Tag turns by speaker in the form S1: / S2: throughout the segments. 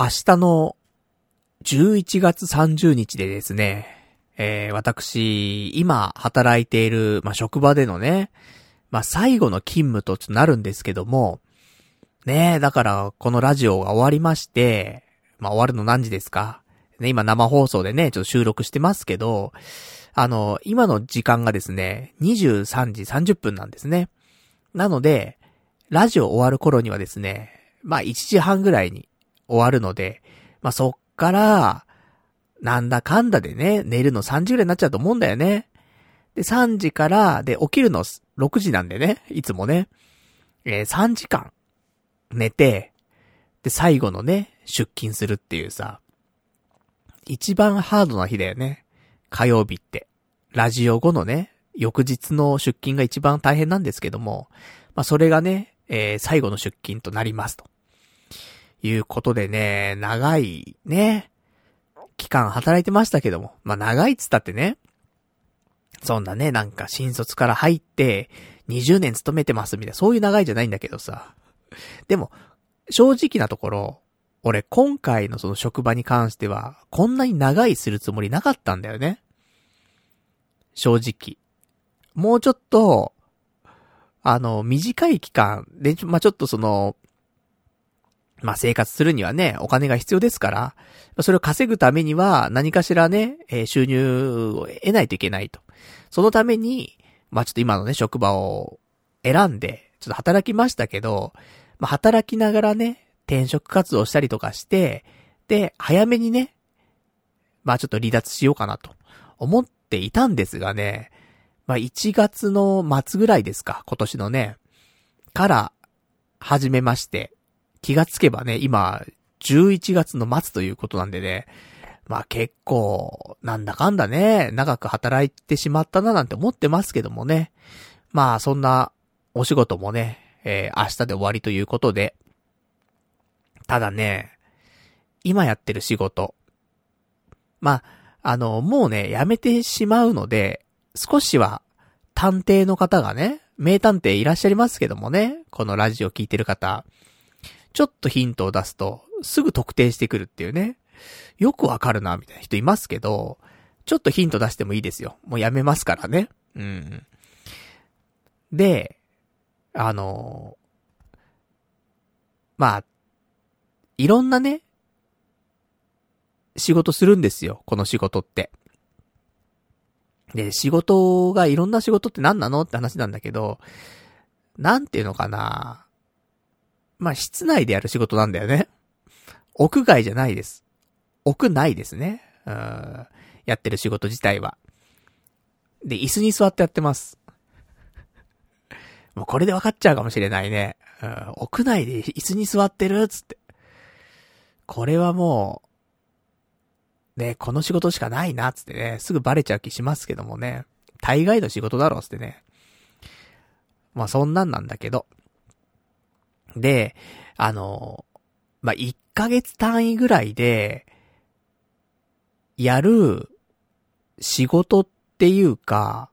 S1: 明日の11月30日でですね、えー、私、今働いている、まあ、職場でのね、まあ、最後の勤務となるんですけども、ね、だから、このラジオが終わりまして、まあ、終わるの何時ですか？ね、今生放送でね、ちょっと収録してますけど、あの、今の時間がですね、23時30分なんですね。なので、ラジオ終わる頃にはですね、まあ1時半ぐらいに終わるので、まあそっから、なんだかんだでね、寝るの3時ぐらいになっちゃうと思うんだよね。で、3時から、で、起きるの6時なんでね、いつもね。えー、3時間、寝て、で、最後のね、出勤するっていうさ、一番ハードな日だよね。火曜日って。ラジオ後のね、翌日の出勤が一番大変なんですけども、まあ、それがね、えー、最後の出勤となりますと。いうことでね、長いね、期間働いてましたけども、まあ、長いっつったってね、そんなね、なんか新卒から入って、20年勤めてますみたいな、そういう長いじゃないんだけどさ。でも、正直なところ、俺今回のその職場に関しては、こんなに長いするつもりなかったんだよね。正直。もうちょっと、あの、短い期間で、まあ、ちょっとその、まあ、生活するにはね、お金が必要ですから、それを稼ぐためには何かしらね、えー、収入を得ないといけないと。そのために、まあ、ちょっと今のね、職場を選んで、ちょっと働きましたけど、まあ、働きながらね、転職活動したりとかして、で、早めにね、まあちょっと離脱しようかなと思っていたんですがね、まあ1月の末ぐらいですか、今年のね、から始めまして、気がつけばね、今、11月の末ということなんでね、まあ結構、なんだかんだね、長く働いてしまったななんて思ってますけどもね。まあそんなお仕事もね、えー、明日で終わりということで、ただね、今やってる仕事。まあ、あの、もうね、やめてしまうので、少しは、探偵の方がね、名探偵いらっしゃいますけどもね、このラジオ聞いてる方、ちょっとヒントを出すと、すぐ特定してくるっていうね、よくわかるな、みたいな人いますけど、ちょっとヒント出してもいいですよ。もうやめますからね。うん。で、あの、まあ、いろんなね、仕事するんですよ、この仕事って。で、仕事がいろんな仕事って何なのって話なんだけど、なんていうのかなまあ、室内でやる仕事なんだよね。屋外じゃないです。屋内ですね。うん。やってる仕事自体は。で、椅子に座ってやってます。もうこれで分かっちゃうかもしれないね。うん、屋内で椅子に座ってるっつって。これはもう、ね、この仕事しかないなっ、つってね、すぐバレちゃう気しますけどもね、大概の仕事だろ、つってね。まあそんなんなんだけど。で、あの、まあ、1ヶ月単位ぐらいで、やる仕事っていうか、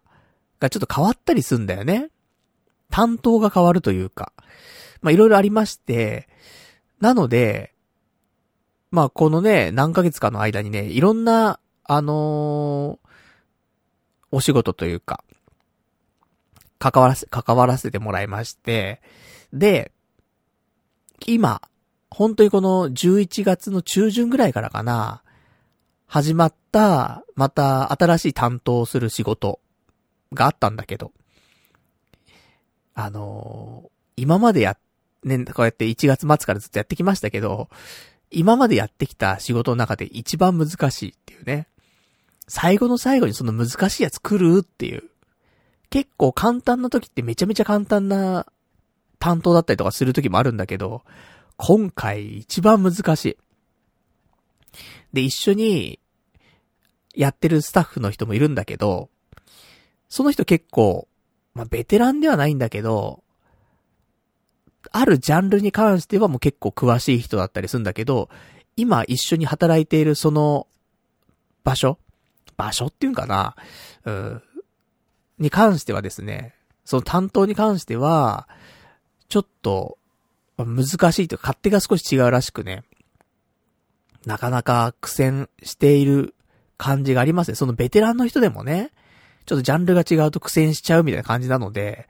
S1: がちょっと変わったりすんだよね。担当が変わるというか。ま、いろいろありまして、なので、まあ、このね、何ヶ月かの間にね、いろんな、あのー、お仕事というか、関わらせ、関わらせてもらいまして、で、今、本当にこの11月の中旬ぐらいからかな、始まった、また新しい担当する仕事があったんだけど、あのー、今までや、ね、こうやって1月末からずっとやってきましたけど、今までやってきた仕事の中で一番難しいっていうね。最後の最後にその難しいやつ来るっていう。結構簡単な時ってめちゃめちゃ簡単な担当だったりとかする時もあるんだけど、今回一番難しい。で、一緒にやってるスタッフの人もいるんだけど、その人結構、まあ、ベテランではないんだけど、あるジャンルに関してはもう結構詳しい人だったりするんだけど、今一緒に働いているその場所場所っていうんかなうん。に関してはですね、その担当に関しては、ちょっと、難しいというか、勝手が少し違うらしくね。なかなか苦戦している感じがありますね。そのベテランの人でもね、ちょっとジャンルが違うと苦戦しちゃうみたいな感じなので、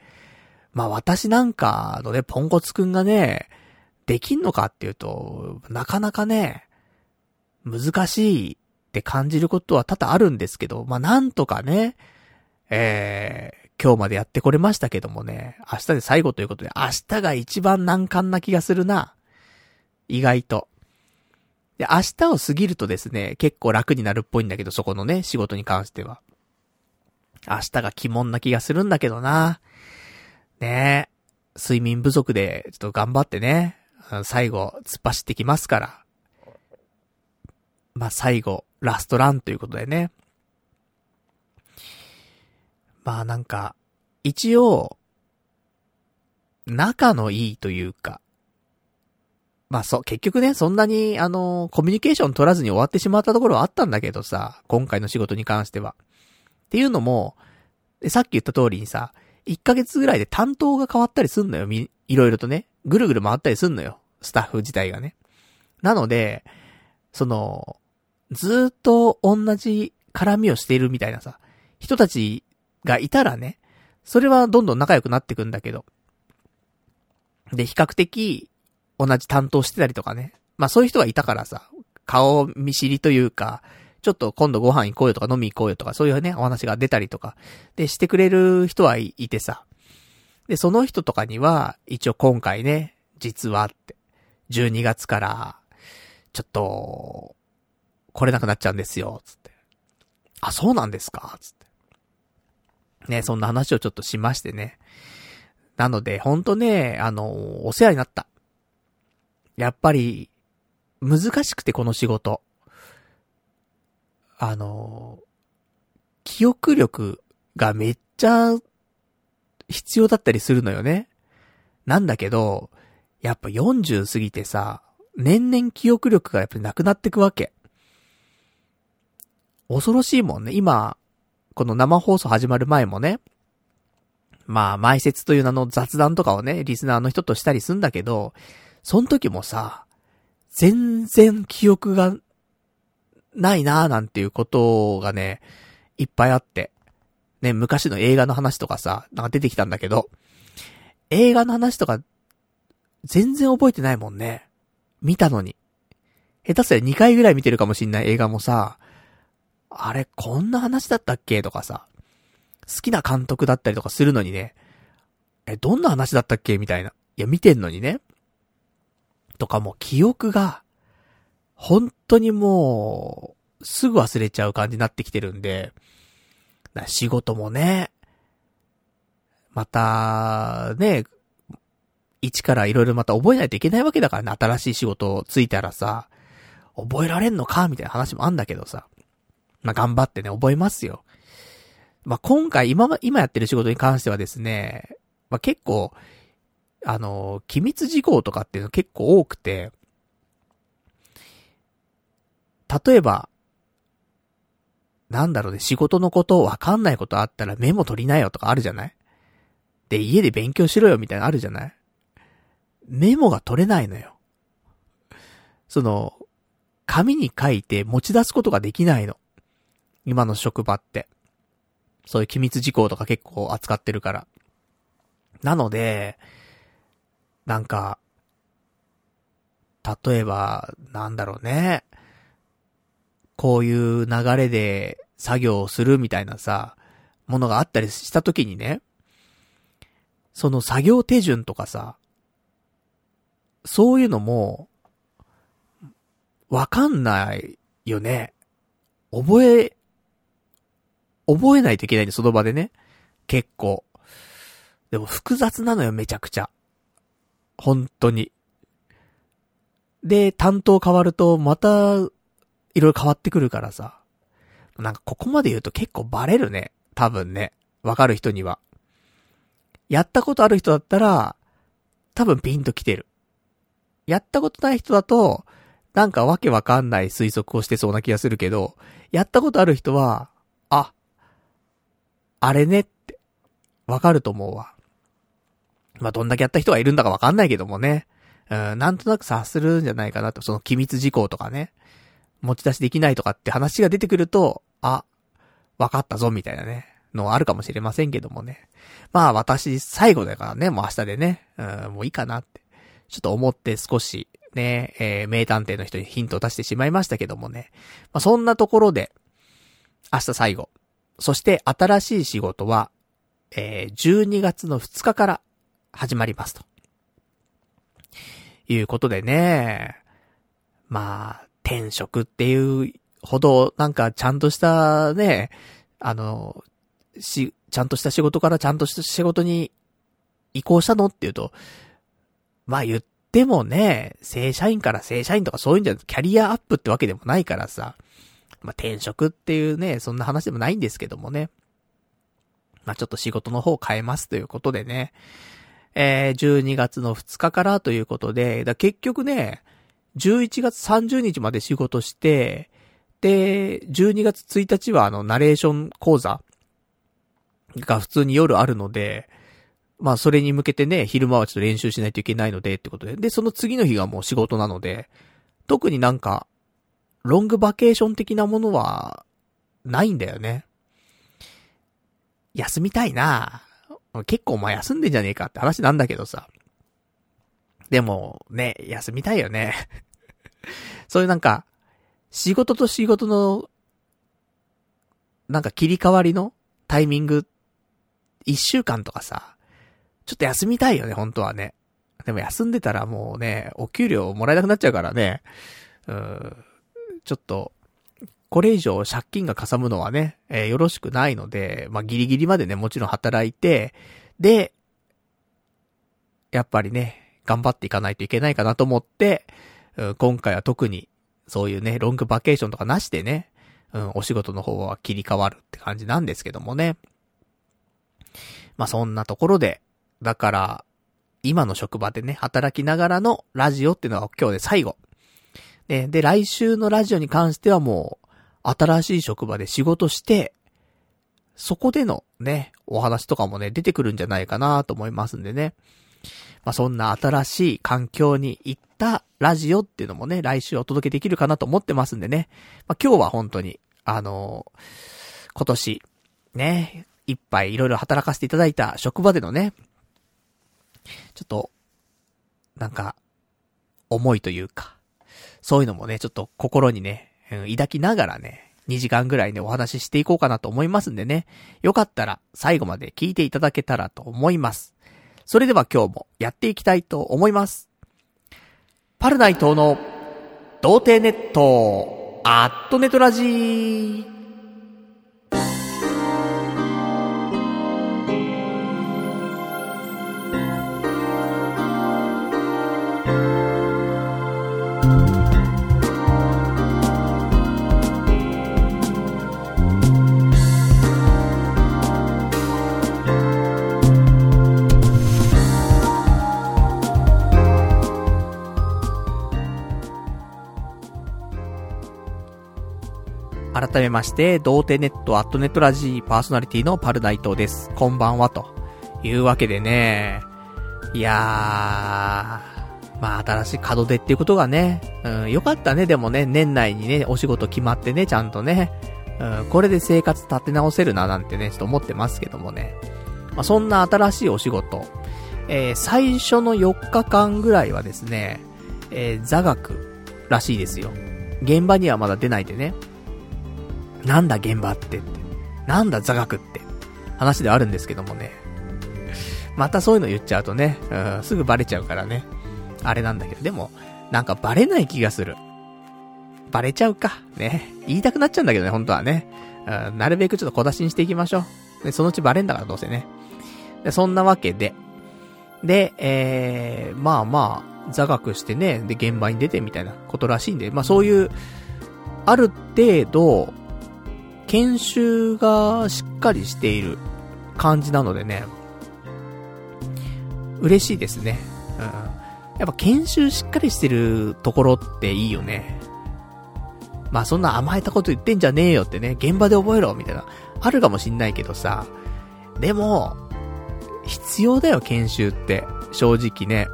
S1: まあ私なんかのね、ポンコツくんがね、できんのかっていうと、なかなかね、難しいって感じることは多々あるんですけど、まあなんとかね、えー、今日までやってこれましたけどもね、明日で最後ということで、明日が一番難関な気がするな。意外と。で、明日を過ぎるとですね、結構楽になるっぽいんだけど、そこのね、仕事に関しては。明日が鬼門な気がするんだけどな。ねえ。睡眠不足で、ちょっと頑張ってね、最後、突っ走ってきますから。まあ、最後、ラストランということでね。まあなんか、一応、仲のいいというか、まあそう、結局ね、そんなに、あの、コミュニケーション取らずに終わってしまったところはあったんだけどさ、今回の仕事に関しては。っていうのも、さっき言った通りにさ、1ヶ月ぐらいで担当が変わったりすんのよ、み、いろいろとね。ぐるぐる回ったりすんのよ。スタッフ自体がね。なので、その、ずっと同じ絡みをしているみたいなさ、人たちがいたらね、それはどんどん仲良くなってくんだけど。で、比較的、同じ担当してたりとかね。まあそういう人がいたからさ、顔見知りというか、ちょっと今度ご飯行こうよとか飲み行こうよとか、そういうね、お話が出たりとか、で、してくれる人はいてさ。で、その人とかには、一応今回ね、実はって、12月から、ちょっと、来れなくなっちゃうんですよ、つって。あ、そうなんですかつって。ね、そんな話をちょっとしましてね。なので、ほんとね、あの、お世話になった。やっぱり、難しくてこの仕事。あの、記憶力がめっちゃ必要だったりするのよね。なんだけど、やっぱ40過ぎてさ、年々記憶力がやっぱりなくなってくわけ。恐ろしいもんね。今、この生放送始まる前もね、まあ、前説という名の雑談とかをね、リスナーの人としたりすんだけど、その時もさ、全然記憶がないなーなんていうことがね、いっぱいあって。ね、昔の映画の話とかさ、なんか出てきたんだけど、映画の話とか、全然覚えてないもんね。見たのに。下手すりゃ2回ぐらい見てるかもしんない映画もさ、あれ、こんな話だったっけ？とかさ、好きな監督だったりとかするのにね、え、どんな話だったっけ？みたいな。いや、見てんのにね。とかもう記憶が、本当にもう、すぐ忘れちゃう感じになってきてるんで、仕事もね、また、ね、一からいろいろまた覚えないといけないわけだからね、新しい仕事ついたらさ、覚えられんのか？みたいな話もあんだけどさ。まあ、頑張ってね、覚えますよ。まあ、今回、今、今やってる仕事に関してはですね、まあ、結構、あの、機密事項とかっていうの結構多くて、例えば、なんだろうね、仕事のことわかんないことあったらメモ取りなよとかあるじゃない？で、家で勉強しろよみたいなのあるじゃない？メモが取れないのよ。その、紙に書いて持ち出すことができないの。今の職場って。そういう機密事項とか結構扱ってるから。なので、なんか、例えば、なんだろうね。こういう流れで作業をするみたいなさ、ものがあったりした時にね、その作業手順とかさ、そういうのも、わかんないよね。覚え覚えないといけないんで、その場でね。結構。でも複雑なのよ、めちゃくちゃ。本当に。で、担当変わると、また、いろいろ変わってくるからさ。なんかここまで言うと結構バレるね。多分ね。わかる人には。やったことある人だったら、多分ピンと来てる。やったことない人だと、なんかわけわかんない推測をしてそうな気がするけど、やったことある人は、あれねって、わかると思うわ。まあ、どんだけやった人がいるんだかわかんないけどもね。うん、なんとなく察するんじゃないかなと、その機密事項とかね。持ち出しできないとかって話が出てくると、あ、わかったぞ、みたいなね、のあるかもしれませんけどもね。まあ私、最後だからね、もう明日でね、うん、もういいかなって、ちょっと思って少し、ね、えー、名探偵の人にヒントを出してしまいましたけどもね。まあそんなところで、明日最後。そして新しい仕事は、えー、12月の2日から始まりますと。いうことでね、まあ、転職っていうほど、なんかちゃんとしたね、あの、し、ちゃんとした仕事からちゃんとした仕事に移行したのっていうと、まあ言ってもね、正社員から正社員とかそういうんじゃ、キャリアアップってわけでもないからさ、まあ転職っていうね、そんな話でもないんですけどもね。まあちょっと仕事の方を変えますということでね。えー、12月の2日からということで、だ結局ね、11月30日まで仕事して、で、12月1日はあの、ナレーション講座が普通に夜あるので、まあそれに向けてね、昼間はちょっと練習しないといけないのでってことで。で、その次の日がもう仕事なので、特になんか、ロングバケーション的なものは、ないんだよね。休みたいな結構お前休んでんじゃねえかって話なんだけどさ。でも、ね、休みたいよね。そういうなんか、仕事と仕事の、なんか切り替わりのタイミング、一週間とかさ、ちょっと休みたいよね、本当はね。でも休んでたらもうね、お給料もらえなくなっちゃうからね、うん、ちょっと、これ以上借金がかさむのはね、えー、よろしくないので、まあ、ギリギリまでね、もちろん働いて、で、やっぱりね、頑張っていかないといけないかなと思って、うん、今回は特に、そういうね、ロングバケーションとかなしでね、うん、お仕事の方は切り替わるって感じなんですけどもね。まあ、そんなところで、だから、今の職場でね、働きながらのラジオっていうのは今日で最後。で、で、来週のラジオに関してはもう、新しい職場で仕事して、そこでのね、お話とかもね、出てくるんじゃないかなと思いますんでね。まあ、そんな新しい環境に行ったラジオっていうのもね、来週お届けできるかなと思ってますんでね。まあ、今日は本当に、あのー、今年、ね、いっぱいいろいろ働かせていただいた職場でのね、ちょっと、なんか、思いというか、そういうのもね、ちょっと心にね、抱きながらね、2時間ぐらいね、お話ししていこうかなと思いますんでね。よかったら、最後まで聞いていただけたらと思います。それでは今日もやっていきたいと思います。パルナイトの、童貞ネット、アットネトラジー。改めまして、童貞ネットアットネットラジーパーソナリティのパルナイトです。こんばんは、というわけでね、いやー、まあ新しい門出っていうことがね、うん、よかったね、でもね、年内にね、お仕事決まってね、ちゃんとね、うん、これで生活立て直せるな、なんてね、ちょっと思ってますけどもね。まあそんな新しいお仕事、えー、最初の4日間ぐらいはですね、えー、座学らしいですよ。現場にはまだ出ないでね。なんだ現場ってって。なんだ座学って。話ではあるんですけどもね。またそういうの言っちゃうとね、うん、すぐバレちゃうからね。あれなんだけど、でも、なんかバレない気がする。バレちゃうか。ね。言いたくなっちゃうんだけどね、本当はね。うん、なるべくちょっと小出しにしていきましょう。で、そのうちバレんだからどうせね。で、そんなわけで。で、えー、まあまあ、座学してね、で、現場に出てみたいなことらしいんで、まあそういう、ある程度、研修がしっかりしている感じなのでね、嬉しいですね。うん。やっぱ研修しっかりしてるところっていいよね。まあそんな甘えたこと言ってんじゃねえよってね、現場で覚えろみたいな、あるかもしんないけどさ、でも、必要だよ研修って、正直ね。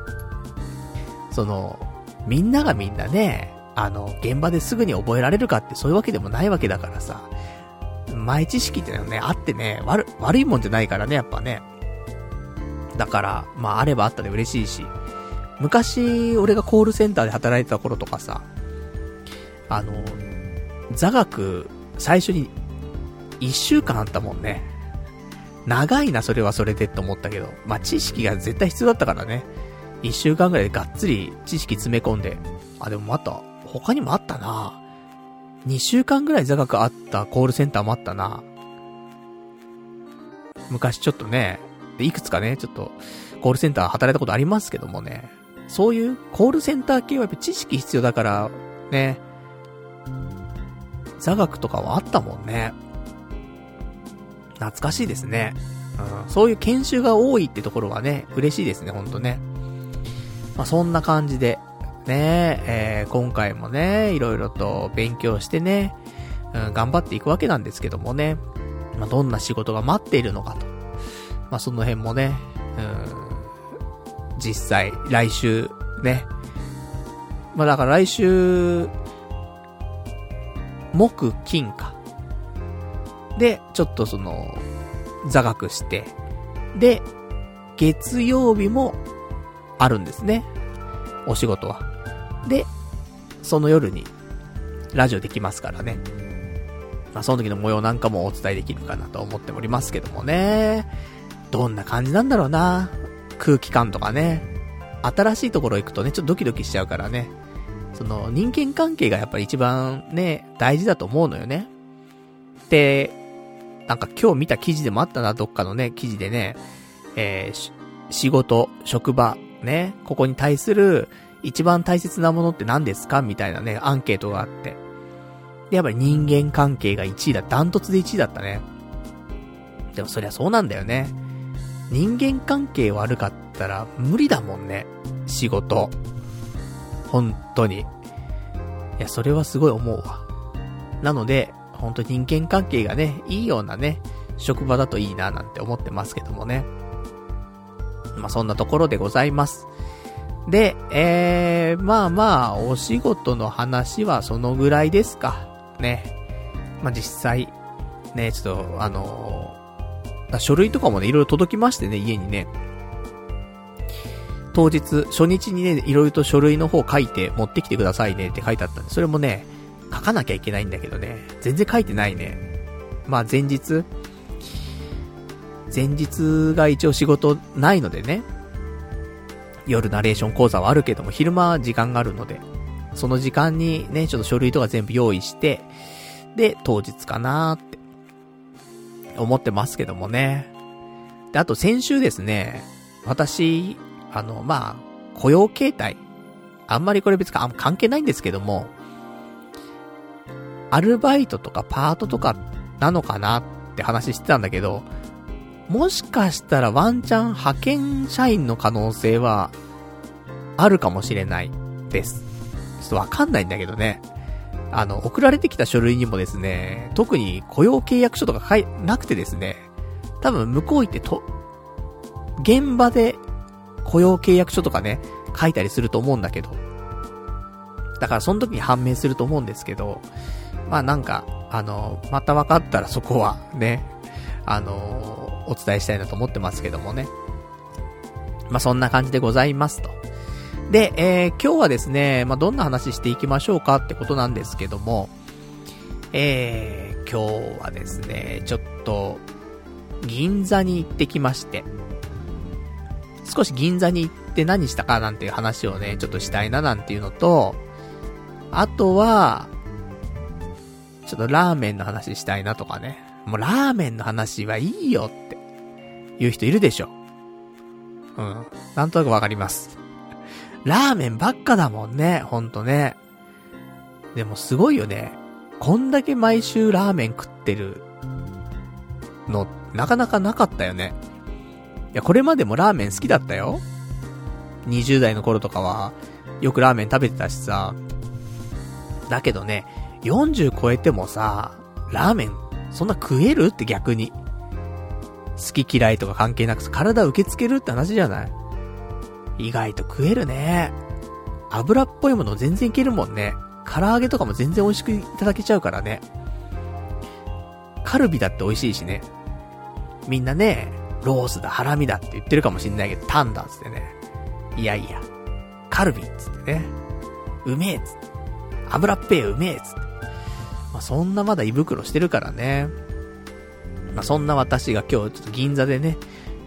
S1: その、みんながみんなね、あの、現場ですぐに覚えられるかってそういうわけでもないわけだからさ、前知識っていうのはね、あってね、悪、悪いもんじゃないからね、やっぱね。だから、まあ、あればあったで嬉しいし、昔、俺がコールセンターで働いてた頃とかさ、あの、座学、最初に、一週間あったもんね。長いな、それはそれでって思ったけど、まあ、知識が絶対必要だったからね。一週間ぐらいでがっつり知識詰め込んで、あ、でもまた、他にもあったな2週間ぐらい座学あったコールセンターもあったな昔ちょっとね、いくつかね、ちょっと、コールセンター働いたことありますけどもね、そういうコールセンター系はやっぱ知識必要だから、ね、座学とかはあったもんね。懐かしいですね。うん、そういう研修が多いってところはね、嬉しいですね、ほんとね。まあ、そんな感じで、ねえー、今回もね、いろいろと勉強してね、うん、頑張っていくわけなんですけどもね、まあ、どんな仕事が待っているのかと。まあ、その辺もね、うん、実際、来週、ね。まあ、だから来週、木、金か。で、ちょっとその、座学して、で、月曜日もあるんですね。お仕事は。で、その夜に、ラジオできますからね。まあ、その時の模様なんかもお伝えできるかなと思っておりますけどもね。どんな感じなんだろうな。空気感とかね。新しいところ行くとね、ちょっとドキドキしちゃうからね。その、人間関係がやっぱり一番ね、大事だと思うのよね。で、なんか今日見た記事でもあったな、どっかのね、記事でね、えー、仕事、職場、ね、ここに対する一番大切なものって何ですか？みたいなね、アンケートがあって。で、やっぱり人間関係が1位だ。ダントツで1位だったね。でもそりゃそうなんだよね。人間関係悪かったら無理だもんね。仕事。本当に。いや、それはすごい思うわ。なので、本当人間関係がね、いいようなね、職場だといいななんて思ってますけどもね。まあ、そんなところでございます。で、えー、まあまあ、お仕事の話はそのぐらいですか。ね。まあ実際、ね、ちょっと、あのー、書類とかもね、いろいろ届きましてね、家にね。当日、初日にね、いろいろと書類の方書いて持ってきてくださいねって書いてあったんで、それもね、書かなきゃいけないんだけどね、全然書いてないね。まあ前日、前日が一応仕事ないのでね、夜ナレーション講座はあるけども、昼間は時間があるので、その時間にね、ちょっと書類とか全部用意して、で、当日かなーって、思ってますけどもね。で、あと先週ですね、私、あの、まあ、雇用形態。あんまりこれ別か、関係ないんですけども、アルバイトとかパートとかなのかなって話してたんだけど、もしかしたらワンチャン派遣社員の可能性は、あるかもしれないです。ちょっとわかんないんだけどね。あの、送られてきた書類にもですね、特に雇用契約書とか書い、なくてですね、多分向こう行ってと、現場で雇用契約書とかね、書いたりすると思うんだけど。だからその時に判明すると思うんですけど、まあなんか、あの、また分かったらそこはね、あのお伝えしたいなと思ってますけどもね。まあ、そんな感じでございますと。で、えー、今日はですね、まあ、どんな話していきましょうかってことなんですけども、えー、今日はですね、ちょっと、銀座に行ってきまして、少し銀座に行って何したかなんていう話をね、ちょっとしたいななんていうのと、あとは、ちょっとラーメンの話したいなとかね。もうラーメンの話はいいよって言う人いるでしょ。うん。なんとなくわかります。ラーメンばっかだもんね、ほんとね。でもすごいよね。こんだけ毎週ラーメン食ってるの、なかなかなかったよね。いや、これまでもラーメン好きだったよ。20代の頃とかは、よくラーメン食べてたしさ。だけどね、40超えてもさ、ラーメンそんな食える？って逆に。好き嫌いとか関係なく体受け付けるって話じゃない？意外と食えるね。油っぽいもの全然いけるもんね。唐揚げとかも全然美味しくいただけちゃうからね。カルビだって美味しいしね。みんなね、ロースだ、ハラミだって言ってるかもしんないけど、タンだっつってね。いやいや、カルビっつってね。うめえっつって。油っぺえうめえっつって。まあ、そんなまだ胃袋してるからね。まあ、そんな私が今日ちょっと銀座でね、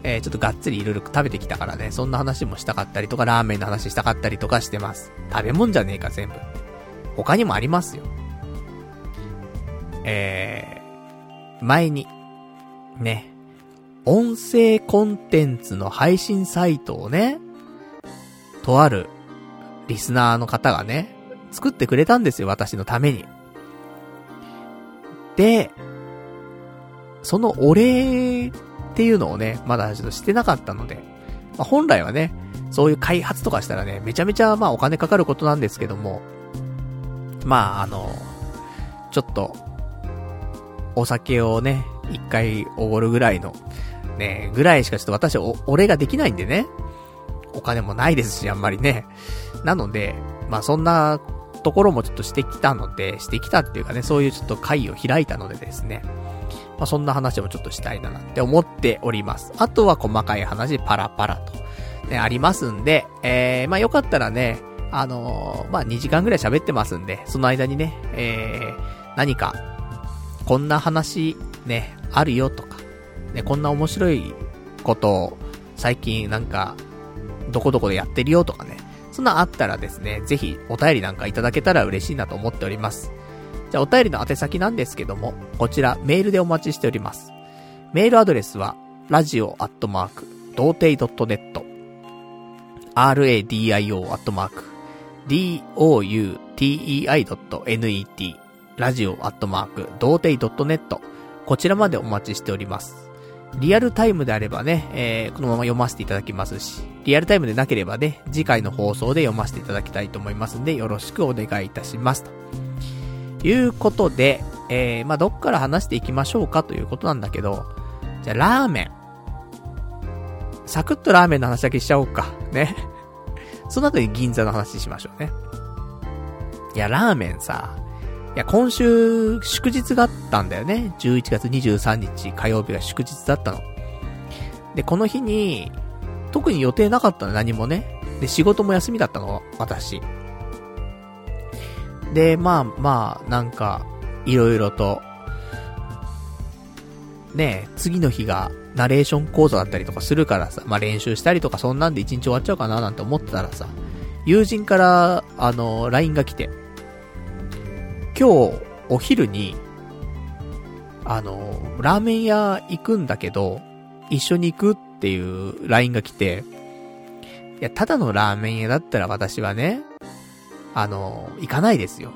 S1: えー、ちょっとがっつりいろいろ食べてきたからね、そんな話もしたかったりとか、ラーメンの話したかったりとかしてます。食べ物じゃねえか、全部。他にもありますよ。えー、前に、ね、音声コンテンツの配信サイトをね、とあるリスナーの方がね、作ってくれたんですよ、私のために。で、そのお礼っていうのをね、まだちょっとしてなかったので、まあ、本来はね、そういう開発とかしたらね、めちゃめちゃまあお金かかることなんですけども、まああの、ちょっと、お酒をね、一回おごるぐらいの、ね、ぐらいしかちょっと私お、お礼ができないんでね。お金もないですし、あんまりね。なので、まあそんなところもちょっとしてきたので、してきたっていうかね、そういうちょっと会を開いたのでですね。まあそんな話もちょっとしたいなって思っております。あとは細かい話パラパラと、ね、ありますんで、えー、まあよかったらね、あのー、まあ2時間ぐらい喋ってますんで、その間にね、えー、何か、こんな話、ね、あるよとか、ね、こんな面白いことを、最近なんか、どこどこでやってるよとかね、そんなあったらですね、ぜひお便りなんかいただけたら嬉しいなと思っております。じゃあお便りの宛先なんですけども、こちらメールでお待ちしております。メールアドレスは、ラジオアットマーク、童貞 .net、radio アットマーク、doutei.net、ラジオアットマーク、童貞 .net、こちらまでお待ちしております。リアルタイムであればね、えー、このまま読ませていただきますし、リアルタイムでなければね、次回の放送で読ませていただきたいと思いますんで、よろしくお願いいたします。いうことで、えー、まあ、どっから話していきましょうかということなんだけど、じゃあ、ラーメン。サクッとラーメンの話だけしちゃおうか。ね。その後に銀座の話しましょうね。いや、ラーメンさ、いや、今週、祝日があったんだよね。11月23日火曜日が祝日だったの。で、この日に、特に予定なかったの、何もね。で、仕事も休みだったの、私。で、まあまあ、なんか、いろいろと、ね次の日が、ナレーション講座だったりとかするからさ、まあ練習したりとかそんなんで一日終わっちゃうかななんて思ってたらさ、友人から、あの、LINE が来て、今日、お昼に、あの、ラーメン屋行くんだけど、一緒に行くっていう LINE が来て、いや、ただのラーメン屋だったら私はね、あの、行かないですよ。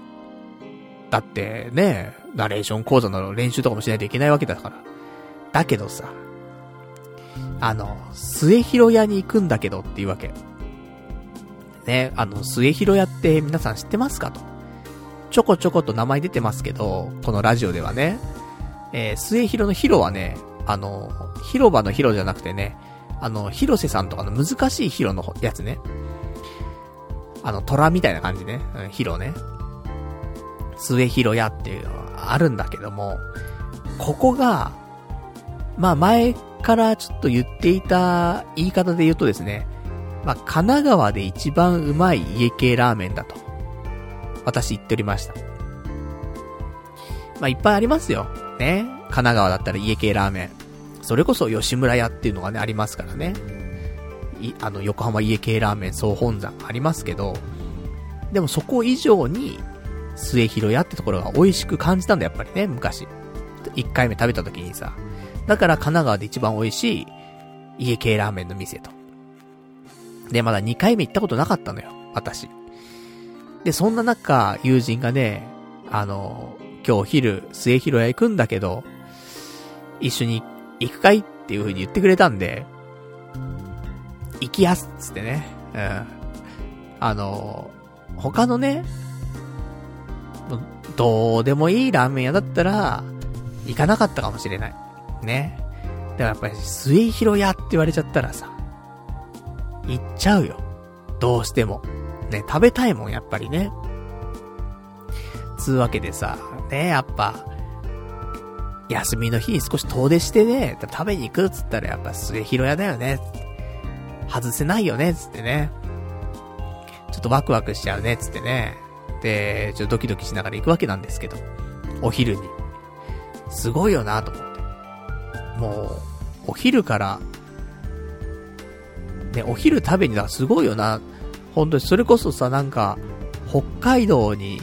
S1: だってね、ナレーション講座の練習とかもしないといけないわけだから。だけどさ、あの、末広屋に行くんだけどっていうわけ。ね、あの、末広屋って皆さん知ってますかと。ちょこちょこと名前出てますけど、このラジオではね、えー、末広の広はね、あの、広場の広じゃなくてね、あの、広瀬さんとかの難しい広のやつね。あの、虎みたいな感じね。うん、広ね。末広屋っていうのはあるんだけども、ここが、まあ前からちょっと言っていた言い方で言うとですね、まあ神奈川で一番うまい家系ラーメンだと。私言っておりました。まあ、いっぱいありますよ。ね。神奈川だったら家系ラーメン。それこそ吉村屋っていうのがね、ありますからね。い、あの、横浜家系ラーメン総本山ありますけど、でもそこ以上に、末広屋ってところが美味しく感じたんだ、やっぱりね、昔。一回目食べた時にさ。だから神奈川で一番美味しい家系ラーメンの店と。で、まだ二回目行ったことなかったのよ、私。で、そんな中、友人がね、あの、今日昼、末広屋行くんだけど、一緒に行くかいっていう風に言ってくれたんで、行きやすっつってね。うん。あの、他のね、どうでもいいラーメン屋だったら、行かなかったかもしれない。ね。だからやっぱり、末広屋って言われちゃったらさ、行っちゃうよ。どうしても。ね、食べたいもん、やっぱりね。つうわけでさ、ね、やっぱ、休みの日に少し遠出してね、食べに行くっつったらやっぱ末広屋だよね。外せないよね、つってね。ちょっとワクワクしちゃうね、つってね。で、ちょっとドキドキしながら行くわけなんですけど。お昼に。すごいよなと思って。もう、お昼から、ね、お昼食べにだすごいよな。本当に、それこそさ、なんか、北海道に、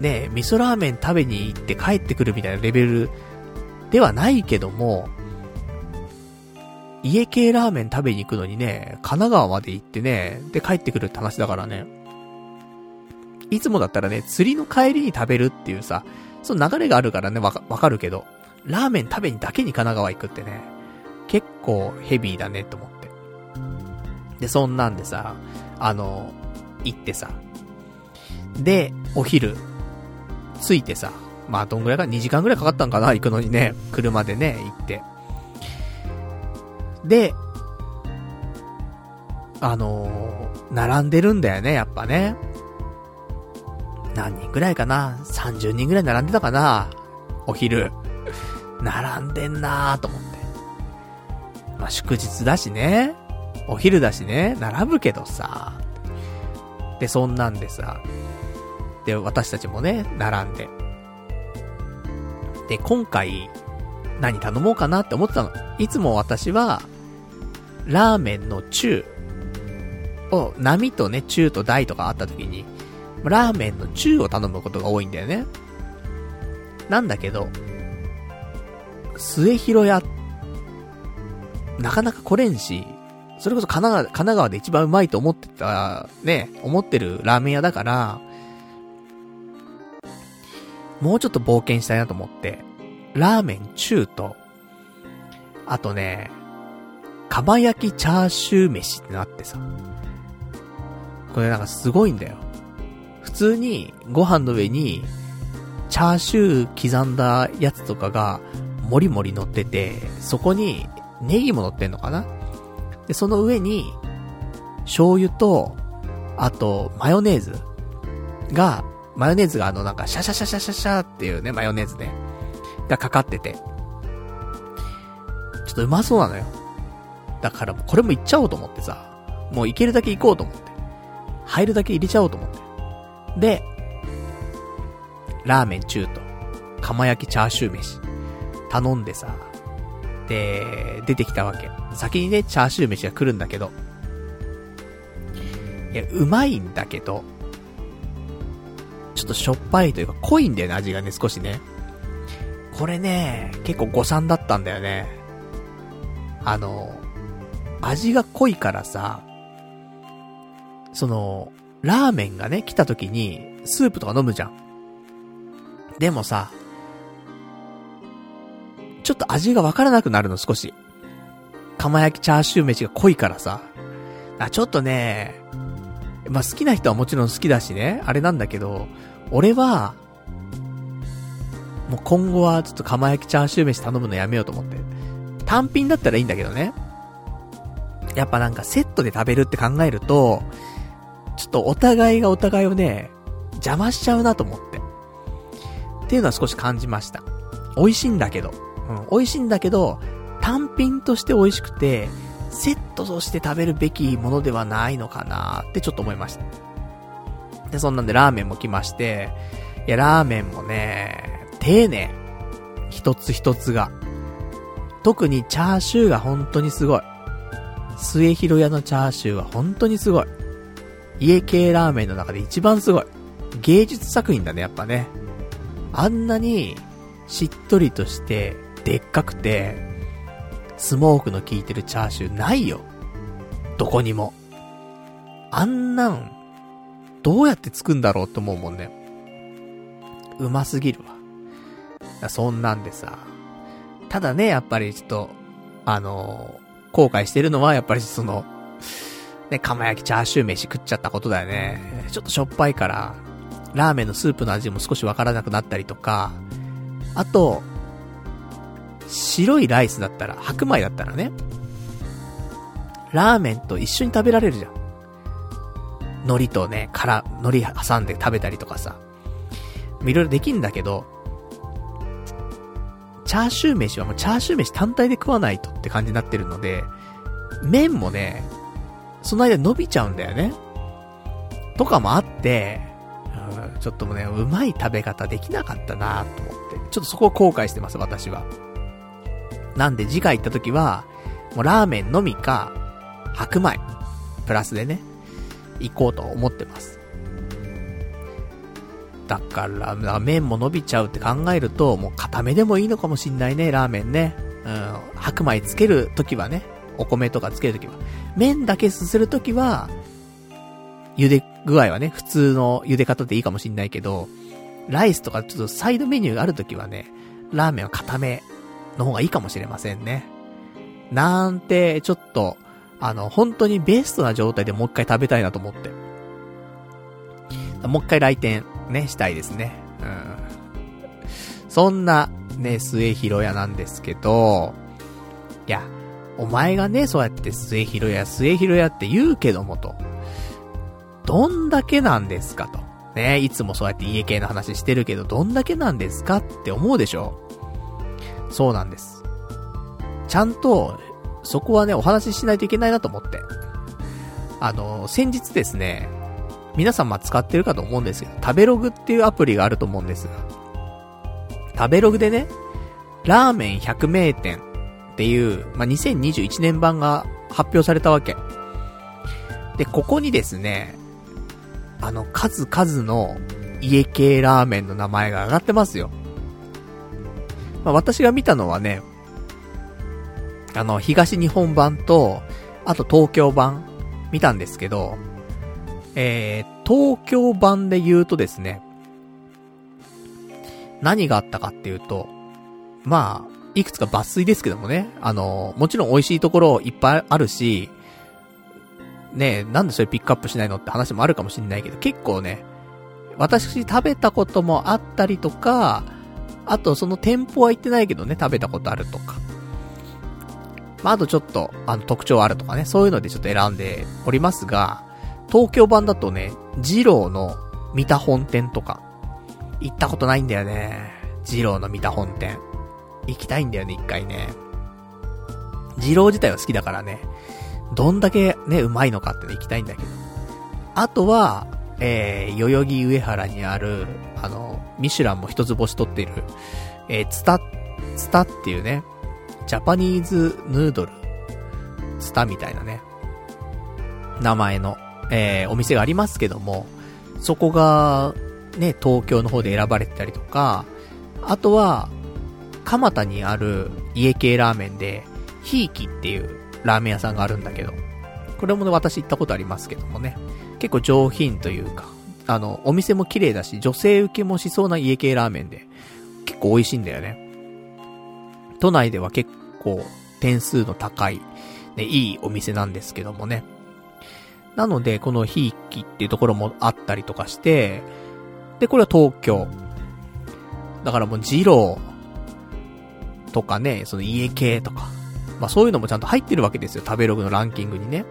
S1: ね、味噌ラーメン食べに行って帰ってくるみたいなレベルではないけども、家系ラーメン食べに行くのにね、神奈川まで行ってね、で帰ってくるって話だからね。いつもだったらね、釣りの帰りに食べるっていうさ、その流れがあるからね、わか、わかるけど、ラーメン食べにだけに神奈川行くってね、結構ヘビーだねと思って。で、そんなんでさ、あの、行ってさ、で、お昼、着いてさ、まあどんぐらいか、2時間ぐらいかかったんかな、行くのにね、車でね、行って。で、あのー、並んでるんだよね、やっぱね。何人ぐらいかな ?30 人ぐらい並んでたかな？お昼。並んでんなーと思って。まあ、祝日だしね。お昼だしね。並ぶけどさ。で、そんなんでさ。で、私たちもね、並んで。で、今回、何頼もうかなって思ってたの。いつも私は、ラーメンの中を、波とね、中と大とかあった時に、ラーメンの中を頼むことが多いんだよね。なんだけど、末広屋、なかなか来れんし、それこそ神奈川、神奈川で一番うまいと思ってた、ね、思ってるラーメン屋だから、もうちょっと冒険したいなと思って、ラーメン中と、あとね、釜焼きチャーシュー飯ってなってさ。これなんかすごいんだよ。普通にご飯の上に、チャーシュー刻んだやつとかが、もりもり乗ってて、そこにネギも乗ってんのかなで、その上に、醤油と、あと、マヨネーズが、マヨネーズがあのなんかシャシャシャシャシャシャっていうね、マヨネーズね、がかかってて。ちょっとうまそうなのよ。だからこれもいっちゃおうと思ってさ、もういけるだけ行こうと思って。入るだけ入れちゃおうと思って。で、ラーメン中と、釜焼きチャーシュー飯、頼んでさ、で、出てきたわけ。先にね、チャーシュー飯が来るんだけど、いや、うまいんだけど、ちょっとしょっぱいというか濃いんだよね、味がね、少しね。これね、結構誤算だったんだよね。あの、味が濃いからさ、その、ラーメンがね、来た時に、スープとか飲むじゃん。でもさ、ちょっと味がわからなくなるの、少し。釜焼きチャーシュー飯が濃いからさ。あ、ちょっとね、まあ、好きな人はもちろん好きだしね、あれなんだけど、俺は、もう今後はちょっと釜焼きチャーシュー飯頼むのやめようと思って。単品だったらいいんだけどね。やっぱなんかセットで食べるって考えると、ちょっとお互いがお互いをね、邪魔しちゃうなと思って。っていうのは少し感じました。美味しいんだけど。うん、美味しいんだけど、単品として美味しくて、セットとして食べるべきものではないのかなってちょっと思いました。で、そんなんでラーメンも来まして、いや、ラーメンもね、丁寧。一つ一つが。特にチャーシューが本当にすごい。末広屋のチャーシューは本当にすごい。家系ラーメンの中で一番すごい。芸術作品だね、やっぱね。あんなに、しっとりとして、でっかくて、スモークの効いてるチャーシューないよ。どこにも。あんなん、どうやって作んだろうって思うもんね。うますぎるわ。そんなんでさ。ただね、やっぱりちょっと、あの、後悔してるのは、やっぱりその、ね、釜焼きチャーシュー飯食っちゃったことだよね。ちょっとしょっぱいから、ラーメンのスープの味も少しわからなくなったりとか、あと、白いライスだったら、白米だったらね、ラーメンと一緒に食べられるじゃん。海苔とね、から、海苔挟んで食べたりとかさ。いろいろできんだけど、チャーシュー飯はもうチャーシュー飯単体で食わないとって感じになってるので、麺もね、その間伸びちゃうんだよね。とかもあって、うん、ちょっともね、うまい食べ方できなかったなと思って。ちょっとそこを後悔してます、私は。なんで次回行った時は、もうラーメンのみか、白米、プラスでね、行こうと思ってます。だから、麺も伸びちゃうって考えると、もう固めでもいいのかもしんないね、ラーメンね。うん、白米つけるときはね、お米とかつけるときは。麺だけすするときは、茹で具合はね、普通の茹で方でいいかもしんないけど、ライスとかちょっとサイドメニューがあるときはね、ラーメンは固めの方がいいかもしれませんね。なんて、ちょっと、あの、本当にベストな状態でもう一回食べたいなと思って。もう一回来店、ね、したいですね。うん。そんな、ね、末広屋なんですけど、いや、お前がね、そうやって末広屋、末広屋って言うけどもと。どんだけなんですかと。ね、いつもそうやって家系の話してるけど、どんだけなんですかって思うでしょそうなんです。ちゃんと、そこはね、お話ししないといけないなと思って。あの、先日ですね、皆さんま使ってるかと思うんですけど、食べログっていうアプリがあると思うんです、食べログでね、ラーメン100名店っていう、まあ、2021年版が発表されたわけ。で、ここにですね、あの、数々の家系ラーメンの名前が上がってますよ。まあ、私が見たのはね、あの、東日本版と、あと東京版見たんですけど、えー、東京版で言うとですね、何があったかっていうと、まあ、いくつか抜粋ですけどもね、あの、もちろん美味しいところいっぱいあるし、ねえ、なんでそれピックアップしないのって話もあるかもしんないけど、結構ね、私食べたこともあったりとか、あとその店舗は行ってないけどね、食べたことあるとか。まあ、あとちょっと、あの、特徴あるとかね、そういうのでちょっと選んでおりますが、東京版だとね、二郎の三田本店とか、行ったことないんだよね。二郎の三田本店。行きたいんだよね、一回ね。二郎自体は好きだからね。どんだけね、うまいのかってね、行きたいんだけど。あとは、えー、代々木上原にある、あの、ミシュランも一つ星取ってる、えー、ツタ、ツタっていうね、ジャパニーズヌードル、ツタみたいなね、名前の、えー、お店がありますけども、そこが、ね、東京の方で選ばれてたりとか、あとは、蒲田にある家系ラーメンで、ひいきっていうラーメン屋さんがあるんだけど、これもね、私行ったことありますけどもね、結構上品というか、あの、お店も綺麗だし、女性受けもしそうな家系ラーメンで、結構美味しいんだよね。都内では結構点数の高い、ね、いいお店なんですけどもね。なので、このひいきっていうところもあったりとかして、で、これは東京。だからもう、二郎とかね、その家系とか、まあそういうのもちゃんと入ってるわけですよ、食べログのランキングにね。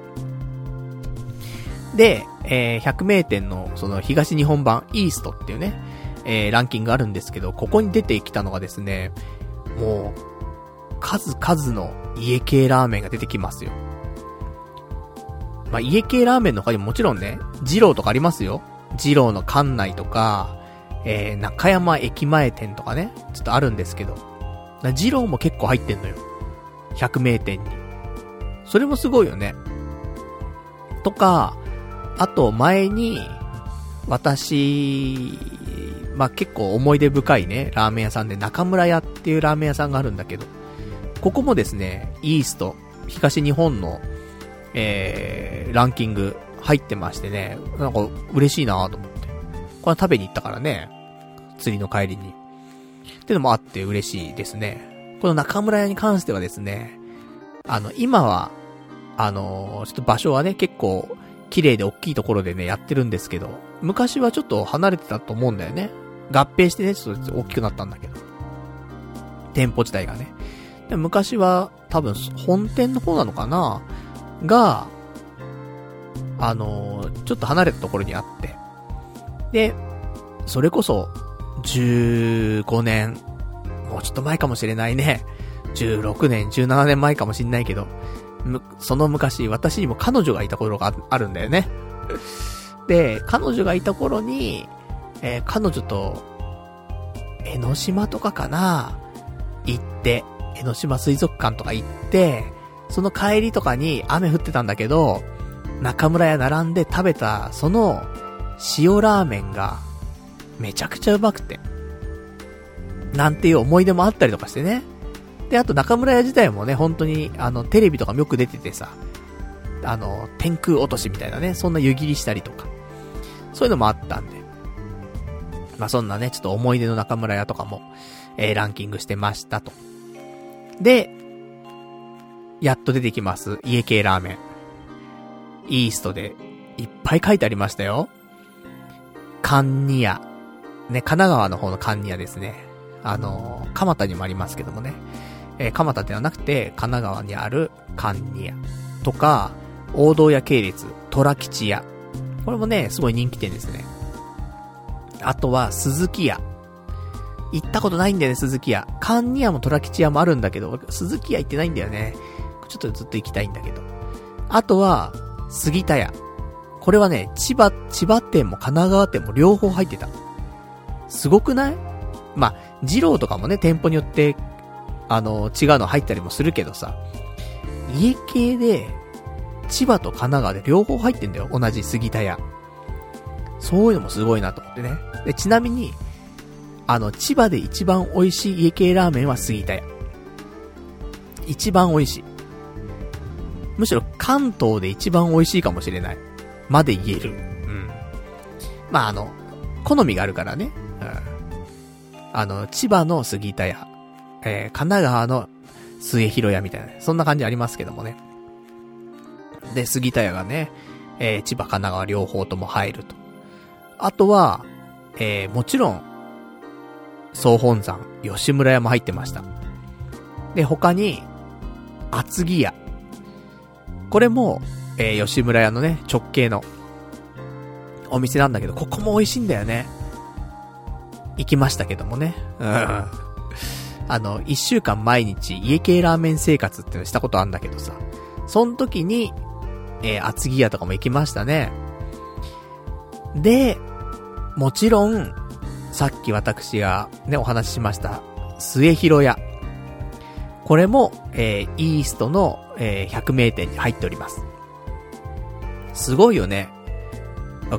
S1: で、えー、100名店の、その東日本版、イーストっていうね、えー、ランキングがあるんですけど、ここに出てきたのがですね、もう、数々の家系ラーメンが出てきますよ。まあ、家系ラーメンの他にももちろんね、二郎とかありますよ。二郎の館内とか、えー、中山駅前店とかね、ちょっとあるんですけど、二郎も結構入ってんのよ。百名店に。それもすごいよね。とか、あと前に、私、まあ、結構思い出深いね、ラーメン屋さんで中村屋っていうラーメン屋さんがあるんだけど、ここもですね、イースト、東日本のえー、ランキング入ってましてね、なんか嬉しいなと思って。これは食べに行ったからね、釣りの帰りに。ってのもあって嬉しいですね。この中村屋に関してはですね、あの、今は、あのー、ちょっと場所はね、結構、綺麗で大きいところでね、やってるんですけど、昔はちょっと離れてたと思うんだよね。合併してね、ちょっと大きくなったんだけど。店舗自体がね。で昔は、多分、本店の方なのかなが、あのー、ちょっと離れたところにあって、で、それこそ、15年、もうちょっと前かもしれないね。16年、17年前かもしんないけど、その昔、私にも彼女がいた頃があるんだよね。で、彼女がいた頃に、えー、彼女と、江ノ島とかかな行って、江ノ島水族館とか行って、その帰りとかに雨降ってたんだけど、中村屋並んで食べた、その、塩ラーメンが、めちゃくちゃうまくて。なんていう思い出もあったりとかしてね。で、あと中村屋自体もね、本当に、あの、テレビとかもよく出ててさ、あの、天空落としみたいなね、そんな湯切りしたりとか、そういうのもあったんで。まあ、そんなね、ちょっと思い出の中村屋とかも、えー、ランキングしてましたと。で、やっと出てきます。家系ラーメン。イーストで、いっぱい書いてありましたよ。カンニア。ね、神奈川の方のカンニアですね。あの、蒲田にもありますけどもね。えー、蒲田ではなくて、神奈川にあるカンニア。とか、王道屋系列、虎吉屋。これもね、すごい人気店ですね。あとは、鈴木屋。行ったことないんだよね、鈴木屋。カンニアも虎吉屋もあるんだけど、鈴木屋行ってないんだよね。ちょっとずっと行きたいんだけど。あとは、杉田屋。これはね、千葉、千葉店も神奈川店も両方入ってた。すごくない？まあ、二郎とかもね、店舗によって、あの、違うの入ったりもするけどさ、家系で、千葉と神奈川で両方入ってんだよ。同じ杉田屋。そういうのもすごいなと思ってね。で、ちなみに、あの、千葉で一番美味しい家系ラーメンは杉田屋。一番美味しい。むしろ関東で一番美味しいかもしれない。まで言える。うん。まあ、あの、好みがあるからね。うん。あの、千葉の杉田屋、えー、神奈川の末広屋みたいな、そんな感じありますけどもね。で、杉田屋がね、えー、千葉、神奈川両方とも入ると。あとは、えー、もちろん、総本山、吉村屋も入ってました。で、他に、厚木屋。これも、えー、吉村屋のね、直系の、お店なんだけど、ここも美味しいんだよね。行きましたけどもね。うん。あの、一週間毎日家系ラーメン生活ってのしたことあんだけどさ。その時に、えー、厚木屋とかも行きましたね。で、もちろん、さっき私がね、お話ししました、末広屋。これも、えー、イーストの、えー、百名店に入っております。すごいよね。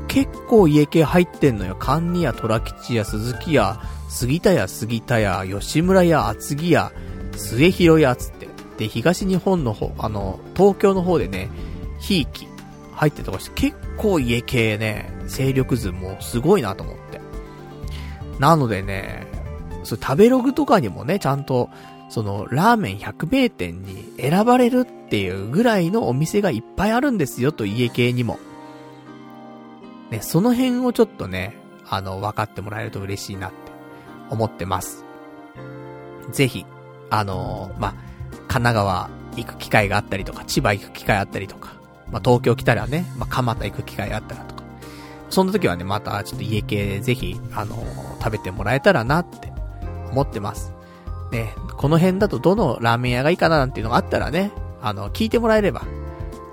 S1: 結構家系入ってんのよ。関二屋、虎吉屋、鈴木屋、杉田屋、杉田屋、吉村屋、厚木屋、末広屋つって。で、東日本の方、あの、東京の方でね、ひいき入ってとかして、結構家系ね、勢力図もすごいなと思って。なのでね、そ食べログとかにもね、ちゃんと、その、ラーメン100名店に選ばれるっていうぐらいのお店がいっぱいあるんですよと、家系にも。ね、その辺をちょっとね、あの、分かってもらえると嬉しいなって思ってます。ぜひ、あのー、まあ、神奈川行く機会があったりとか、千葉行く機会あったりとか、まあ、東京来たらね、まあ、蒲田行く機会あったらとか、そんな時はね、またちょっと家系ぜひ、あのー、食べてもらえたらなって思ってます。ね、この辺だとどのラーメン屋がいいかななんていうのがあったらね、あの、聞いてもらえれば、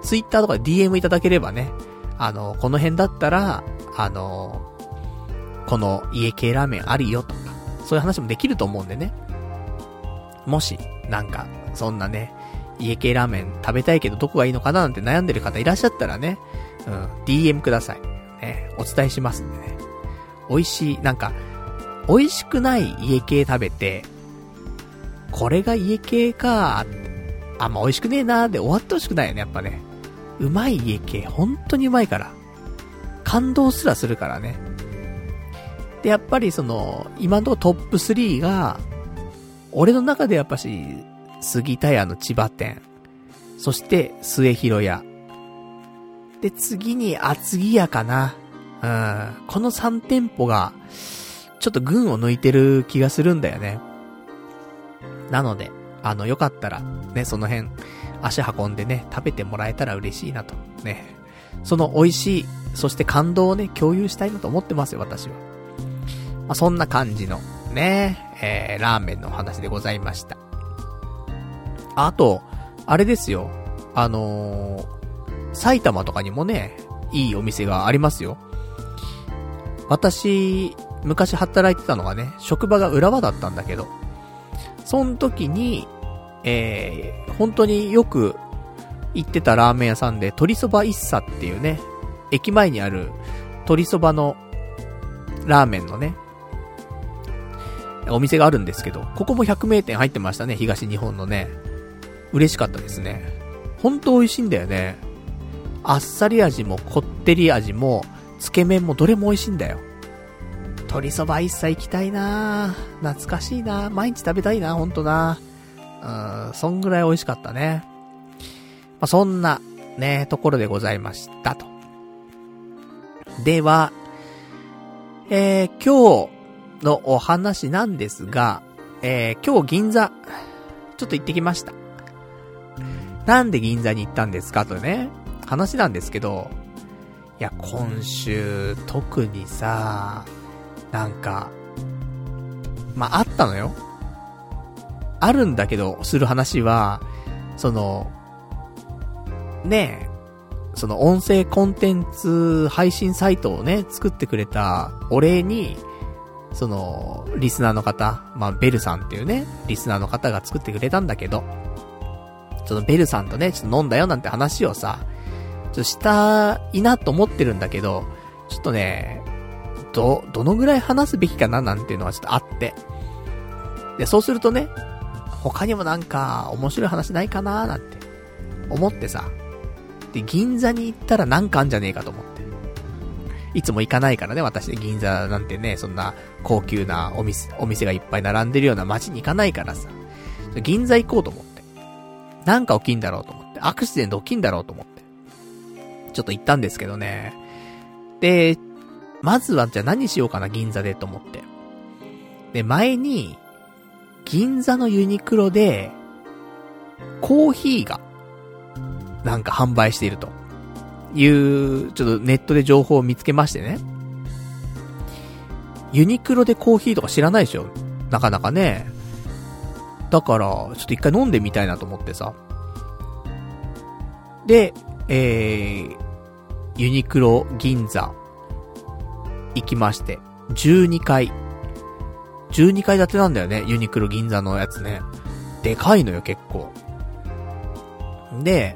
S1: ツイッターとかで DM いただければね、あの、この辺だったら、あの、この家系ラーメンあるよとか、そういう話もできると思うんでね。もし、なんか、そんなね、家系ラーメン食べたいけどどこがいいのかななんて悩んでる方いらっしゃったらね、うん、DM ください。ね、お伝えしますんでね。美味しい、なんか、美味しくない家系食べて、これが家系かあんま美味しくねえなーで終わってほしくないよね、やっぱね。うまい家系、本当にうまいから。感動すらするからね。で、やっぱりその、今のとトップ3が、俺の中でやっぱし、杉田屋の千葉店、そして末広屋。で、次に厚木屋かな。うん。この3店舗が、ちょっと群を抜いてる気がするんだよね。なので、あの、よかったら、ね、その辺、足運んでね、食べてもらえたら嬉しいなと。ね。その美味しい、そして感動をね、共有したいなと思ってますよ、私は。あ、そんな感じの、ね、えー、ラーメンのお話でございました。あと、あれですよ。あのー、埼玉とかにもね、いいお店がありますよ。私、昔働いてたのがね、職場が浦和だったんだけど、その時に、えー、本当によく行ってたラーメン屋さんで、鶏そば一茶っていうね、駅前にある鶏そばのラーメンのね、お店があるんですけど、ここも100名店入ってましたね、東日本のね。嬉しかったですね。ほんと美味しいんだよね。あっさり味もこってり味も、つけ麺もどれも美味しいんだよ。鶏そば一切行きたいな懐かしいな毎日食べたいなほんとなうん、そんぐらい美味しかったね。まあ、そんな、ね、ところでございましたと。では、えー、今日のお話なんですが、えー、今日銀座、ちょっと行ってきました。なんで銀座に行ったんですかとね、話なんですけど、いや、今週、特にさ、なんか、まあ、あったのよ。あるんだけど、する話は、その、ねえ、その音声コンテンツ配信サイトをね、作ってくれたお礼に、その、リスナーの方、まあ、ベルさんっていうね、リスナーの方が作ってくれたんだけど、そのベルさんとね、ちょっと飲んだよなんて話をさ、ちょっとしたいなと思ってるんだけど、ちょっとね、ど、どのぐらい話すべきかななんていうのはちょっとあって。で、そうするとね、他にもなんか面白い話ないかななんて思ってさ、で、銀座に行ったらなんかあんじゃねえかと思って。いつも行かないからね、私で銀座なんてね、そんな高級なお店、お店がいっぱい並んでるような街に行かないからさ、銀座行こうと思って。なんか起きんだろうと思って。アクシデント起きんだろうと思って。ちょっと行ったんですけどね。で、まずはじゃあ何しようかな、銀座でと思って。で、前に、銀座のユニクロで、コーヒーが、なんか販売していると。いう、ちょっとネットで情報を見つけましてね。ユニクロでコーヒーとか知らないでしょ？なかなかね。だから、ちょっと一回飲んでみたいなと思ってさ。で、えー、ユニクロ銀座行きまして、12階。12階建てなんだよね、ユニクロ銀座のやつね。でかいのよ、結構。で、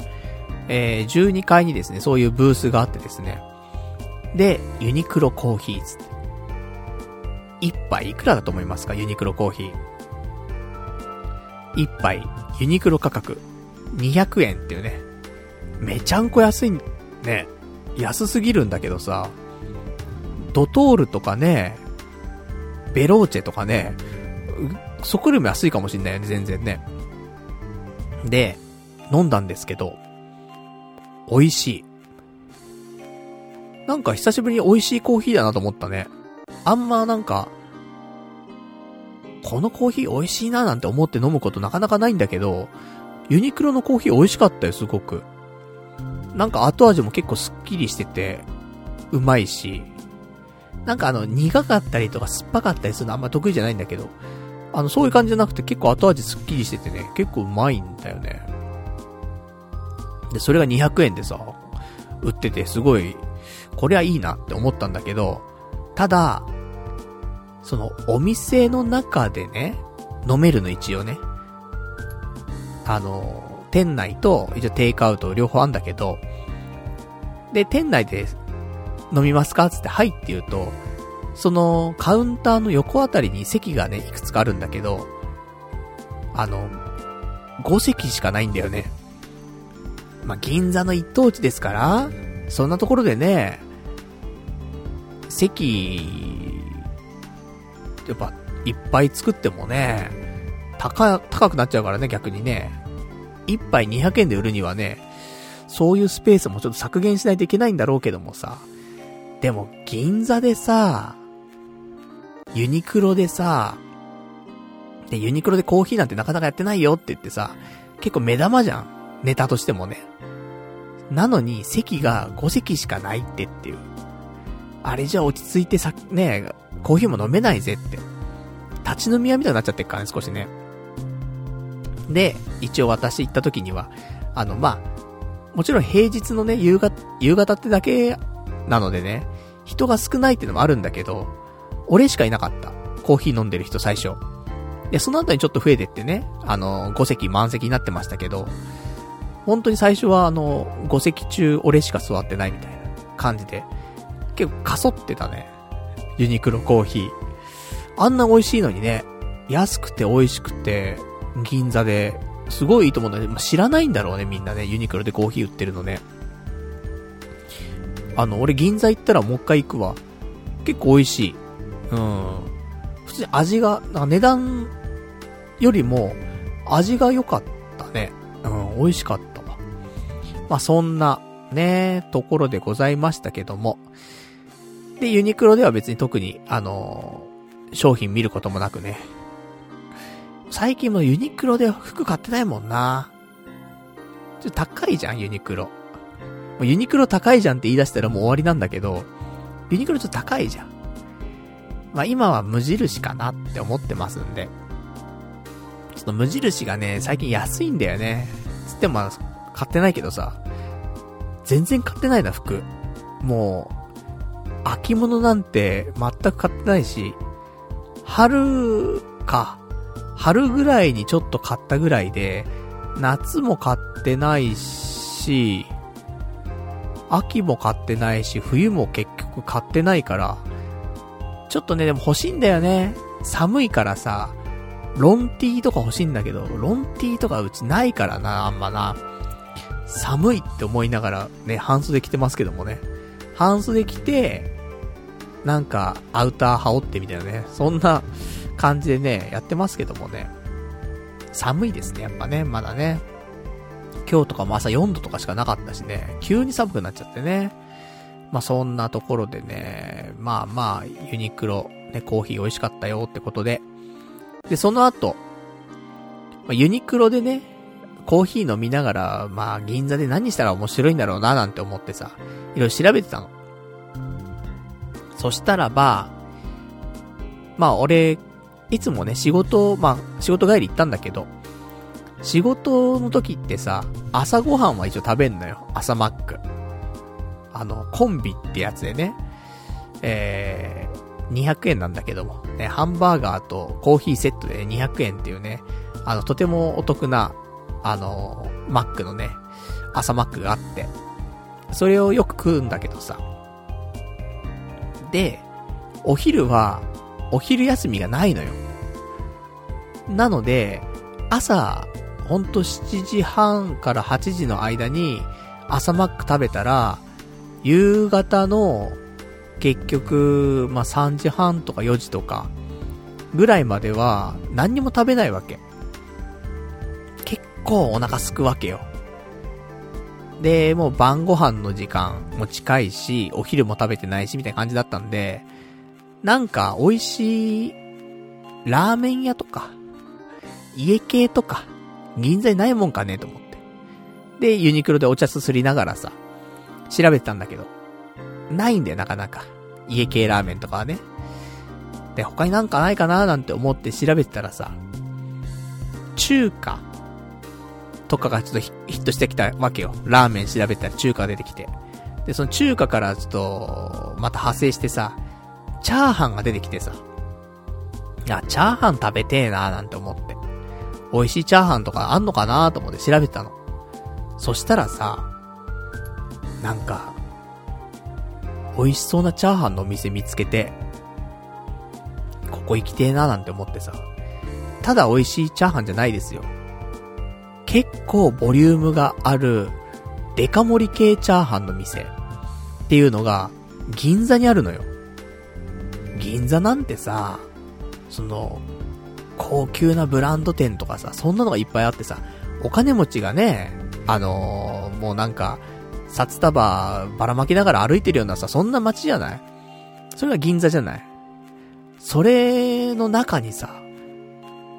S1: えー、12階にですね、そういうブースがあってですね。で、ユニクロコーヒーつって。一杯いくらだと思いますかユニクロコーヒー。一杯、ユニクロ価格、200円っていうね。めちゃんこ安い、ね。安すぎるんだけどさ、ドトールとかね、ベローチェとかね、そこよりも安いかもしんないよね、全然ね。で、飲んだんですけど、美味しい。なんか久しぶりに美味しいコーヒーだなと思ったね。あんまなんか、このコーヒー美味しいななんて思って飲むことなかなかないんだけど、ユニクロのコーヒー美味しかったよ、すごく。なんか後味も結構スッキリしてて、うまいし、なんかあの、苦かったりとか酸っぱかったりするのあんま得意じゃないんだけど、あの、そういう感じじゃなくて結構後味スッキリしててね、結構うまいんだよね。で、それが200円でさ、売っててすごい、これはいいなって思ったんだけど、ただ、その、お店の中でね、飲めるの一応ね。あの、店内と、一応テイクアウト両方あんだけど、で、店内で飲みますか？つって、はいって言うと、その、カウンターの横あたりに席がね、いくつかあるんだけど、あの、5席しかないんだよね。まあ、銀座の一等地ですから、そんなところでね、席、やっぱ、いっぱい作ってもね、高、高くなっちゃうからね、逆にね。一杯200円で売るにはね、そういうスペースもちょっと削減しないといけないんだろうけどもさ。でも、銀座でさ、ユニクロでさ、で、ユニクロでコーヒーなんてなかなかやってないよって言ってさ、結構目玉じゃん。ネタとしてもね。なのに、席が5席しかないってっていう。あれじゃ落ち着いてさ、ね、コーヒーも飲めないぜって。立ち飲み屋みたいになっちゃってるからね、少しね。で、一応私行った時には、あの、まあ、もちろん平日のね、夕方、夕方ってだけなのでね、人が少ないっていうのもあるんだけど、俺しかいなかった。コーヒー飲んでる人最初。で、その後にちょっと増えてってね、あの、5席満席になってましたけど、本当に最初はあの、5席中俺しか座ってないみたいな感じで、結構かそってたね。ユニクロコーヒー。あんな美味しいのにね、安くて美味しくて、銀座で、すごいいいと思うんだけど、知らないんだろうね、みんなね。ユニクロでコーヒー売ってるのね。あの、俺銀座行ったらもう一回行くわ。結構美味しい。うん。普通に味が、な値段よりも、味が良かったね。うん、美味しかったわ。まあ、そんな、ね、ところでございましたけども。で、ユニクロでは別に特に、あのー、商品見ることもなくね。最近もユニクロで服買ってないもんな。ちょっと高いじゃん、ユニクロ。ユニクロ高いじゃんって言い出したらもう終わりなんだけど、ユニクロちょっと高いじゃん。まあ今は無印かなって思ってますんで。ちょっと無印がね、最近安いんだよね。つっても買ってないけどさ、全然買ってないな、服。もう、秋物なんて全く買ってないし、春か。春ぐらいにちょっと買ったぐらいで、夏も買ってないし、秋も買ってないし、冬も結局買ってないから、ちょっとね、でも欲しいんだよね。寒いからさ、ロンティーとか欲しいんだけど、ロンティーとかうちないからな、あんまな。寒いって思いながらね、半袖着てますけどもね。半袖着て、なんか、アウター羽織ってみたいなね。そんな感じでね、やってますけどもね。寒いですね、やっぱね、まだね。今日とかも朝4度とかしかなかったしね、急に寒くなっちゃってね。まあそんなところでね、まあまあ、ユニクロ、ね、コーヒー美味しかったよってことで。で、その後、まあ、ユニクロでね、コーヒー飲みながら、まあ銀座で何したら面白いんだろうななんて思ってさ、いろいろ調べてたの。そしたらば、まあ俺、いつもね、仕事、まあ仕事帰り行ったんだけど、仕事の時ってさ、朝ごはんは一応食べんのよ。朝マック。あの、コンビってやつでね。えー、200円なんだけども、ね、ハンバーガーとコーヒーセットで200円っていうね、あの、とてもお得な、あの、マックのね、朝マックがあって、それをよく食うんだけどさ。で、お昼は、お昼休みがないのよ。なので、朝、ほんと7時半から8時の間に朝マック食べたら、夕方の結局、まあ、3時半とか4時とかぐらいまでは何にも食べないわけ。結構お腹すくわけよ。で、もう晩ご飯の時間も近いし、お昼も食べてないし、みたいな感じだったんで、なんか美味しいラーメン屋とか、家系とか、銀座にないもんかねと思って。で、ユニクロでお茶すすりながらさ、調べてたんだけど、ないんだよ、なかなか。家系ラーメンとかはね。で、他になんかないかななんて思って調べてたらさ、中華とかがちょっとヒットしてきたわけよ。ラーメン調べたら中華出てきて。で、その中華からちょっと、また派生してさ、チャーハンが出てきてさ、いや、チャーハン食べてえなーなんて思って。美味しいチャーハンとかあんのかなと思って調べたの。そしたらさ、なんか、美味しそうなチャーハンのお店見つけて、ここ行きてえななんて思ってさ、ただ美味しいチャーハンじゃないですよ。結構ボリュームがある、デカ盛り系チャーハンの店っていうのが、銀座にあるのよ。銀座なんてさ、その、高級なブランド店とかさ、そんなのがいっぱいあってさ、お金持ちがね、あのー、もうなんか、札束ばらまきながら歩いてるようなさ、そんな街じゃない？それが銀座じゃない？それの中にさ、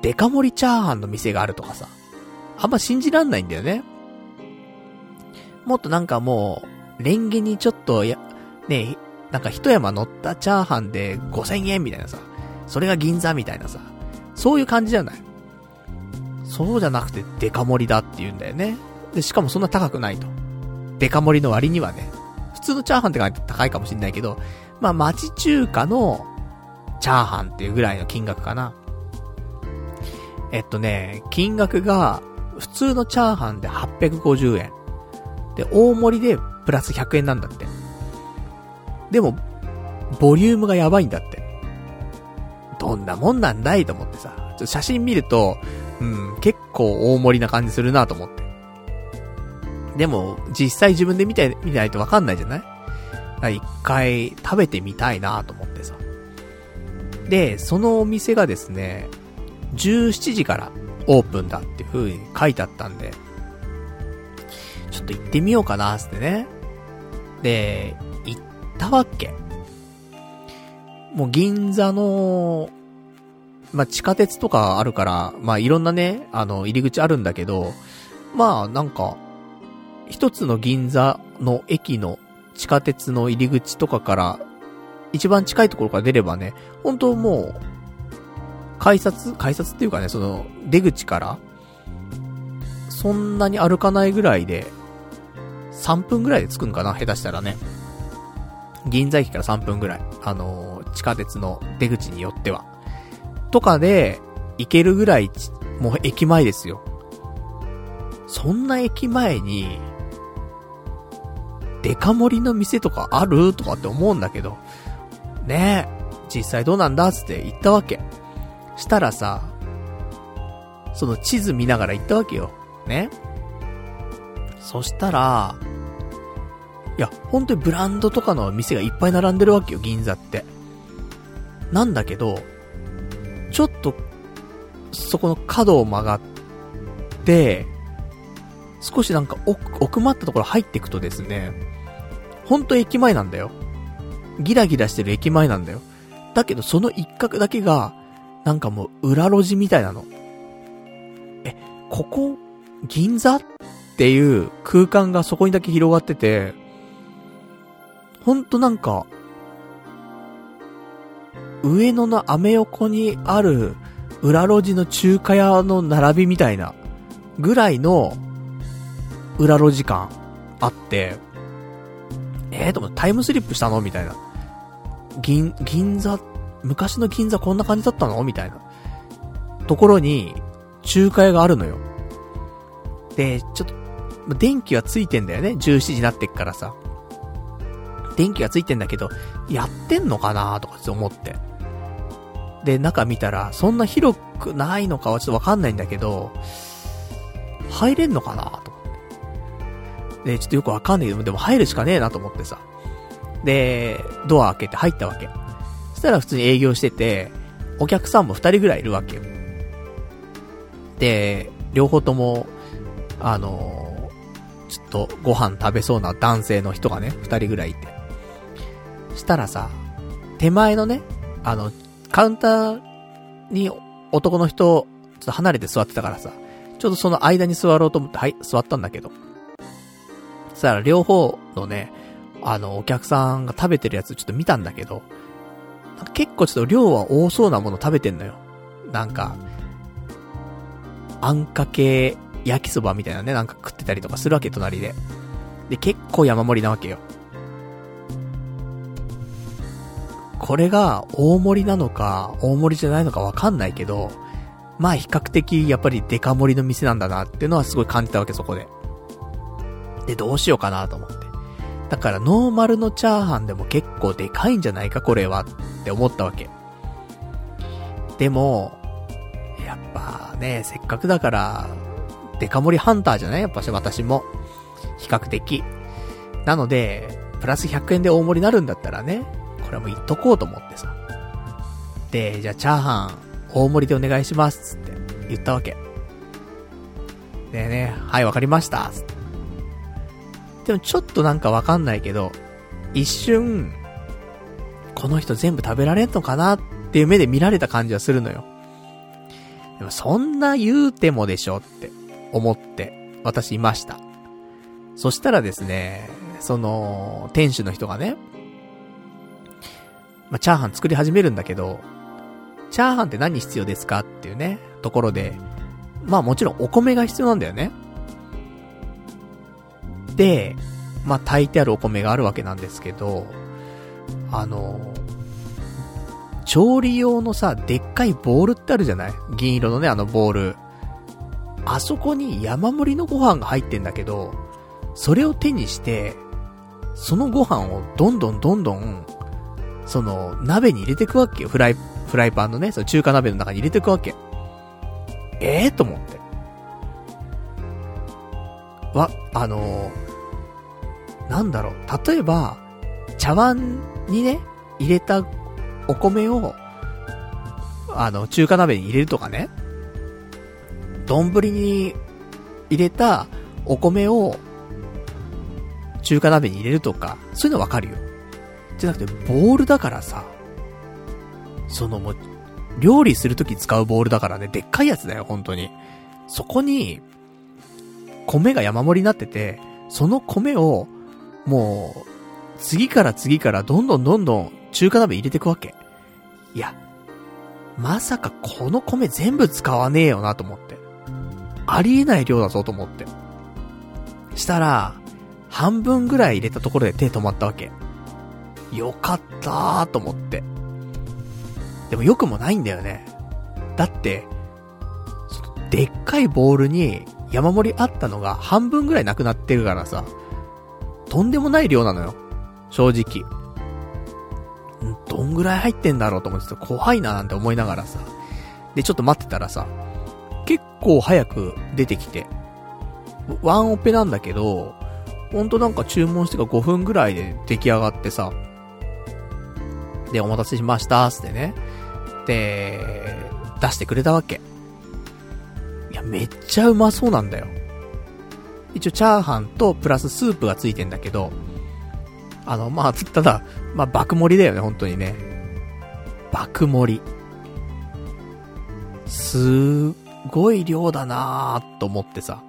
S1: デカ盛りチャーハンの店があるとかさ、あんま信じらんないんだよね。もっとなんかもう、レンゲにちょっとや、ね、なんか一山乗ったチャーハンで5000円みたいなさ、それが銀座みたいなさ、そういう感じじゃないそうじゃなくてデカ盛りだって言うんだよね。で、しかもそんな高くないと。デカ盛りの割にはね。普通のチャーハンってか高いかもしんないけど、まあ町中華のチャーハンっていうぐらいの金額かな。えっとね、金額が普通のチャーハンで850円。で、大盛りでプラス100円なんだって。でも、ボリュームがやばいんだって。どんなもんなんだいと思ってさ。ちょっと写真見ると、うん、結構大盛りな感じするなと思って。でも、実際自分で見て、見ないとわかんないじゃない？一回食べてみたいなと思ってさ。で、そのお店がですね、17時からオープンだっていう風に書いてあったんで、ちょっと行ってみようかな、つってね。で、行ったわけ。もう銀座の、まあ、地下鉄とかあるから、まあ、いろんなね、あの、入り口あるんだけど、まあ、なんか、一つの銀座の駅の地下鉄の入り口とかから、一番近いところから出ればね、本当もう、改札改札っていうかね、その、出口から、そんなに歩かないぐらいで、3分ぐらいで着くんかな下手したらね。銀座駅から3分ぐらい。あのー、地下鉄の出口によっては。とかで、行けるぐらい、もう駅前ですよ。そんな駅前に、デカ盛りの店とかある？とかって思うんだけど、ねえ、実際どうなんだ？つって言ったわけ。したらさ、その地図見ながら行ったわけよ。ね。そしたら、いや、本当にブランドとかの店がいっぱい並んでるわけよ、銀座って。なんだけど、ちょっと、そこの角を曲がって、少しなんか奥、奥まったところ入っていくとですね、ほんと駅前なんだよ。ギラギラしてる駅前なんだよ。だけどその一角だけが、なんかもう裏路地みたいなの。え、ここ、銀座っていう空間がそこにだけ広がってて、ほんとなんか、上野のアメ横にある裏路地の中華屋の並びみたいなぐらいの裏路地感あって、えー、と思タイムスリップしたの？みたいな。銀、銀座、昔の銀座こんな感じだったの？みたいな。ところに、中華屋があるのよ。で、ちょっと、電気はついてんだよね？17時になってっからさ。電気がついてんだけど、やってんのかな？とかって思って。で、中見たら、そんな広くないのかはちょっとわかんないんだけど、入れんのかな？と思ってで、ちょっとよくわかんないけど、でも入るしかねえなと思ってさ。で、ドア開けて入ったわけ。そしたら普通に営業してて、お客さんも二人ぐらいいるわけよ。で、両方とも、あの、ちょっとご飯食べそうな男性の人がね、二人ぐらいいて。したらさ、手前のね、あの、カウンターに男の人、ちょっと離れて座ってたからさ、ちょうどその間に座ろうと思って、はい、座ったんだけど。そしたら両方のね、あの、お客さんが食べてるやつちょっと見たんだけど、結構ちょっと量は多そうなもの食べてんのよ。なんか、あんかけ焼きそばみたいなね、なんか食ってたりとかするわけ、隣で。で、結構山盛りなわけよ。これが大盛りなのか、大盛りじゃないのかわかんないけど、まあ比較的やっぱりデカ盛りの店なんだなっていうのはすごい感じたわけ、そこで。で、どうしようかなと思って。だからノーマルのチャーハンでも結構でかいんじゃないか、これは。って思ったわけ。でも、やっぱね、せっかくだから、デカ盛りハンターじゃない？やっぱし私も。比較的。なので、プラス100円で大盛りになるんだったらね、これも言っとこうと思ってさ。で、じゃあチャーハン、大盛りでお願いします、つって言ったわけ。でね、はい、わかりました、つって。でもちょっとなんかわかんないけど、一瞬、この人全部食べられんのかなっていう目で見られた感じはするのよ。でもそんな言うてもでしょって思って、私いました。そしたらですね、その、店主の人がね、まあ、チャーハン作り始めるんだけど、チャーハンって何必要ですかっていうね、ところで、まあもちろんお米が必要なんだよね。で、まあ炊いてあるお米があるわけなんですけど、あの、調理用のさ、でっかいボールってあるじゃない？銀色のね、あのボール。あそこに山盛りのご飯が入ってんだけど、それを手にして、そのご飯をどんどんどんどん、その、鍋に入れてくわけよ。フライ、フライパンのね、その中華鍋の中に入れてくわけ。ええー、と思って。わ、あのー、なんだろう、例えば、茶碗にね、入れたお米を、あの、中華鍋に入れるとかね、丼に入れたお米を、中華鍋に入れるとか、そういうのわかるよ。じゃなくて、ボールだからさ、そのもう、料理するとき使うボールだからね、でっかいやつだよ、本当に。そこに、米が山盛りになってて、その米を、もう、次から次からどんどんどんどん中華鍋入れてくわけ。いや、まさかこの米全部使わねえよなと思って。ありえない量だぞと思って。したら、半分ぐらい入れたところで手止まったわけ。よかったーと思って。でも良くもないんだよね。だって、でっかいボールに山盛りあったのが半分ぐらいなくなってるからさ、とんでもない量なのよ。正直。どんぐらい入ってんだろうと思って怖いななんて思いながらさ。で、ちょっと待ってたらさ、結構早く出てきて、ワンオペなんだけど、ほんとなんか注文してから5分ぐらいで出来上がってさ、で、お待たせしましたつってね。で、出してくれたわけ。いや、めっちゃうまそうなんだよ。一応チャーハンとプラススープがついてんだけど、あの、まあ、ただ、まあ、爆盛りだよね、本当にね。爆盛り。すごい量だなーと思ってさ。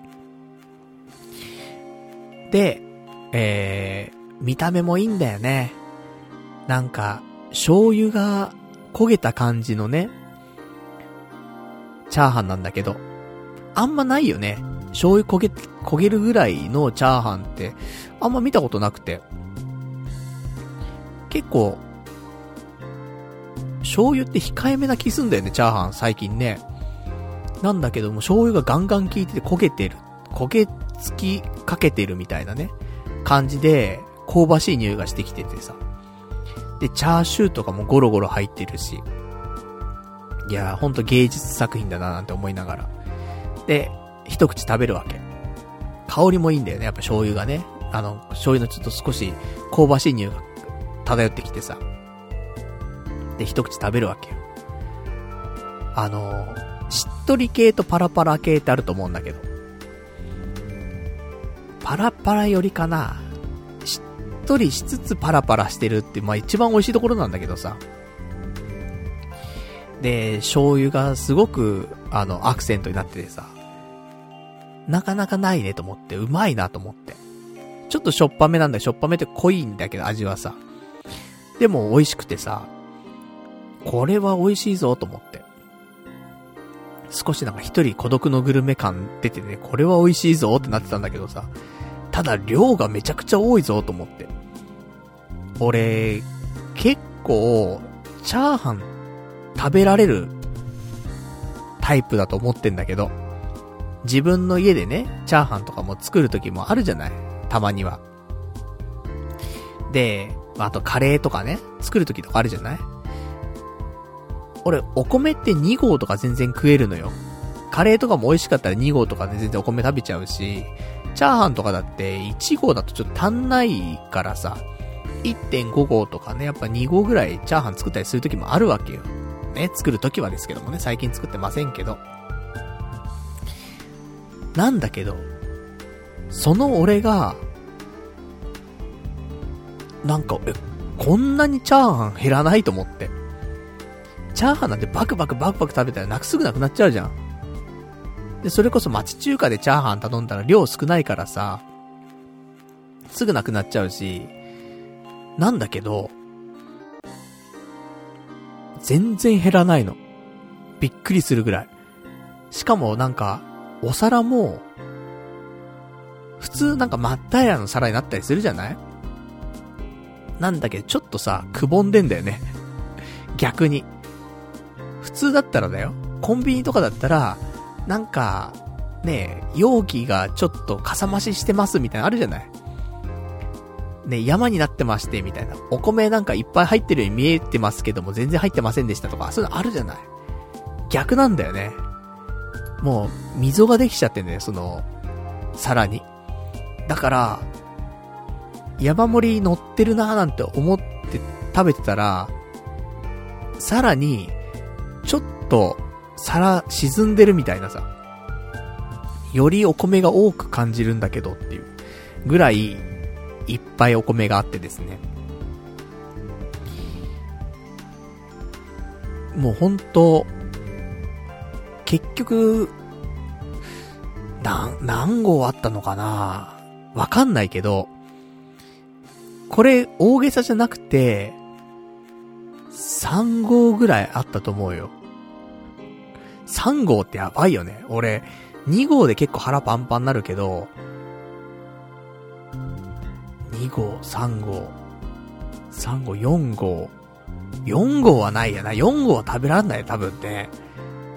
S1: で、えー、見た目もいいんだよね。なんか、醤油が焦げた感じのね、チャーハンなんだけど、あんまないよね。醤油焦げ、焦げるぐらいのチャーハンって、あんま見たことなくて。結構、醤油って控えめな気すんだよね、チャーハン、最近ね。なんだけども、醤油がガンガン効いてて焦げてる。焦げ付きかけてるみたいなね、感じで、香ばしい匂いがしてきててさ。で、チャーシューとかもゴロゴロ入ってるし。いやー、ほんと芸術作品だななんて思いながら。で、一口食べるわけ。香りもいいんだよね、やっぱ醤油がね。あの、醤油のちょっと少し香ばしい匂いが漂ってきてさ。で、一口食べるわけよ。あのしっとり系とパラパラ系ってあると思うんだけど。パラパラよりかな、とりしつつパラパラしてるって、まあ一番美味しいところなんだけどさ。で、醤油がすごく、あの、アクセントになっててさ。なかなかないねと思って、うまいなと思って。ちょっとしょっぱめなんだよ。しょっぱめって濃いんだけど、味はさ。でも美味しくてさ、これは美味しいぞと思って。少しなんか一人孤独のグルメ感出てね、これは美味しいぞってなってたんだけどさ、ただ量がめちゃくちゃ多いぞと思って。俺、結構、チャーハン食べられるタイプだと思ってんだけど、自分の家でね、チャーハンとかも作る時もあるじゃない？たまには。で、あとカレーとかね、作る時とかあるじゃない？俺、お米って2合とか全然食えるのよ。カレーとかも美味しかったら2合とかで全然お米食べちゃうし、チャーハンとかだって1合だとちょっと足んないからさ、1.5合とかね、やっぱ2合ぐらいチャーハン作ったりする時もあるわけよ。ね、作る時はですけどもね、最近作ってませんけど。なんだけど、その俺が、なんか、え、こんなにチャーハン減らないと思って。チャーハンなんてバクバクバクバク食べたらなくすぐなくなっちゃうじゃん。で、それこそ町中華でチャーハン頼んだら量少ないからさ、すぐなくなっちゃうし、なんだけど、全然減らないの。びっくりするぐらい。しかもなんか、お皿も、普通なんか真っ平らの皿になったりするじゃない？なんだけど、ちょっとさ、くぼんでんだよね。逆に。普通だったらだよ。コンビニとかだったら、なんか、ね容器がちょっとかさ増ししてますみたいなのあるじゃない？ね、山になってまして、みたいな。お米なんかいっぱい入ってるように見えてますけども、全然入ってませんでしたとか、そういうのあるじゃない？逆なんだよね。もう、溝ができちゃってね、その、皿に。だから、山盛り乗ってるなーなんて思って食べてたら、さらに、ちょっと、皿沈んでるみたいなさ。よりお米が多く感じるんだけどっていう。ぐらい、いっぱいお米があってですね。もうほんと、結局、な、何号あったのかな？わかんないけど、これ大げさじゃなくて、3号ぐらいあったと思うよ。3号ってやばいよね。俺、2号で結構腹パンパンになるけど、2号、3号、3号、4号、4号はないやな。4号は食べらんない多分ね。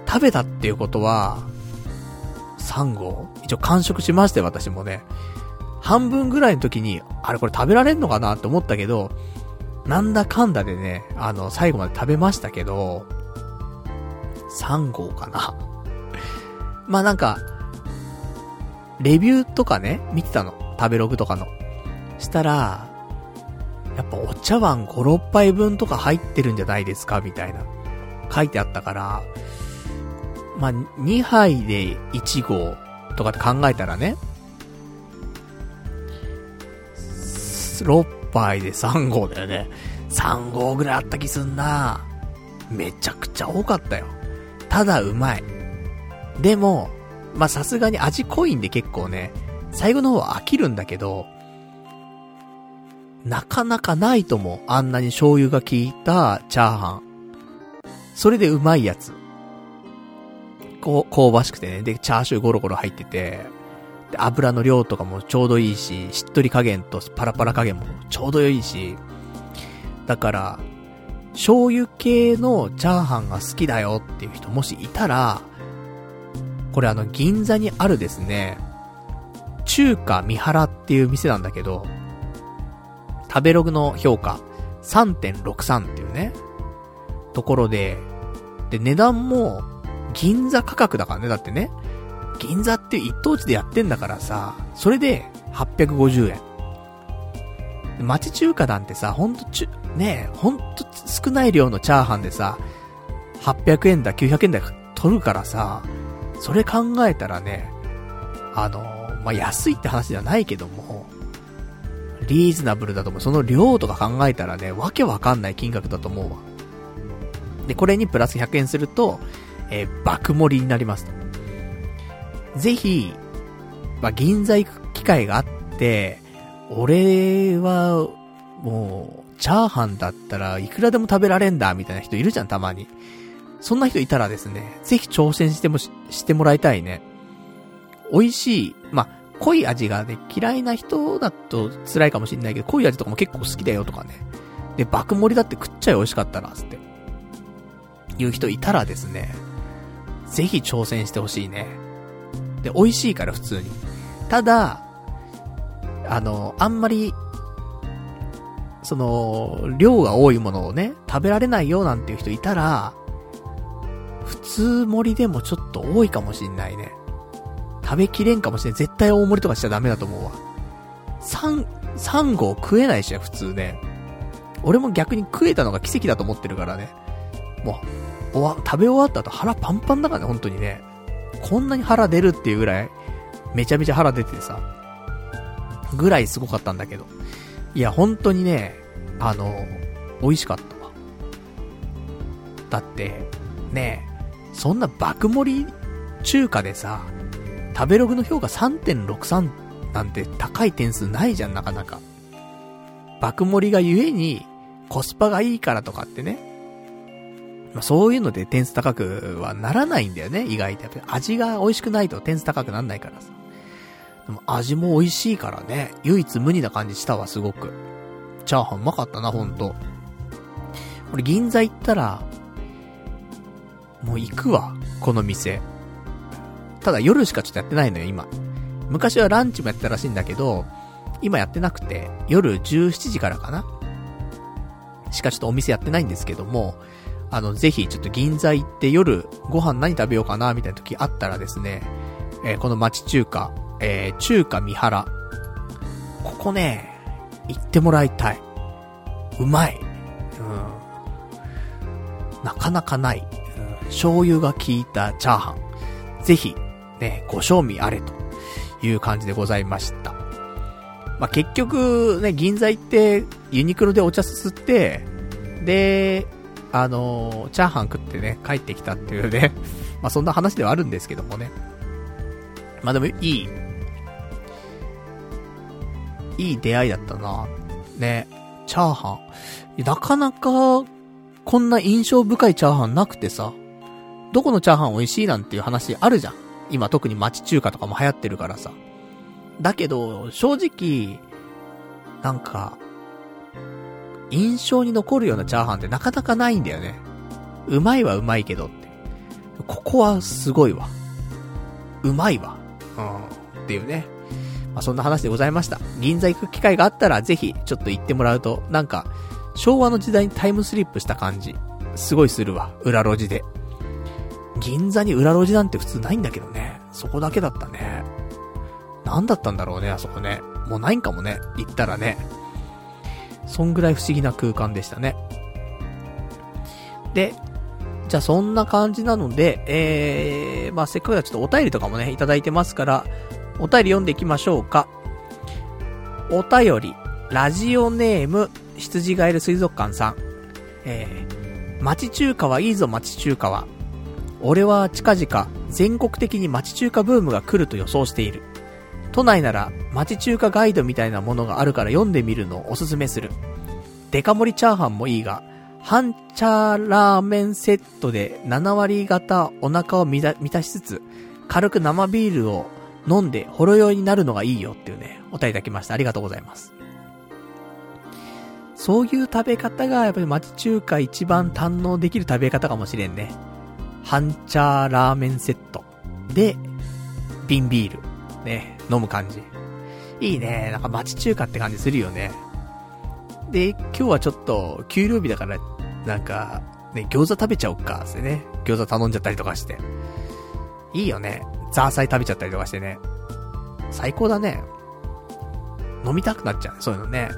S1: 食べたっていうことは、3号一応完食しましたよ、私もね。半分ぐらいの時に、あれこれ食べられんのかなって思ったけど、なんだかんだでね、あの、最後まで食べましたけど、3号かな。まあなんか、レビューとかね、見てたの。食べログとかの。したら、やっぱお茶碗5、6杯分とか入ってるんじゃないですかみたいな。書いてあったから、まあ、2杯で1号とかって考えたらね、6杯で3号だよね。3号ぐらいあった気すんなめちゃくちゃ多かったよ。ただうまい。でも、まあ、さすがに味濃いんで結構ね、最後の方は飽きるんだけど、なかなかないと思う。あんなに醤油が効いたチャーハン。それでうまいやつ。こう、香ばしくてね。で、チャーシューゴロゴロ入ってて、で、油の量とかもちょうどいいし、しっとり加減とパラパラ加減もちょうどいいし、だから、醤油系のチャーハンが好きだよっていう人もしいたら、これあの、銀座にあるですね、中華三原っていう店なんだけど、食べログの評価3.63っていうね、ところで、で、値段も銀座価格だからね、だってね。銀座って一等地でやってんだからさ、それで850円。町中華なんてさ、ほんとちゅ、ねえほんと少ない量のチャーハンでさ、800円だ、900円だ取るからさ、それ考えたらね、あの、まあ、安いって話じゃないけども、リーズナブルだと思う。その量とか考えたらね、わけわかんない金額だと思うわ。で、これにプラス100円すると、えー、爆盛りになりますと。ぜひ、まあ、銀座行く機会があって、俺は、もう、チャーハンだったらいくらでも食べられんだ、みたいな人いるじゃん、たまに。そんな人いたらですね、ぜひ挑戦してもし、してもらいたいね。美味しい、まあ、濃い味がね、嫌いな人だと辛いかもしんないけど、濃い味とかも結構好きだよとかね。で、爆盛りだって食っちゃい美味しかったら、つって。いう人いたらですね、ぜひ挑戦してほしいね。で、美味しいから普通に。ただ、あの、あんまり、その、量が多いものをね、食べられないよなんていう人いたら、普通盛りでもちょっと多いかもしんないね。食べきれんかもしれん。絶対大盛りとかしちゃダメだと思うわ。3、3号食えないしや、普通ね。俺も逆に食えたのが奇跡だと思ってるからね。もう、おわ、食べ終わった後腹パンパンだからね、本当にね。こんなに腹出るっていうぐらい、めちゃめちゃ腹出ててさ、ぐらいすごかったんだけど。いや、本当にね、あの、美味しかったわ。だって、ねそんな爆盛り中華でさ、食べログの評価3.63なんて高い点数ないじゃん、なかなか。爆盛りがゆえに、コスパがいいからとかってね、まあ、そういうので点数高くはならないんだよね、意外と。味が美味しくないと点数高くなんないからさ。でも味も美味しいからね、唯一無二な感じしたわ、すごく。チャーハンうまかったな、ほんと。俺銀座行ったら、もう行くわ、この店。ただ夜しかちょっとやってないのよ、今。昔はランチもやってたらしいんだけど、今やってなくて、夜17時からかなしかちょっとお店やってないんですけども、あの、ぜひちょっと銀座行って夜ご飯何食べようかなみたいな時あったらですね、えー、この町中華、えー、中華三原。ここね、行ってもらいたい。うまい。うん。なかなかない。うん、醤油が効いたチャーハン。ぜひ、ね、ご賞味あれという感じでございました。まあ、結局、ね、銀座行って、ユニクロでお茶すすって、で、あのー、チャーハン食ってね、帰ってきたっていうね、まあ、そんな話ではあるんですけどもね。まあ、でもいい、いい出会いだったな。ね、チャーハン。なかなか、こんな印象深いチャーハンなくてさ、どこのチャーハン美味しいなんていう話あるじゃん。今特に町中華とかも流行ってるからさ。だけど、正直、なんか、印象に残るようなチャーハンってなかなかないんだよね。うまいはうまいけどって。ここはすごいわ。うまいわ。うん。っていうね。まあ、そんな話でございました。銀座行く機会があったらぜひちょっと行ってもらうと、なんか、昭和の時代にタイムスリップした感じ。すごいするわ。裏路地で。銀座に裏路地なんて普通ないんだけどね。そこだけだったね。何だったんだろうね、あそこね。もうないんかもね。行ったらね。そんぐらい不思議な空間でしたね。で、じゃあそんな感じなので、えー、まあせっかくだちょっとお便りとかもね、いただいてますから、お便り読んでいきましょうか。お便り、ラジオネーム、羊ガエル水族館さん。えー、町中華はいいぞ町中華は。俺は近々全国的に町中華ブームが来ると予想している。都内なら町中華ガイドみたいなものがあるから読んでみるのをおすすめする。デカ盛りチャーハンもいいが、半チャーラーメンセットで7割方お腹を満たしつつ、軽く生ビールを飲んでほろ酔いになるのがいいよっていうね、お便りいただきました。ありがとうございます。そういう食べ方がやっぱり町中華一番堪能できる食べ方かもしれんね。半チャーラーメンセット。で、瓶ビール。ね、飲む感じ。いいね。なんか町中華って感じするよね。で、今日はちょっと、給料日だから、なんか、ね、餃子食べちゃおっか、ってね。餃子頼んじゃったりとかして。いいよね。ザーサイ食べちゃったりとかしてね。最高だね。飲みたくなっちゃうね、そういうのね。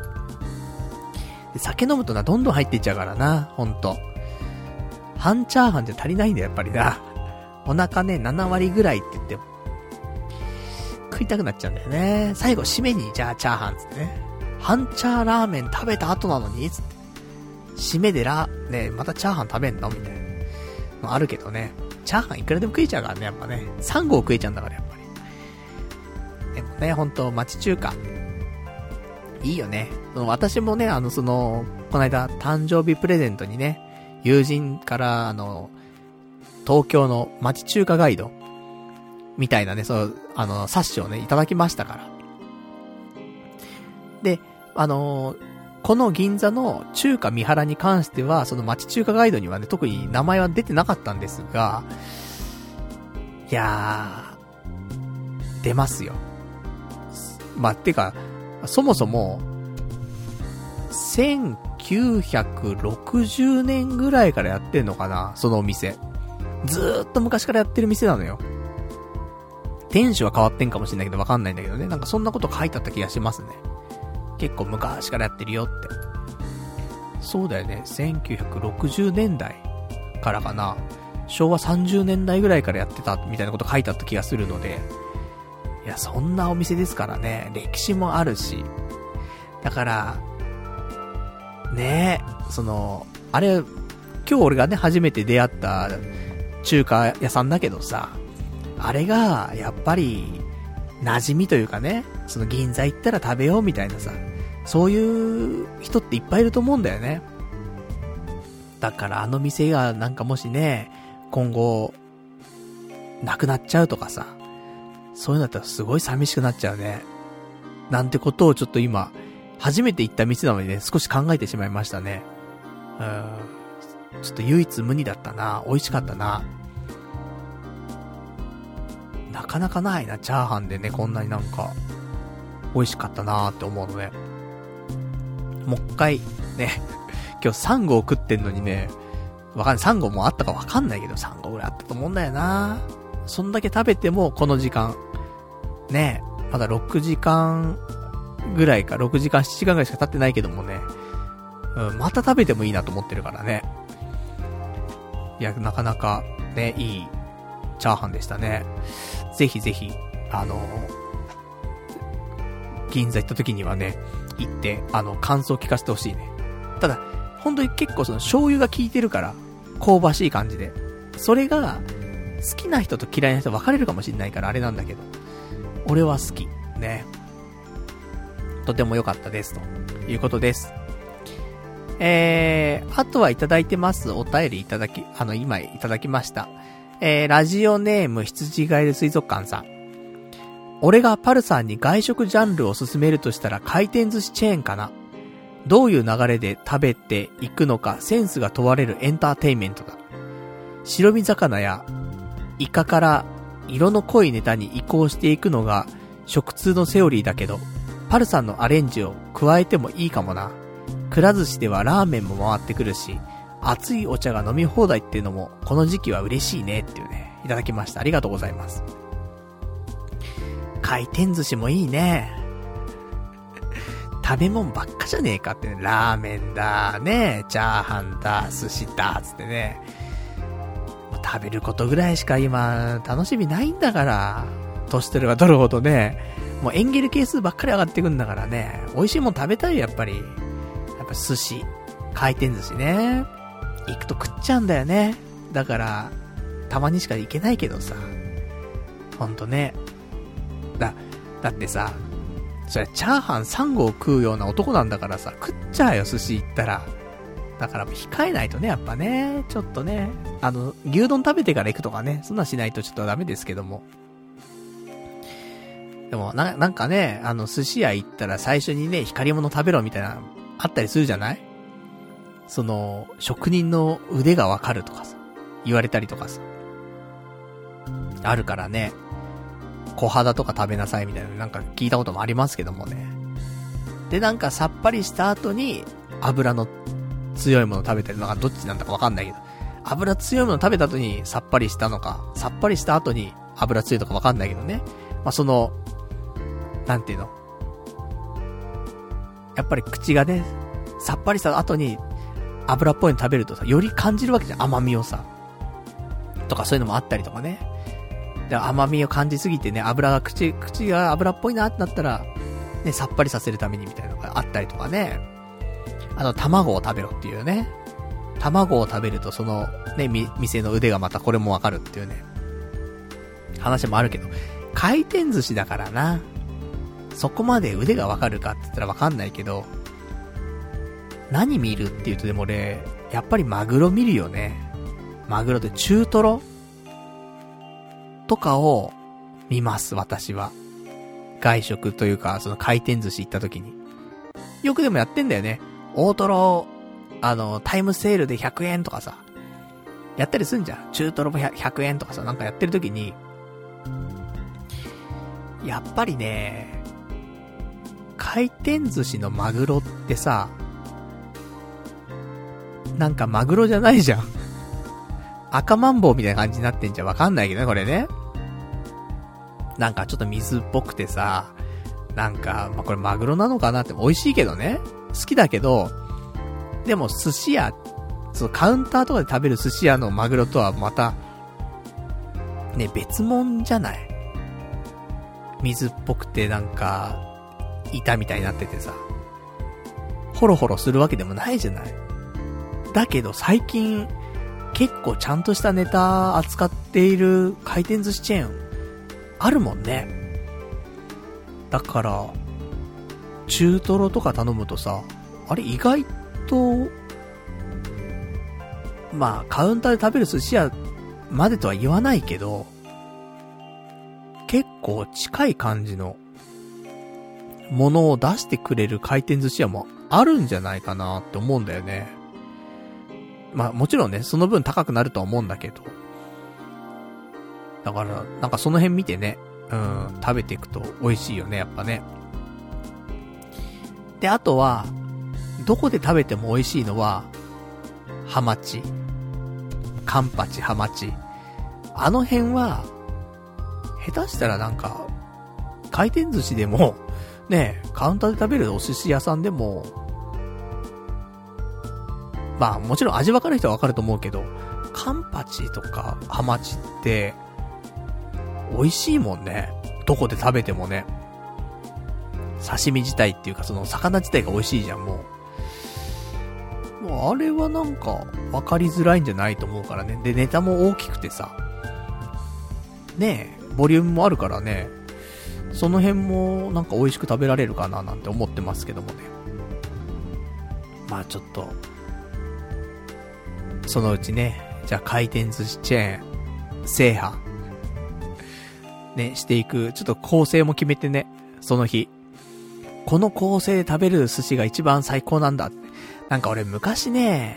S1: 酒飲むとな、どんどん入っていっちゃうからな、ほんと。半チャーハンじゃ足りないんだよ、やっぱりな。お腹ね、7割ぐらいって言って、食いたくなっちゃうんだよね。最後、締めに、じゃあチャーハンつってね。半チャーラーメン食べた後なのにつって。締めでら、ね、またチャーハン食べんのみたいな。のあるけどね。チャーハンいくらでも食えちゃうからね、やっぱね。3合食えちゃうんだから、やっぱり。でもね、ほんと、町中華。いいよね。私もね、あの、その、この間、誕生日プレゼントにね、友人から、あの、東京の町中華ガイド、みたいなね、そう、あの、冊子をね、いただきましたから。で、あのこの銀座の中華三原に関しては、その町中華ガイドにはね、特に名前は出てなかったんですが、いやー、出ますよ。まあ、てか、そもそも、1960年ぐらいからやってんのかなそのお店。ずーっと昔からやってる店なのよ。店主は変わってんかもしんないけどわかんないんだけどね。なんかそんなこと書いてあった気がしますね。結構昔からやってるよって。そうだよね。1960年代からかな。昭和30年代ぐらいからやってたみたいなこと書いてあった気がするので。いや、そんなお店ですからね。歴史もあるし。だから、ねえ、その、あれ、今日俺がね、初めて出会った中華屋さんだけどさ、あれが、やっぱり、馴染みというかね、その銀座行ったら食べようみたいなさ、そういう人っていっぱいいると思うんだよね。だからあの店がなんかもしね、今後、なくなっちゃうとかさ、そういうのだったらすごい寂しくなっちゃうね。なんてことをちょっと今、初めて行った店なのにね、少し考えてしまいましたね。うん。ちょっと唯一無二だったな。美味しかったな。なかなかないな、チャーハンでね、こんなになんか、美味しかったなーって思うのね。もう一回、ね、今日3合食ってんのにね、わかんない。3合もあったかわかんないけど、3合ぐらいあったと思うんだよなそんだけ食べても、この時間。ねまだ6時間ぐらいか、6時間、7時間ぐらいしか経ってないけどもね。うん、また食べてもいいなと思ってるからね。いや、なかなか、ね、いい、チャーハンでしたね。ぜひぜひ、あの、銀座行った時にはね、行って、あの、感想を聞かせてほしいね。ただ、本当に結構その醤油が効いてるから、香ばしい感じで。それが、好きな人と嫌いな人分かれるかもしんないからあれなんだけど。俺は好き。ね。とても良かったです。ということです。えー、あとはいただいてます。お便りいただき、あの、今いただきました。えー、ラジオネーム羊ガエル水族館さん。俺がパルさんに外食ジャンルを勧めるとしたら回転寿司チェーンかな。どういう流れで食べていくのかセンスが問われるエンターテインメントだ。白身魚やイカから色の濃いネタに移行していくのが食通のセオリーだけど、パルさんのアレンジを加えてもいいかもな。くら寿司ではラーメンも回ってくるし、熱いお茶が飲み放題っていうのもこの時期は嬉しいねっていうね、いただきました。ありがとうございます。回転寿司もいいね。食べ物ばっかじゃねえかってね。ラーメンだ、ね、チャーハンだ、寿司だ、つってね。食べることぐらいしか今、楽しみないんだから。年取れば取るほどね、もうエンゲル係数ばっかり上がってくんだからね。美味しいもん食べたいやっぱり。やっぱ寿司、回転寿司ね。行くと食っちゃうんだよね。だから、たまにしか行けないけどさ。ほんとね。だ、だってさ、それチャーハン3合食うような男なんだからさ、食っちゃうよ、寿司行ったら。だから控えないとね、やっぱね、ちょっとね、あの、牛丼食べてから行くとかね、そんなんしないとちょっとダメですけども。でも、な、なんかね、あの、寿司屋行ったら最初にね、光り物食べろみたいな、あったりするじゃない？その、職人の腕がわかるとかさ、言われたりとかさ。あるからね、小肌とか食べなさいみたいな、なんか聞いたこともありますけどもね。で、なんかさっぱりした後に、油の強いもの食べてるのがどっちなんだかわかんないけど、油強いもの食べた後にさっぱりしたのか、さっぱりした後に油強いのかわかんないけどね。まあ、その、なんていうの？やっぱり口がね、さっぱりした後に油っぽいの食べるとさ、より感じるわけじゃん、甘みをさ。とかそういうのもあったりとかね。で、甘みを感じすぎてね、油が口、口が油っぽいなってなったら、ね、さっぱりさせるためにみたいなのがあったりとかね。あの、卵を食べろっていうね。卵を食べるとその、ね、店の腕がまたこれもわかるっていうね。話もあるけど、回転寿司だからな。そこまで腕がわかるかって言ったらわかんないけど、何見るって言うとでも俺、やっぱりマグロ見るよね。マグロで中トロとかを見ます、私は。外食というか、その回転寿司行った時に。よくでもやってんだよね。大トロ、あの、タイムセールで100円とかさ、やったりすんじゃん。中トロも 100, 円とかさ、なんかやってる時に、やっぱりね、回転寿司のマグロってさ、なんかマグロじゃないじゃん。赤マンボウみたいな感じになってんじゃん。わかんないけどね、これね。なんかちょっと水っぽくてさ、なんか、まあ、これマグロなのかなって美味しいけどね。好きだけど、でも寿司屋、そのカウンターとかで食べる寿司屋のマグロとはまた、ね、別物じゃない？水っぽくてなんか、板みたいになっててさ、ホロホロするわけでもないじゃない？だけど最近、結構ちゃんとしたネタ扱っている回転寿司チェーン、あるもんね。だから、中トロとか頼むとさ、あれ意外と、まあ、カウンターで食べる寿司屋までとは言わないけど、結構近い感じのものを出してくれる回転寿司屋もあるんじゃないかなって思うんだよね。まあもちろんね、その分高くなるとは思うんだけど。だから、なんかその辺見てね、うん、食べていくと美味しいよね、やっぱね。で、あとは、どこで食べても美味しいのは、ハマチ。カンパチ、ハマチ。あの辺は、下手したらなんか、回転寿司でも、ね、カウンターで食べるお寿司屋さんでも、まあもちろん味わかる人はわかると思うけど、カンパチとかハマチって、美味しいもんね。どこで食べてもね。刺身自体っていうかその魚自体が美味しいじゃん、もう。もうあれはなんか、わかりづらいんじゃないと思うからね。で、ネタも大きくてさ。ねえ、ボリュームもあるからね。その辺もなんか美味しく食べられるかななんて思ってますけどもね。まあちょっと、そのうちね、じゃあ回転寿司チェーン、制覇、ね、していく、ちょっと構成も決めてね、その日。この構成で食べる寿司が一番最高なんだ。なんか俺昔ね、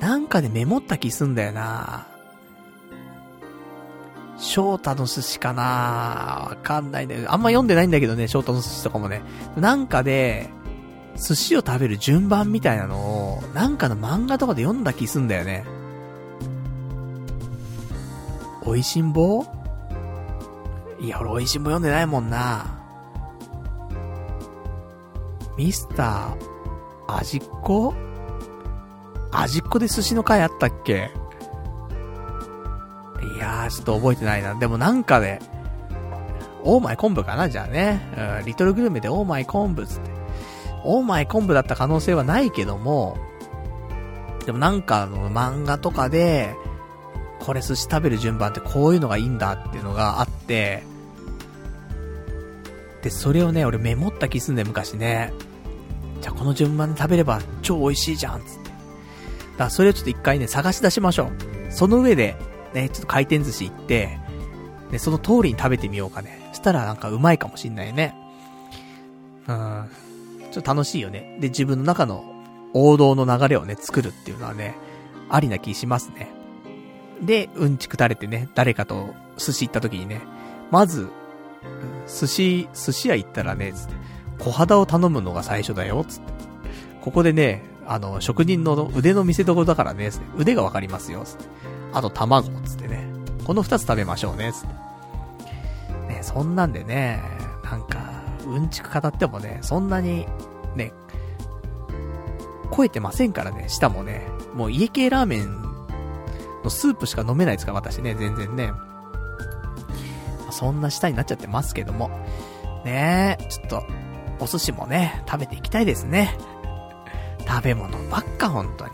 S1: なんかでメモった気すんだよな翔太の寿司かなわかんないね。あんま読んでないんだけどね、翔太の寿司とかもね。なんかで、寿司を食べる順番みたいなのを、なんかの漫画とかで読んだ気すんだよね。美味しんぼ？いや、俺美味しんぼ読んでないもんな。ミスター、味っ子？味っ子で寿司の回あったっけ？いやー、ちょっと覚えてないな。でもなんかで、オーマイ昆布かなじゃあね。うん、リトルグルメでオーマイ昆布つって。オーマイ昆布だった可能性はないけども、でもなんかあの漫画とかで、これ寿司食べる順番ってこういうのがいいんだっていうのがあって、で、それをね、俺メモった気すんだよ、昔ね。じゃあこの順番で食べれば超美味しいじゃん、つって。だからそれをちょっと一回ね、探し出しましょう。その上で、ね、ちょっと回転寿司行って、で、その通りに食べてみようかね。したらなんかうまいかもしんないね。うん。ちょっと楽しいよね。で、自分の中の王道の流れをね、作るっていうのはね、ありな気しますね。で、うんちく垂れてね、誰かと寿司行った時にね、まず、寿司、寿司屋行ったらね、つって、小肌を頼むのが最初だよ、つって。ここでね、あの、職人の腕の見せ所だからね、腕がわかりますよ、つって。あと卵、つってね。この二つ食べましょうね、つって。ね、そんなんでね、なんか、うんちく語ってもね、そんなに、ね、超えてませんからね、舌もね。もう家系ラーメンのスープしか飲めないですから、私ね、全然ね。そんな舌になっちゃってますけども。ねえ、ちょっと、お寿司もね、食べていきたいですね。食べ物ばっか、本当に。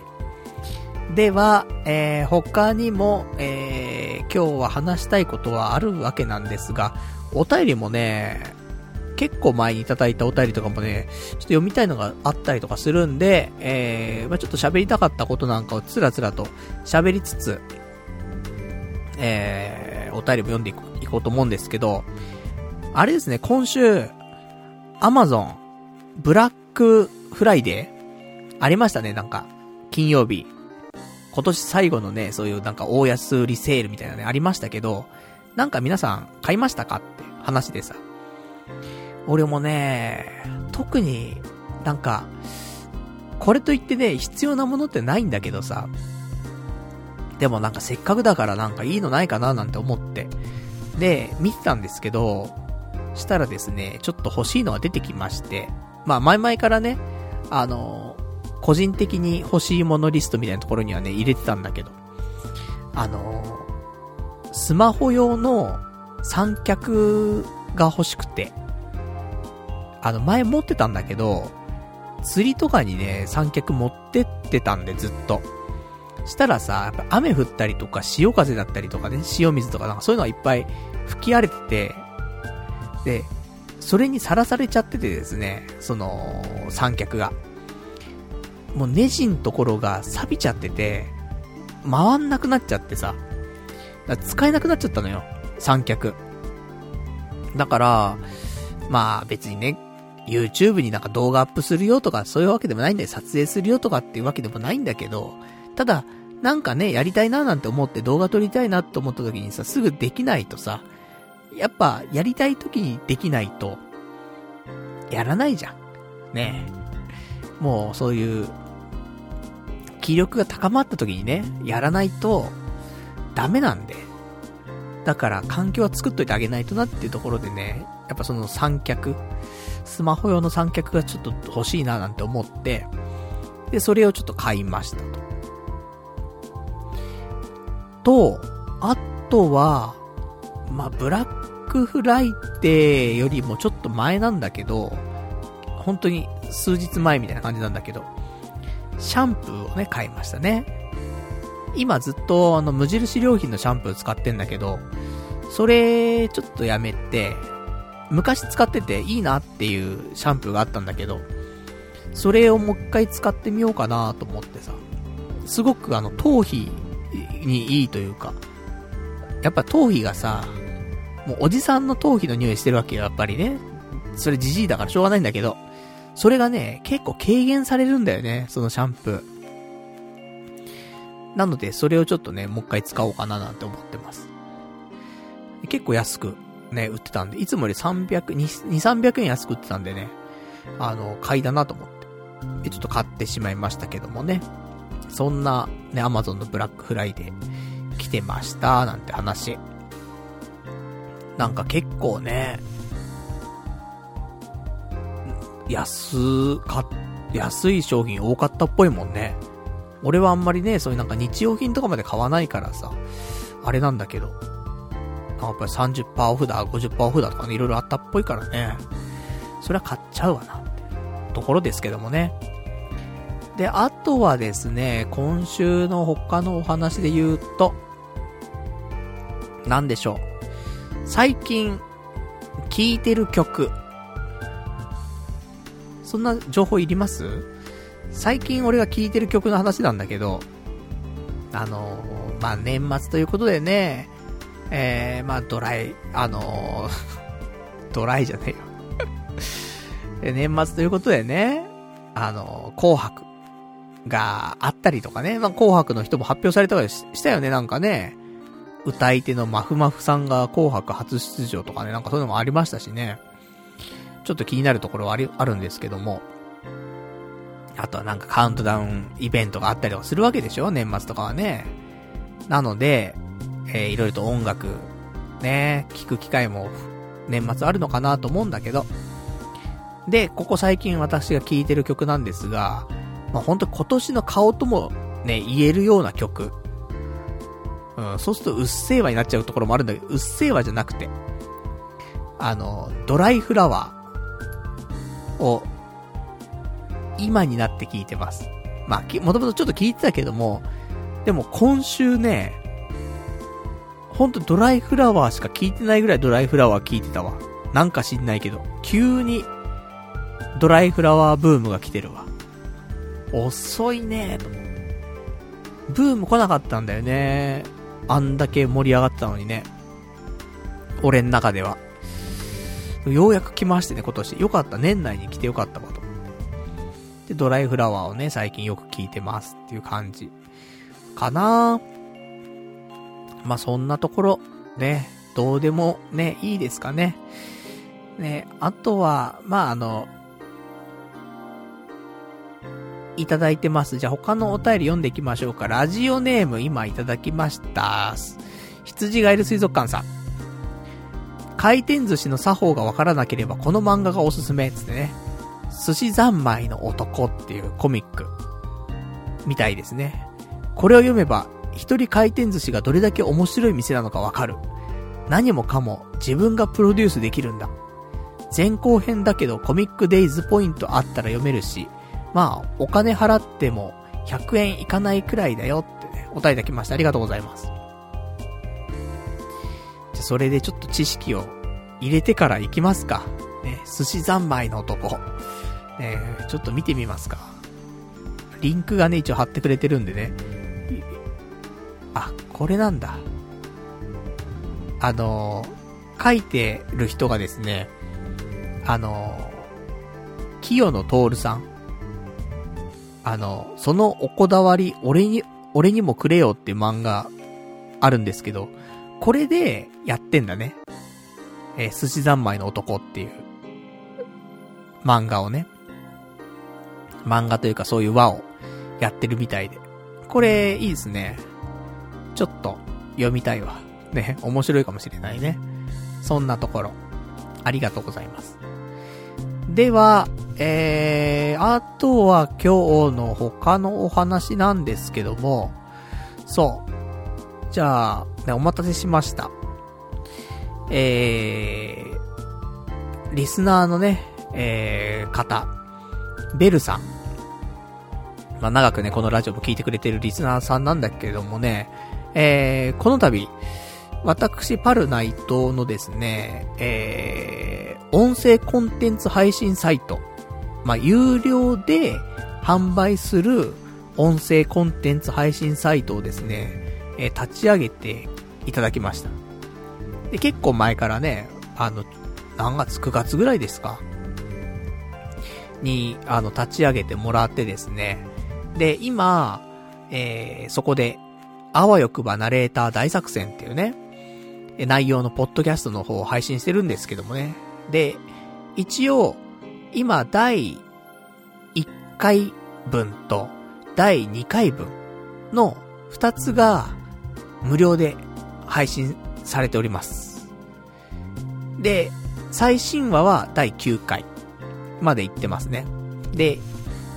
S1: では、えー、他にも、えー、今日は話したいことはあるわけなんですが、お便りもね、結構前にいただいたお便りとかもね、ちょっと読みたいのがあったりとかするんで、えー、まあ、ちょっと喋りたかったことなんかをつらつらと喋りつつ、えー、お便りも読んでいこうと思うんですけど、あれですね、今週、アマゾン、ブラックフライデーありましたね、なんか。金曜日。今年最後のね、そういうなんか大安売りセールみたいなね、ありましたけど、なんか皆さん買いましたかって話でさ。俺もね、特になんか、これといってね、必要なものってないんだけどさ。でもなんかせっかくだからなんかいいのないかななんて思って。で、見てたんですけど、したらですね、ちょっと欲しいのが出てきまして、まあ前々からね、あの個人的に欲しいものリストみたいなところにはね、入れてたんだけど、あの、スマホ用の三脚が欲しくて、あの、前持ってたんだけど、釣りとかにね、三脚持ってってたんで、ずっと。したらさ、やっぱ雨降ったりとか、潮風だったりとかね、塩水とかなんかそういうのがいっぱい吹き荒れてて、で、それにさらされちゃっててですね、その、三脚が。もうネジのところが錆びちゃってて、回んなくなっちゃってさ、使えなくなっちゃったのよ。三脚。だから、まあ別にね、YouTube になんか動画アップするよとか、そういうわけでもないんだよ。撮影するよとかっていうわけでもないんだけど、ただ、なんかね、やりたいななんて思って動画撮りたいなって思った時にさ、すぐできないとさ、やっぱ、やりたい時にできないと、やらないじゃん。ねもう、そういう、気力が高まった時にね、やらないと、ダメなんで。だから、環境は作っといてあげないとなっていうところでね、やっぱその三脚、スマホ用の三脚がちょっと欲しいななんて思って、で、それをちょっと買いましたと。と、あとは、まあ、ブラックフライデーよりもちょっと前なんだけど、本当に数日前みたいな感じなんだけど、シャンプーをね、買いましたね。今ずっとあの無印良品のシャンプー使ってんだけど、それちょっとやめて、昔使ってていいなっていうシャンプーがあったんだけど、それをもう一回使ってみようかなと思ってさ、すごくあの頭皮にいいというか、やっぱ頭皮がさ、もうおじさんの頭皮の匂いしてるわけよ、やっぱりね。それじじいだからしょうがないんだけど、それがね、結構軽減されるんだよね、そのシャンプー。なので、それをちょっとね、もう一回使おうかななんて思ってます。結構安くね、売ってたんで、いつもより300、2、300円安く売ってたんでね、あの、買いだなと思って。ちょっと買ってしまいましたけどもね。そんな、ね、アマゾンのブラックフライデー来てました、なんて話。なんか結構ね、安か、安い商品多かったっぽいもんね。俺はあんまりね、そういうなんか日用品とかまで買わないからさ、あれなんだけど。やっぱり30%オフだ、50%オフだとかね、いろいろあったっぽいからね。それは買っちゃうわな、ところですけどもね。で、あとはですね、今週の他のお話で言うと、なんでしょう。最近、聴いてる曲。そんな情報いります？最近俺が聴いてる曲の話なんだけど、あの、まあ、年末ということでね、えー、まあ、ドライ、あのー、ドライじゃねえよ年末ということでね、あのー、紅白があったりとかね、まあ、紅白の人も発表されたりしたよね、なんかね。歌い手のマフマフさんが紅白初出場とかね、なんかそういうのもありましたしね。ちょっと気になるところはあり、あるんですけども。あとはなんかカウントダウンイベントがあったりとかするわけでしょ年末とかはね。なので、えー、いろいろと音楽、ね、聞く機会も年末あるのかなと思うんだけど。で、ここ最近私が聴いてる曲なんですが、まあ、本当今年の顔ともね、言えるような曲。うん、そうするとうっせぇわになっちゃうところもあるんだけど、うっせぇわじゃなくて、あの、ドライフラワーを、今になって聞いてます。まあ、もともとちょっと聞いてたけども、でも今週ね、ほんとドライフラワーしか聞いてないぐらいドライフラワー聞いてたわ。なんか知んないけど、急にドライフラワーブームが来てるわ。遅いねと。ブーム来なかったんだよね。あんだけ盛り上がったのにね。俺ん中では。ようやく来ましてね、今年。よかった。年内に来てよかったわと。で、ドライフラワーをね、最近よく聞いてますっていう感じ。かなまあ、そんなところ、ね、どうでもね、いいですかね。ね、あとは、まあ、あの、いただいてます。じゃあ他のお便り読んでいきましょうか。ラジオネーム今いただきました。羊がいる水族館さん。回転寿司の作法がわからなければこの漫画がおすすめ、つってね。寿司三昧の男っていうコミック。みたいですね。これを読めば、一人回転寿司がどれだけ面白い店なのかわかる。何もかも自分がプロデュースできるんだ。前後編だけどコミックデイズポイントあったら読めるし、まあ、お金払っても100円いかないくらいだよってね、お答えいただきました。ありがとうございます。じゃ、それでちょっと知識を入れてから行きますか。ね、寿司三昧の男。ね、ちょっと見てみますか。リンクがね、一応貼ってくれてるんでね。あ、これなんだ。あの書いてる人がですね、あの清野徹さん。あの、そのおこだわり、俺に、俺にもくれよっていう漫画あるんですけど、これでやってんだね。えー、寿司三昧の男っていう漫画をね。漫画というかそういう輪をやってるみたいで。これ、いいですね。ちょっと、読みたいわ。ね、面白いかもしれないね。そんなところ。ありがとうございます。では、えー、あとは今日の他のお話なんですけども、そう。じゃあ、ね、お待たせしました。えー、リスナーのね、えー、方、ベルさん。まあ、長くね、このラジオも聞いてくれてるリスナーさんなんだけれどもね、えー、この度、私、パルナイトのですね、えー、音声コンテンツ配信サイト、まあ、有料で販売する音声コンテンツ配信サイトをですね、えー、立ち上げていただきました。で、結構前からね、あの、何月 ?9 月ぐらいですかに、あの、立ち上げてもらってですね。で、今、えー、そこで、あわよくばナレーター大作戦っていうね、内容のポッドキャストの方を配信してるんですけどもね。で、一応、今、第1回分と第2回分の2つが無料で配信されております。で、最新話は第9回まで行ってますね。で、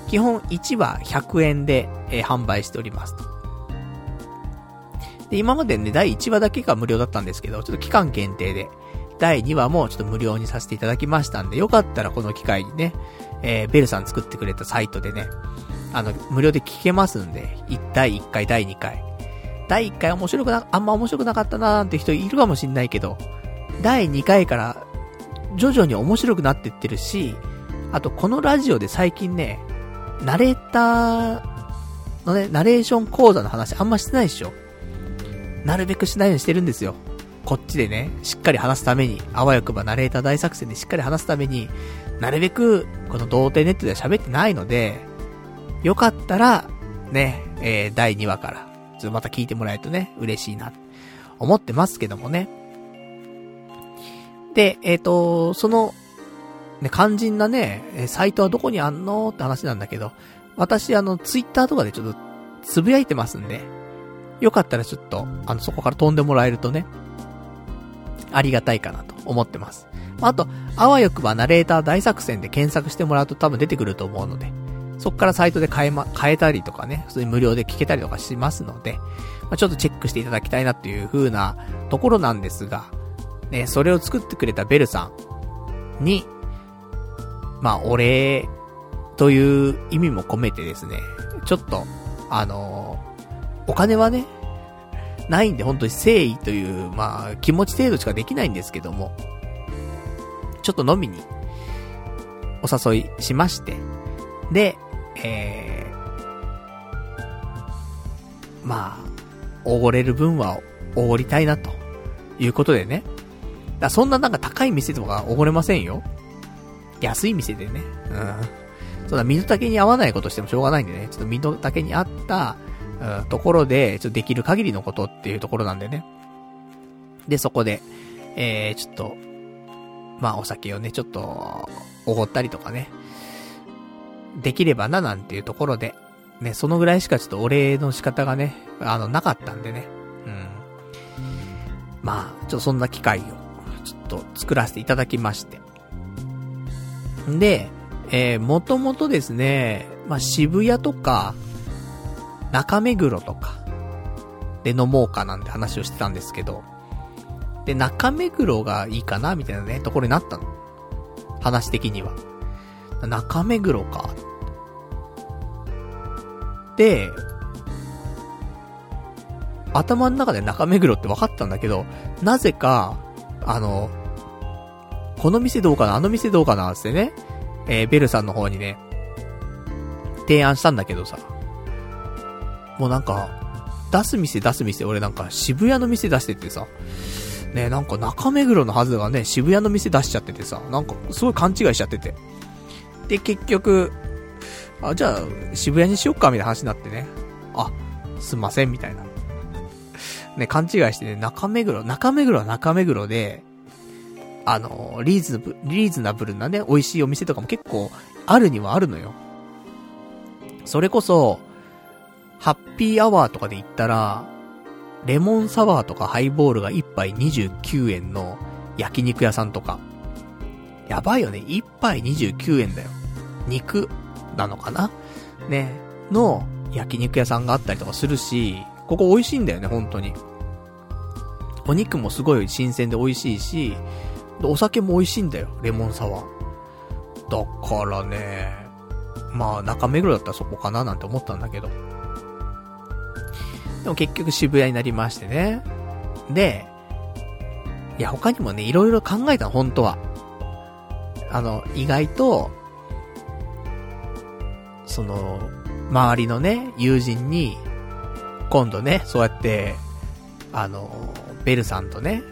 S1: 基本1話100円で、え、販売しておりますと。で、今までね、第1話だけが無料だったんですけど、ちょっと期間限定で、第2話もちょっと無料にさせていただきましたんで、よかったらこの機会にね、えー、ベルさん作ってくれたサイトでね、あの、無料で聞けますんで、第1回、第2回。第1回面白くな、あんま面白くなかったなーなんて人いるかもしんないけど、第2回から徐々に面白くなってってるし、あとこのラジオで最近ね、ナレーターのね、ナレーション講座の話あんましてないでしょなるべくしないようにしてるんですよ。こっちでね、しっかり話すために、あわよくばナレーター大作戦でしっかり話すために、なるべく、この童貞ネットでは喋ってないので、よかったら、ね、えー、第2話から、ちょっとまた聞いてもらえるとね、嬉しいな、思ってますけどもね。で、えっ、ー、と、その、ね、肝心なね、サイトはどこにあんの？って話なんだけど、私あの、ツイッターとかでちょっと、つぶやいてますんで、よかったらちょっと、あの、そこから飛んでもらえるとね、ありがたいかなと思ってます。あと、あわよくばナレーター大作戦で検索してもらうと多分出てくると思うので、そっからサイトで変えま、変えたりとかね、普通に無料で聞けたりとかしますので、まあ、ちょっとチェックしていただきたいなっていう風なところなんですが、ね、それを作ってくれたベルさんに、まあ、お礼という意味も込めてですね、ちょっと、あのお金はね、ないんで本当に誠意という、まあ、気持ち程度しかできないんですけども、ちょっと飲みに、お誘いしまして、で、えー、まあ、おごれる分はおごりたいなということでね。だそんななんか高い店とかおごれませんよ。安い店でね。うん。そんな身の丈に合わないことしてもしょうがないんでね。ちょっと身の丈に合った、うん、ところで、ちょっとできる限りのことっていうところなんでね。で、そこで、えー、ちょっと、まあお酒をね、ちょっと、おごったりとかね、できればななんていうところで、ね、そのぐらいしかちょっとお礼の仕方がね、あの、なかったんでね。うん。まあ、ちょっとそんな機会を、ちょっと作らせていただきまして。で、えー、もともとですね、まあ、渋谷とか、中目黒とか、で飲もうかなんて話をしてたんですけど、で、中目黒がいいかなみたいなね、ところになったの。話的には。中目黒か。で、頭の中で中目黒って分かったんだけど、なぜか、あの、この店どうかなあの店どうかなってね、えー、ベルさんの方にね、提案したんだけどさ、もうなんか、出す店出す店、俺なんか渋谷の店出しててさ、ね、なんか中目黒のはずがね、渋谷の店出しちゃっててさ、なんかすごい勘違いしちゃってて。で、結局、あ、じゃあ、渋谷にしよっか、みたいな話になってね。あ、すんません、みたいな。ね、勘違いしてね、中目黒、中目黒は中目黒で、あの、リーズナブル、リーズナブルなね、美味しいお店とかも結構あるにはあるのよ。それこそ、ハッピーアワーとかで行ったら、レモンサワーとかハイボールが1杯29円の焼肉屋さんとか。やばいよね。1杯29円だよ。肉なのかな？ね。の焼肉屋さんがあったりとかするし、ここ美味しいんだよね、本当に。お肉もすごい新鮮で美味しいし、お酒も美味しいんだよ、レモンサワー。だからね、まあ中目黒だったらそこかななんて思ったんだけど。でも結局渋谷になりましてね。で、いや他にもね、いろいろ考えたの、本当は。あの、意外と、その、周りのね、友人に、今度ね、そうやって、あの、ベルさんとね、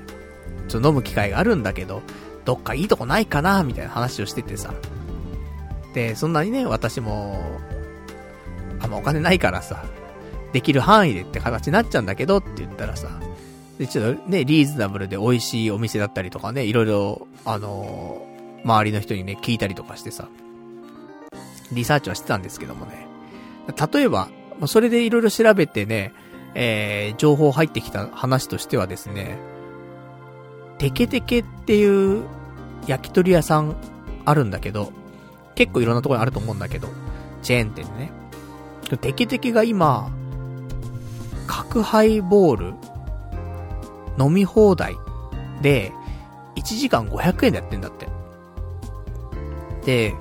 S1: ちょっと飲む機会があるんだけど、どっかいいとこないかなみたいな話をしててさ。で、そんなにね、私も、あんまお金ないからさ、できる範囲でって形になっちゃうんだけどって言ったらさ、で、ちょっとね、リーズナブルで美味しいお店だったりとかね、いろいろ、あのー、周りの人にね、聞いたりとかしてさ、リサーチはしてたんですけどもね。例えば、それでいろいろ調べてね、えー、情報入ってきた話としてはですね、テケテケっていう焼き鳥屋さんあるんだけど、結構いろんなところにあると思うんだけど、チェーン店ね。テケテケが今、角ハイボール、飲み放題で、1時間500円でやってんだって。で、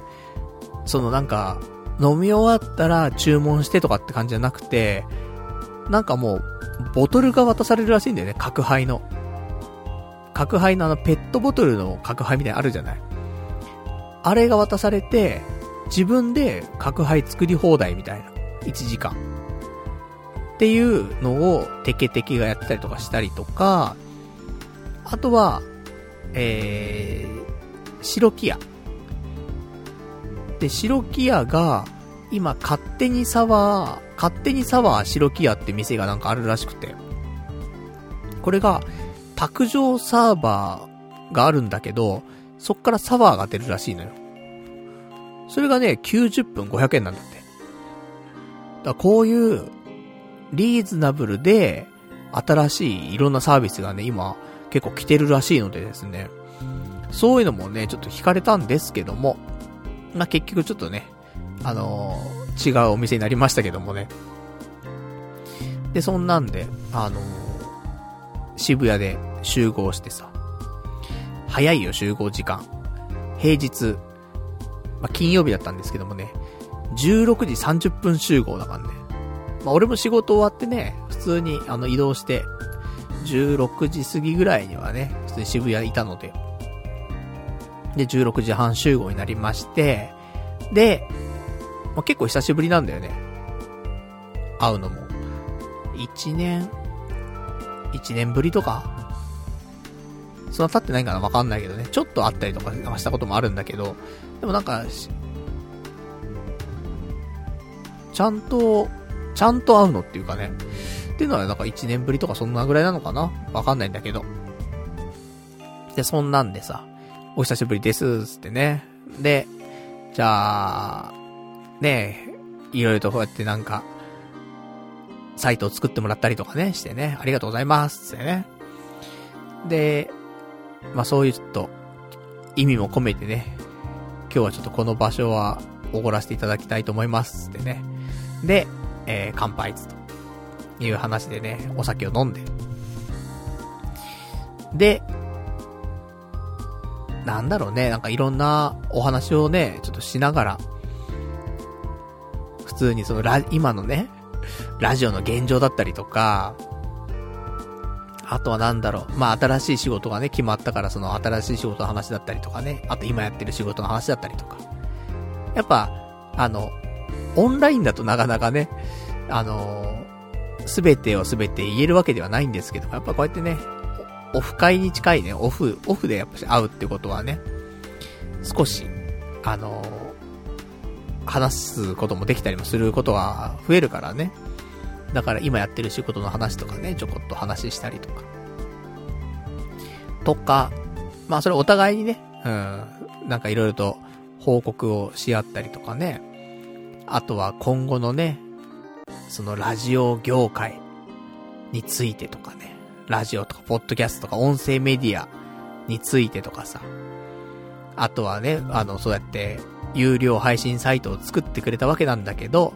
S1: そのなんか、飲み終わったら注文してとかって感じじゃなくて、なんかもう、ボトルが渡されるらしいんだよね、角杯の。角杯のあのペットボトルの角杯みたいなのあるじゃない。あれが渡されて、自分で角杯作り放題みたいな。1時間。っていうのをテケテケがやってたりとかしたりとか、あとは、えー、白木屋。で、白木屋が、今、勝手にサワー、勝手にサワー白木屋って店がなんかあるらしくて。これが、卓上サーバーがあるんだけど、そっからサワーが出るらしいのよ。それがね、90分500円なんだって。だこういう、リーズナブルで、新しいいろんなサービスがね、今、結構来てるらしいのでですね。そういうのもね、ちょっと惹かれたんですけども、まあ、結局ちょっとね、あのー、違うお店になりましたけどもね。で、そんなんで、あのー、渋谷で集合してさ、早いよ集合時間。平日、まあ、金曜日だったんですけどもね、16時30分集合だからね。まあ、俺も仕事終わってね、普通にあの移動して、16時過ぎぐらいにはね、普通に渋谷にいたので、で、16時半集合になりまして、で、まあ、結構久しぶりなんだよね。会うのも。1年、1年ぶりとかそんな経ってないかなわかんないけどね。ちょっと会ったりとかしたこともあるんだけど、でもなんか、ちゃんと、ちゃんと会うのっていうかね。っていうのはなんか1年ぶりとかそんなぐらいなのかなわかんないんだけど。で、そんなんでさ、お久しぶりです、つってね。で、じゃあ、ねえ、いろいろとこうやってなんか、サイトを作ってもらったりとかね、してね、ありがとうございます、つってね。で、まあそういうちょっと、意味も込めてね、今日はちょっとこの場所は、おごらせていただきたいと思います、ってね。で、えー、乾杯つと。いう話でね、お酒を飲んで。で、なんだろうね、なんかいろんなお話をね、ちょっとしながら、普通にそのラ、今のね、ラジオの現状だったりとか、あとはなんだろう、まあ新しい仕事がね、決まったからその新しい仕事の話だったりとかね、あと今やってる仕事の話だったりとか。やっぱ、あの、オンラインだとなかなかね、あのすべてをすべて言えるわけではないんですけど、やっぱこうやってね、オフ会に近いね、オフ、オフでやっぱし会うってことはね、少し、あの、話すこともできたりもすることは増えるからね。だから今やってる仕事の話とかね、ちょこっと話したりとか。とか、まあそれお互いにね、うん、なんかいろいろと報告をし合ったりとかね。あとは今後のね、そのラジオ業界についてとかね。ラジオとか、ポッドキャストとか、音声メディアについてとかさ。あとはね、あの、そうやって、有料配信サイトを作ってくれたわけなんだけど、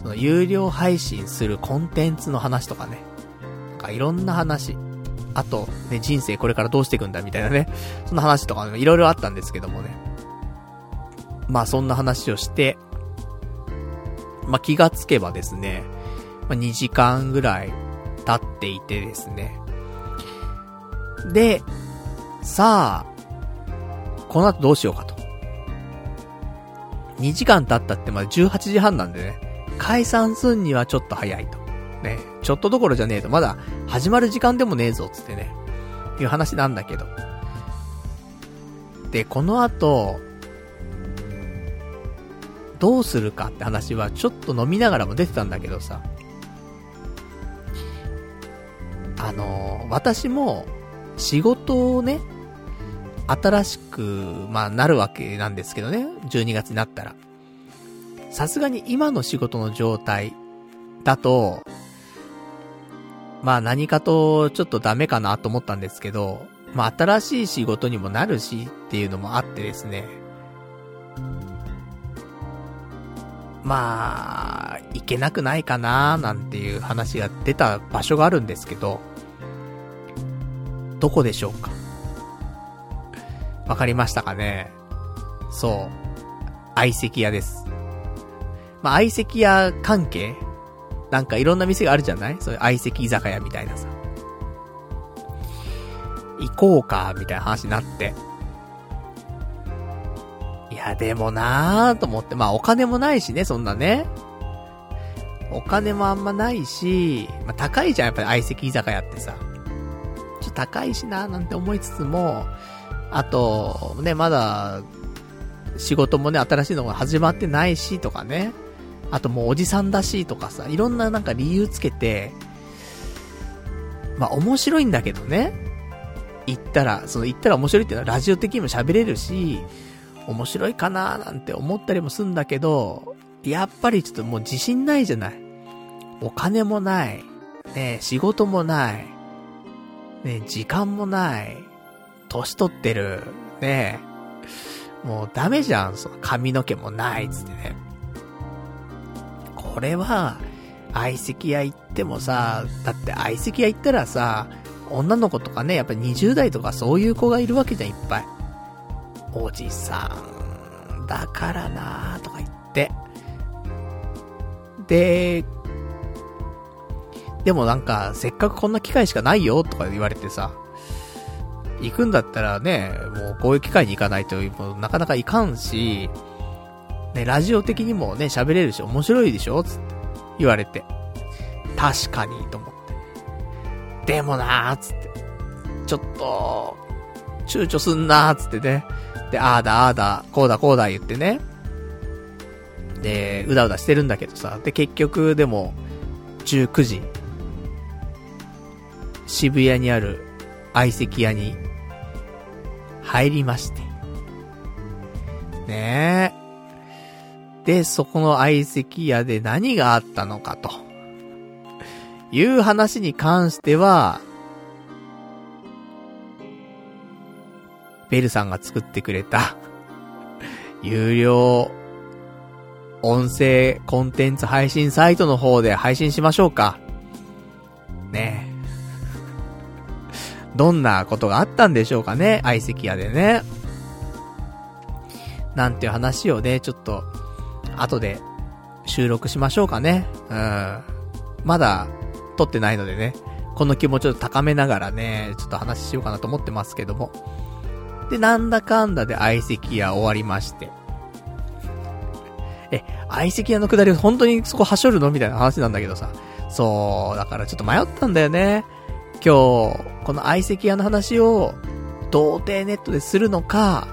S1: その有料配信するコンテンツの話とかね。なんかいろんな話。あと、ね、人生これからどうしていくんだみたいなね。そんな話とかいろいろあったんですけどもね。まあそんな話をして、まあ気がつけばですね、まあ2時間ぐらい経っていてですね。で、さあ、この後どうしようかと。2時間経ったってまだ18時半なんでね、解散すんにはちょっと早いと。ね、ちょっとどころじゃねえと、まだ始まる時間でもねえぞ、つってね、いう話なんだけど。で、この後、どうするかって話はちょっと飲みながらも出てたんだけどさ。あの、私も仕事をね、新しく、まあ、なるわけなんですけどね。12月になったら。さすがに今の仕事の状態だと、まあ何かとちょっとダメかなと思ったんですけど、まあ新しい仕事にもなるしっていうのもあってですね。まあ、いけなくないかななんていう話が出た場所があるんですけど、どこでしょうか？わかりましたかね？そう。相席屋です。まあ、相席屋関係？なんかいろんな店があるじゃない？そういう相席居酒屋みたいなさ。行こうか、みたいな話になって。いや、でもなーと思って、まあお金もないしね、そんなね。お金もあんまないし、まあ高いじゃん、やっぱり相席居酒屋ってさ。ちょっと高いしなーなんて思いつつも、あと、ね、まだ、仕事もね、新しいのが始まってないし、とかね。あともうおじさんだしとかさ、いろんななんか理由つけて、まあ面白いんだけどね。言ったら、その言ったら面白いっていうのはラジオ的にも喋れるし、面白いかなーなんて思ったりもするんだけど、やっぱりちょっともう自信ないじゃない。お金もない。ね仕事もない。ね時間もない。年取ってる。ねもうダメじゃん。その髪の毛もないっつってね。これは、相席屋行ってもさ、だって相席屋行ったらさ、女の子とかね、やっぱ20代とかそういう子がいるわけじゃん、いっぱい。おじさん、だからなとか言って。で、でもなんか、せっかくこんな機会しかないよ、とか言われてさ、行くんだったらね、もうこういう機会に行かないと、もうなかなか行かんし、ね、ラジオ的にもね、喋れるし、面白いでしょつって言われて。確かに、と思って。でもなー、つって。ちょっと、躊躇すんなー、つってね。で、あーだあーだ、こうだこうだ言ってね。で、うだうだしてるんだけどさ。で、結局、でも、19時。渋谷にある相席屋に入りまして。ねえ。で、そこの相席屋で何があったのかと。いう話に関しては、ベルさんが作ってくれた、有料、音声コンテンツ配信サイトの方で配信しましょうか。ね どんなことがあったんでしょうかね、相席屋でね。なんていう話をね、ちょっと、後で収録しましょうかね。うん。まだ撮ってないのでね、この気持ちを高めながらね、ちょっと話しようかなと思ってますけども。で、なんだかんだで相席屋終わりまして。え、相席屋のくだり本当にそこはしょるの？みたいな話なんだけどさ。そう、だからちょっと迷ったんだよね。今日、この相席屋の話を、童貞ネットでするのか、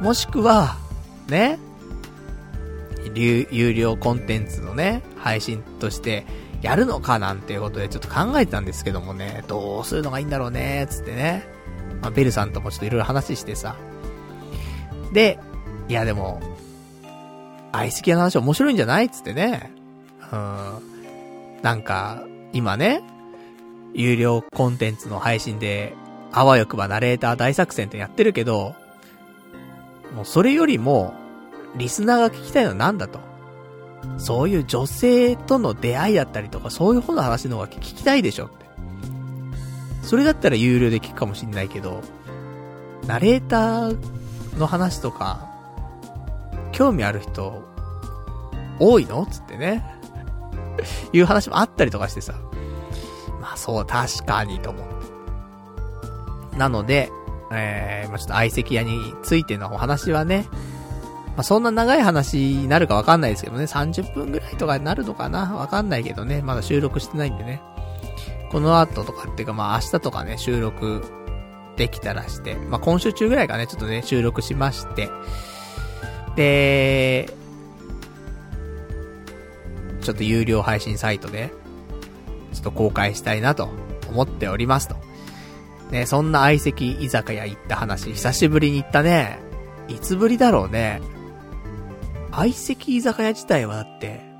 S1: もしくは、ね、有料コンテンツのね、配信としてやるのかなんていうことでちょっと考えてたんですけどもね、どうするのがいいんだろうね、つってね。まあ、ベルさんともちょっといろいろ話してさ。で、いやでも、相席屋の話面白いんじゃないっつってね。うん。なんか、今ね、有料コンテンツの配信で、あわよくばナレーター大作戦ってやってるけど、もうそれよりも、リスナーが聞きたいのは何だと。そういう女性との出会いだったりとか、そういう方の話の方が聞きたいでしょ。それだったら有料で聞くかもしんないけど、ナレーターの話とか、興味ある人、多いの？つってね。いう話もあったりとかしてさ。まあそう、確かにと思って。なので、えー、まあちょっと相席屋についてのお話はね、まあそんな長い話になるかわかんないですけどね、30分ぐらいとかになるのかな？わかんないけどね、まだ収録してないんでね。この後とかっていうかまあ明日とかね、収録できたらして、まあ今週中ぐらいかね、ちょっとね、収録しまして、で、ちょっと有料配信サイトで、ちょっと公開したいなと思っておりますと。ね、そんな相席居酒屋行った話、久しぶりに行ったね。いつぶりだろうね。相席居酒屋自体はだって、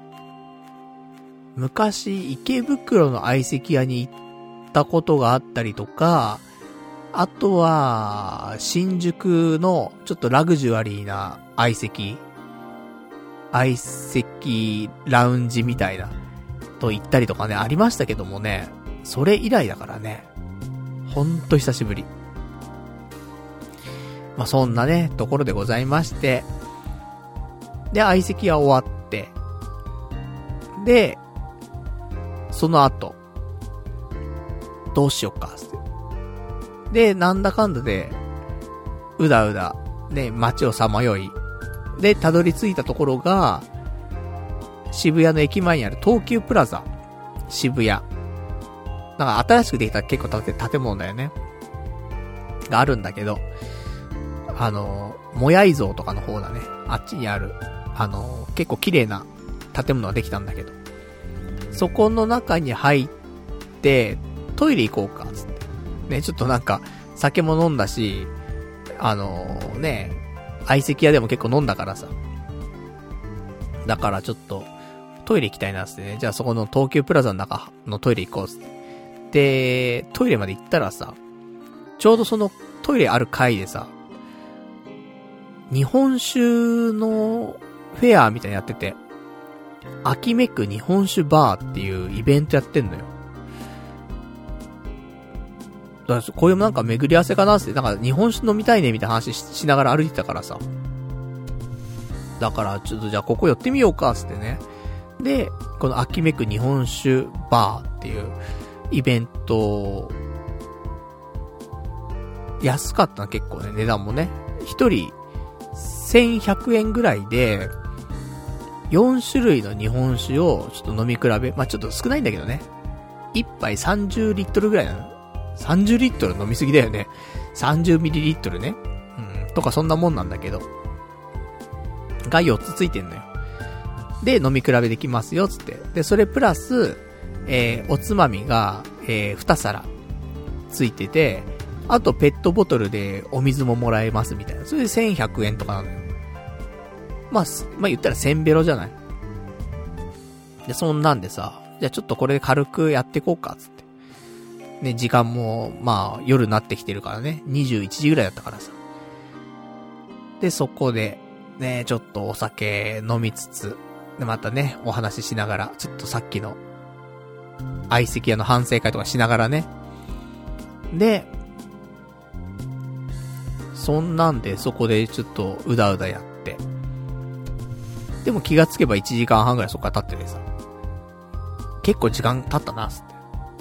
S1: 昔池袋の相席屋に行ったことがあったりとか、あとは、新宿のちょっとラグジュアリーな相席、相席ラウンジみたいな、と言ったりとかね、ありましたけどもね、それ以来だからね、ほんと久しぶり。まあ、そんなね、ところでございまして、で、相席は終わって、で、その後、どうしよっか、で、なんだかんだで、うだうだ、ね、街をさまよい、で、たどり着いたところが、渋谷の駅前にある東急プラザ、渋谷。なんか新しくできた結構建建物だよね。があるんだけど、あの、もやい像とかの方だね。あっちにある。あの、結構綺麗な建物ができたんだけど。そこの中に入って、トイレ行こうか、つって。ね、ちょっとなんか、酒も飲んだし、あのー、ね、相席屋でも結構飲んだからさ。だからちょっと、トイレ行きたいな、つってね。じゃあそこの東急プラザの中のトイレ行こう、つって。で、トイレまで行ったらさ、ちょうどそのトイレある階でさ、日本酒のフェアみたいなやってて、秋めく日本酒バーっていうイベントやってんのよ。だからこういうなんか巡り合わせかなって、なんか日本酒飲みたいねみたいな話しながら歩いてたからさ。だからちょっとじゃあここ寄ってみようかつってね。で、この秋めく日本酒バーっていうイベント、安かったな結構ね、値段もね。一人1100円ぐらいで、4種類の日本酒をちょっと飲み比べ、まあ、ちょっと少ないんだけどね。1杯30リットルぐらいなの。30リットル飲みすぎだよね。30ミリリットルね。うん、とかそんなもんなんだけど。が4つついてんのよ。で、飲み比べできますよ、つって。で、それプラス、えー、おつまみが、えー、2皿ついてて、あとペットボトルでお水ももらえますみたいな。それで1100円とかなのよ。まあ、まあ言ったら1000ベロじゃない？で、そんなんでさ、じゃあちょっとこれで軽くやっていこうか、つって。ね、時間も、まあ、夜になってきてるからね、21時ぐらいだったからさ。で、そこで、ね、ちょっとお酒飲みつつ、で、またね、お話ししながら、ちょっとさっきの、相席屋の反省会とかしながらね。で、そんなんで、そこでちょっと、うだうだやって。でも気がつけば1時間半ぐらいそこから経っててさ。結構時間経ったな、つって。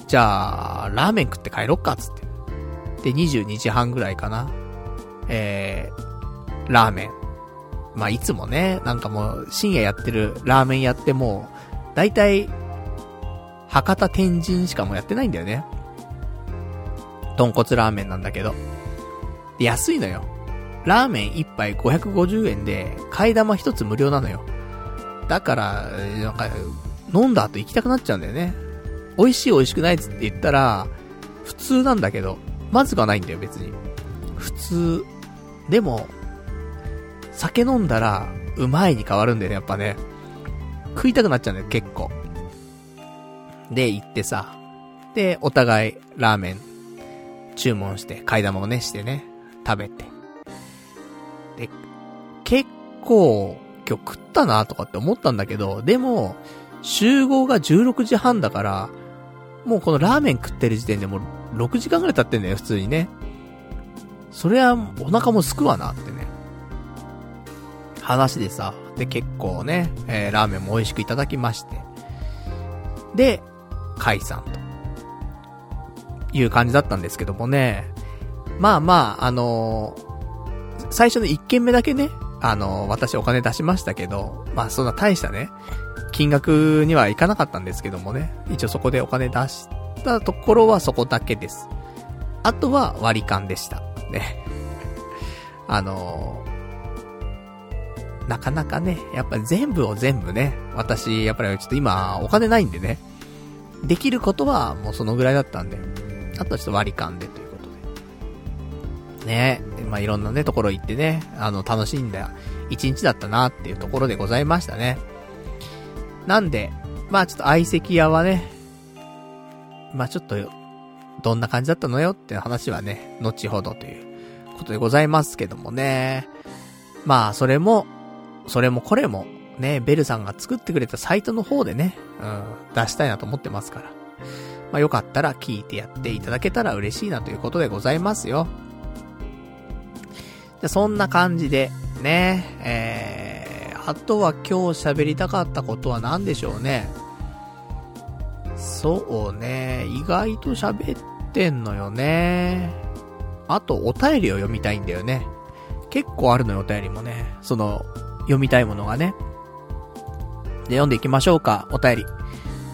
S1: じゃあ、ラーメン食って帰ろっか、つって。で、22時半ぐらいかな。えー、ラーメン。まあ、いつもね、なんかもう、深夜やってるラーメンやっても、だいたい、博多天神しかもやってないんだよね。豚骨ラーメンなんだけど。安いのよ。ラーメン1杯550円で、替え玉1つ無料なのよ。だから、なんか、飲んだ後行きたくなっちゃうんだよね。美味しい美味しくないっつって言ったら、普通なんだけど、まずくはないんだよ別に。普通。でも、酒飲んだら、うまいに変わるんだよね、やっぱね。食いたくなっちゃうんだよ、結構。で、行ってさ。で、お互い、ラーメン、注文して、替え玉をね、してね、食べて。で、結構、今日食ったなとかって思ったんだけど、でも、集合が16時半だから、もうこのラーメン食ってる時点でもう6時間ぐらい経ってんだよ、普通にね。それはお腹もすくわなってね。話でさ、で結構ね、えー、ラーメンも美味しくいただきまして。で、解散と。いう感じだったんですけどもね。まあまあ、あのー、最初の1軒目だけね、あの、私お金出しましたけど、まあそんな大したね、金額にはいかなかったんですけどもね。一応そこでお金出したところはそこだけです。あとは割り勘でした。ね。あの、なかなかね、やっぱ全部を全部ね、私、やっぱりちょっと今、お金ないんでね、できることはもうそのぐらいだったんで、あとはちょっと割り勘でということで。ねまあ、いろんなね、ところ行ってね、あの、楽しんだ一日だったなっていうところでございましたね。なんで、まあちょっと相席屋はね、まあちょっと、どんな感じだったのよっていう話はね、後ほどということでございますけどもね。まあそれも、それもこれも、ね、ベルさんが作ってくれたサイトの方でね、うん、出したいなと思ってますから。まあよかったら聞いてやっていただけたら嬉しいなということでございますよ。じゃ、そんな感じで、ね、えー、あとは今日喋りたかったことは何でしょうね。そうね、意外と喋ってんのよね。あと、お便りを読みたいんだよね。結構あるのよ、お便りもね。その、読みたいものがね。で、読んでいきましょうか、お便り。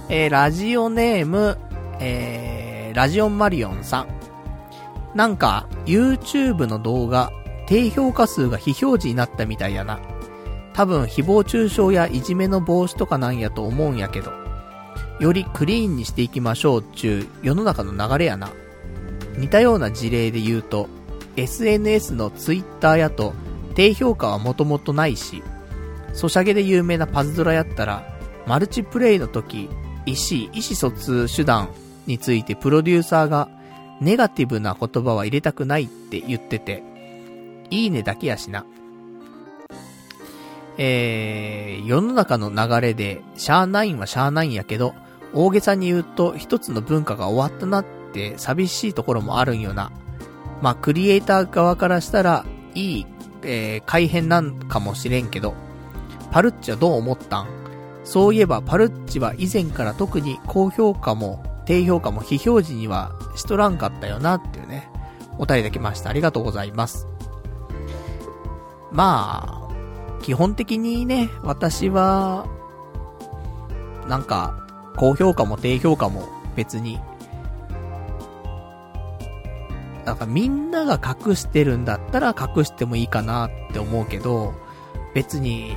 S1: えー、ラジオネーム、えー、ラジオンマリオンさん。なんか、YouTube の動画、低評価数が非表示になったみたいやな。多分誹謗中傷やいじめの防止とかなんやと思うんやけど、よりクリーンにしていきましょうっちゅう世の中の流れやな。似たような事例で言うと、SNS の Twitter やと低評価はもともとないし、ソシャゲで有名なパズドラやったら、マルチプレイの時、意思、意思疎通手段についてプロデューサーがネガティブな言葉は入れたくないって言ってて、いいねだけやしな。えー、世の中の流れで、シャーナインはシャーナインやけど、大げさに言うと一つの文化が終わったなって寂しいところもあるんよな。まあ、クリエイター側からしたら、いい、えー、改変なんかもしれんけど、パルッチはどう思ったん？そういえばパルッチは以前から特に高評価も低評価も非表示にはしとらんかったよなっていうね、お便りできました。ありがとうございます。まあ、基本的にね、私は、なんか、高評価も低評価も別に、なんかみんなが隠してるんだったら隠してもいいかなって思うけど、別に、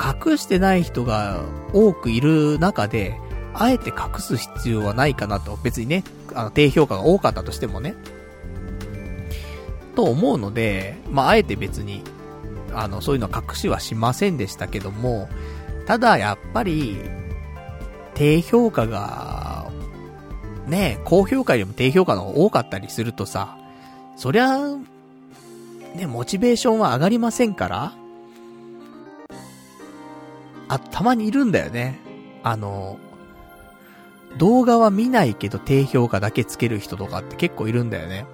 S1: 隠してない人が多くいる中で、あえて隠す必要はないかなと。別にね、あの、低評価が多かったとしてもね。と思うので、まあ、あえて別にあの、そういうの隠しはしませんでしたけども、ただやっぱり、低評価が、ね、高評価よりも低評価の方が多かったりするとさ、そりゃ、ね、モチベーションは上がりませんから、あ、たまにいるんだよね。あの、動画は見ないけど低評価だけつける人とかって結構いるんだよね。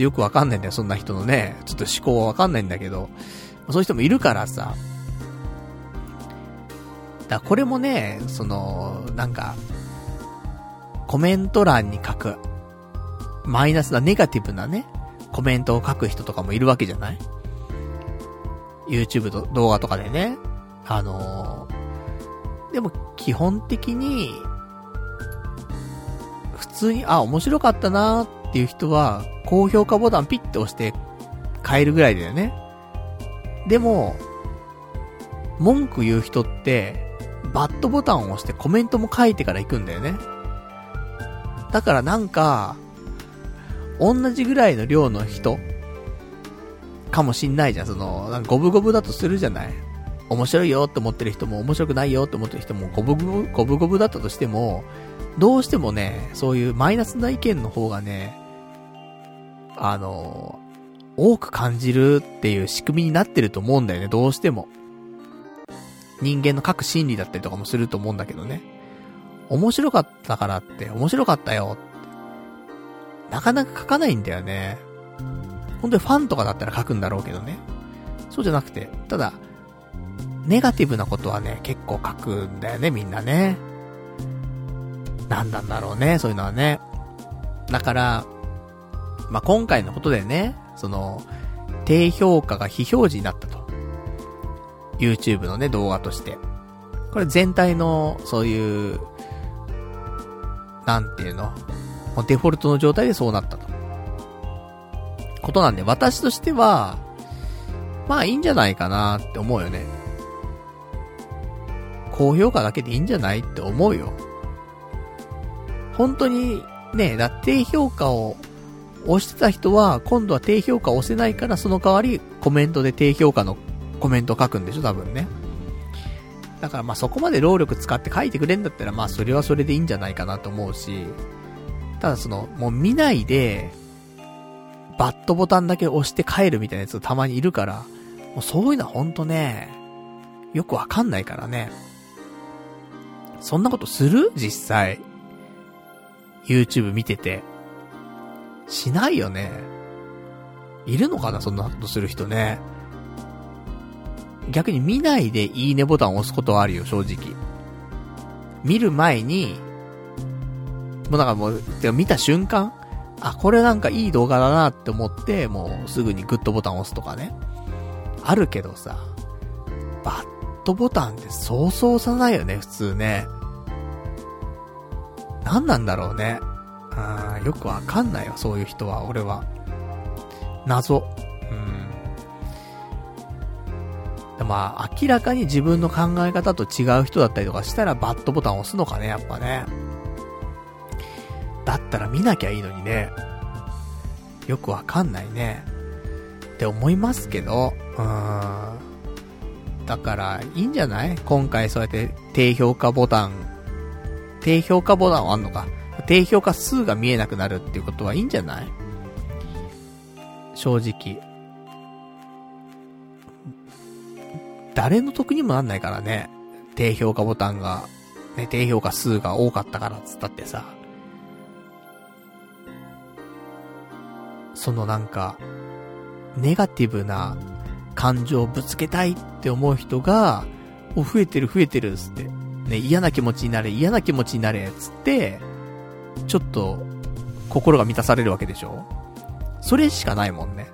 S1: っとよくわかんないんだよ、そんな人のね。ちょっと思考はわかんないんだけど。そういう人もいるからさ。だこれもね、その、なんか、コメント欄に書く、マイナスなネガティブなね、コメントを書く人とかもいるわけじゃない ?YouTube と動画とかでね。あのー、でも基本的に、普通に、あ、面白かったなーっっていう人は、高評価ボタンピッて押して変えるぐらいだよね。でも、文句言う人って、バッドボタンを押してコメントも書いてから行くんだよね。だからなんか、同じぐらいの量の人、かもしんないじゃん。その、なんか五分五分だとするじゃない。面白いよって思ってる人も、面白くないよって思ってる人も、五分、五分五分だったとしても、どうしてもね、そういうマイナスな意見の方がね、あの、多く感じるっていう仕組みになってると思うんだよね、どうしても。人間の各心理だったりとかもすると思うんだけどね。面白かったからって、面白かったよ。なかなか書かないんだよね。本当にファンとかだったら書くんだろうけどね。そうじゃなくて、ただ、ネガティブなことはね、結構書くんだよね、みんなね。なんなんだろうね、そういうのはね。だから、まあ、今回のことでね、その、低評価が非表示になったと。YouTube のね、動画として。これ全体の、そういう、なんていうの、デフォルトの状態でそうなったと。ことなんで、私としては、まあいいんじゃないかなって思うよね。高評価だけでいいんじゃないって思うよ。本当に、ね、だって低評価を押してた人は、今度は低評価押せないから、その代わりコメントで低評価のコメント書くんでしょ、多分ね。だからまあそこまで労力使って書いてくれんだったらまあそれはそれでいいんじゃないかなと思うし、ただその、もう見ないで、バットボタンだけ押して帰るみたいなやつたまにいるから、もうそういうのはほんとね、よくわかんないからね。そんなことする？実際。YouTube 見てて。しないよね。いるのかなそんなことする人ね。逆に見ないでいいねボタンを押すことはあるよ、正直。見る前に、もうなんかもう、見た瞬間あ、これなんかいい動画だなって思って、もうすぐにグッドボタンを押すとかね。あるけどさ、バッドボタンってそうそう押さないよね、普通ね。何なんだろうね。あよくわかんないよ、そういう人は、俺は。謎。うん。でまあ、明らかに自分の考え方と違う人だったりとかしたら、バッドボタン押すのかね、やっぱね。だったら見なきゃいいのにね。よくわかんないね。って思いますけど、うーん。だから、いいんじゃない？今回そうやって低評価ボタン、低評価ボタンはあんのか。低評価数が見えなくなるっていうことはいいんじゃない？正直。誰の得にもなんないからね。低評価ボタンが、ね、低評価数が多かったからっつったってさ。そのなんか、ネガティブな感情をぶつけたいって思う人が、お、増えてる増えてるっつって、ね、嫌な気持ちになれ、嫌な気持ちになれっ、つって、ちょっと、心が満たされるわけでしょ？それしかないもんね。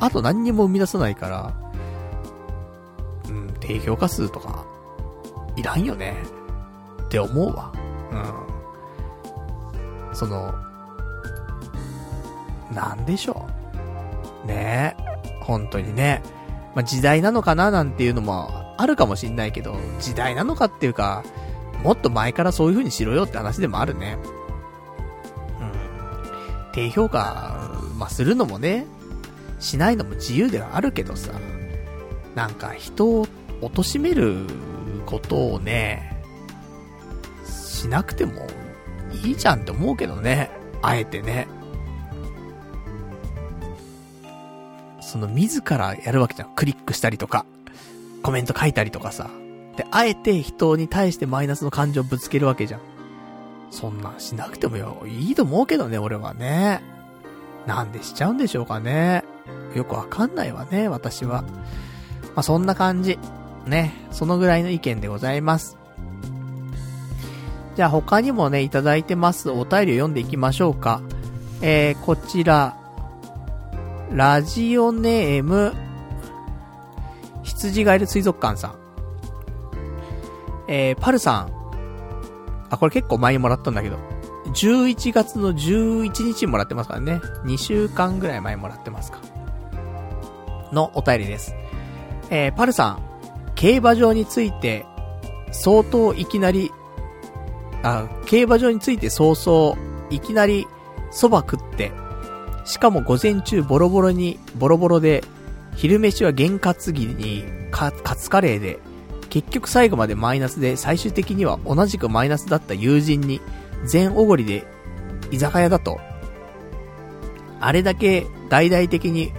S1: あと何にも生み出さないから、うん、低評価数とか、いらんよね。って思うわ。うん。その、なんでしょう？ねえ。本当にね。まあ、時代なのかななんていうのもあるかもしんないけど、時代なのかっていうか、もっと前からそういう風にしろよって話でもあるね。うん。低評価、まあ、するのもね、しないのも自由ではあるけどさ、なんか人を貶めることをね、しなくてもいいじゃんって思うけどね。あえてね。その自らやるわけじゃん。クリックしたりとか、コメント書いたりとかさ。で、あえて人に対してマイナスの感情をぶつけるわけじゃん。そんなんしなくてもよ、いいと思うけどね、俺はね。なんでしちゃうんでしょうかね。よくわかんないわね、私は。まあ、そんな感じ。ね。そのぐらいの意見でございます。じゃあ他にもね、いただいてます。お便りを読んでいきましょうか。えー、こちら、ラジオネーム、羊がいる水族館さん。えー、パルさん。あ、これ結構前にもらったんだけど。11月の11日もらってますからね。2週間ぐらい前もらってますか。のお便りです。えー、パルさん、競馬場について、相当いきなり、あ、競馬場について早々、いきなり蕎麦食って、しかも午前中ボロボロに、ボロボロで、昼飯は験担ぎに、カツカレーで、結局最後までマイナスで、最終的には同じくマイナスだった友人に、全おごりで、居酒屋だと。あれだけ大々的に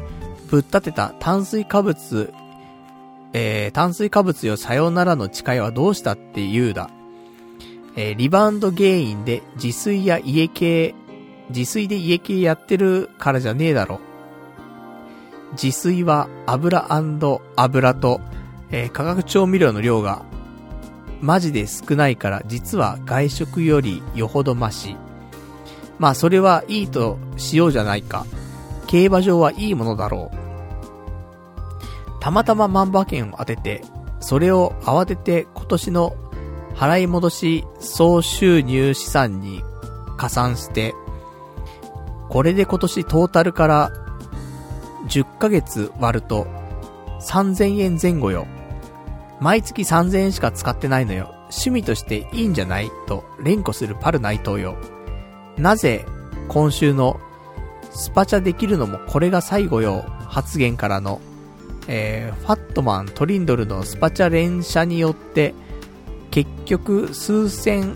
S1: ぶっ立てた炭水化物、えー、炭水化物よさよならの誓いはどうしたって言うだ。えー、リバウンド原因で自炊や家系、自炊で家系やってるからじゃねえだろ。自炊は油油と、えー、化学調味料の量がマジで少ないから実は外食よりよほどマシ。まあそれはいいとしようじゃないか。競馬場はいいものだろう。たまたま万馬券を当てて、それを慌てて今年の払い戻し総収入資産に加算して、これで今年トータルから10ヶ月割ると3000円前後よ。毎月3000円しか使ってないのよ。趣味としていいんじゃない？と連呼するパル内藤よ。なぜ今週のスパチャできるのもこれが最後よ？発言からの、えー、ファットマントリンドルのスパチャ連射によって結局数千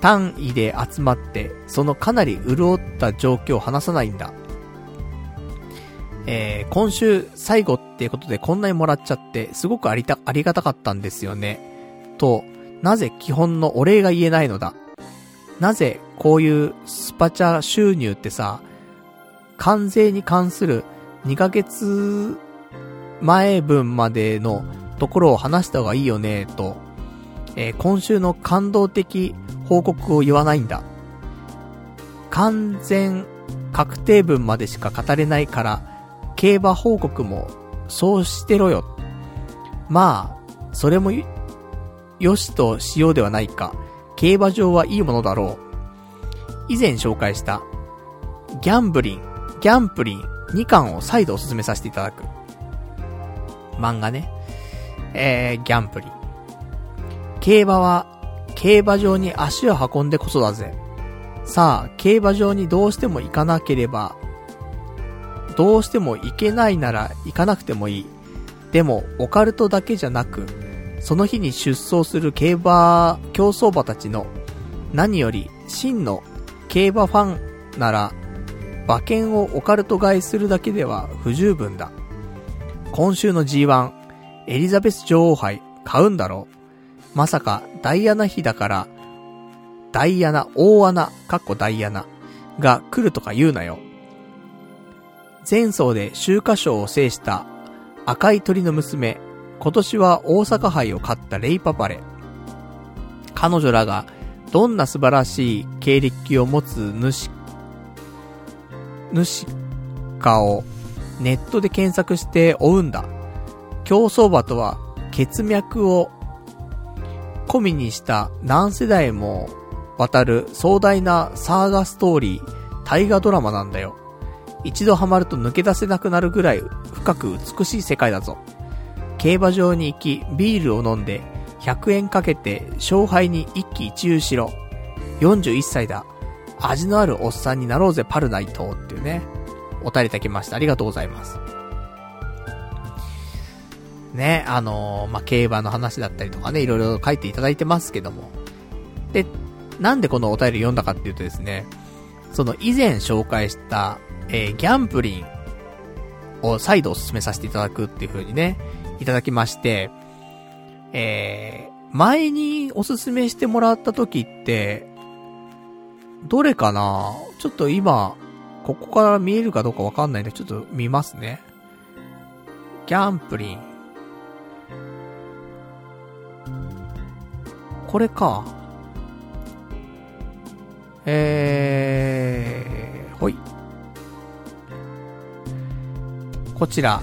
S1: 単位で集まってそのかなり潤った状況を話さないんだ。えー、今週最後っていうことでこんなにもらっちゃって、すごくありた、ありがたかったんですよね。と、なぜ基本のお礼が言えないのだ？なぜこういうスパチャ収入ってさ、関税に関する2ヶ月前分までのところを話した方がいいよね、と、えー、今週の感動的報告を言わないんだ。完全確定分までしか語れないから、競馬報告もそうしてろよ。まあ、それもよしとしようではないか。競馬場はいいものだろう。以前紹介した、ギャンブリン、ギャンプリン2巻を再度お勧めさせていただく。漫画ね。えー、ギャンプリン。競馬は、競馬場に足を運んでこそだぜ。さあ、競馬場にどうしても行かなければ、どうしても行けないなら行かなくてもいい。でも、オカルトだけじゃなく、その日に出走する競馬、競走馬たちの、何より真の競馬ファンなら、馬券をオカルト買いするだけでは不十分だ。今週の G1、エリザベス女王杯、買うんだろう。まさか、ダイアナ妃だから、ダイアナ、大穴、かっこダイアナ、が来るとか言うなよ。前走で秋華賞を制した赤い鳥の娘、今年は大阪杯を勝ったレイパパレ。彼女らがどんな素晴らしい経歴を持つ主、主かをネットで検索して追うんだ。競走馬とは血脈を込みにした何世代も渡る壮大なサーガストーリー、大河ドラマなんだよ。一度ハマると抜け出せなくなるぐらい深く美しい世界だぞ。競馬場に行き、ビールを飲んで、100円かけて、勝敗に一喜一憂しろ。41歳だ。味のあるおっさんになろうぜ、パルナイトっていうね、お便りいただきました。ありがとうございます。ね、あのー、まあ、競馬の話だったりとかね、いろいろ書いていただいてますけども。で、なんでこのお便り読んだかっていうとですね、その以前紹介した、えー、ギャンブリンを再度お勧めさせていただくっていう風にね、いただきまして、えー、前におすすめしてもらった時って、どれかな？ちょっと今、ここから見えるかどうかわかんないんで、ちょっと見ますね。ギャンプリン。これか。えー、ほい。こちら。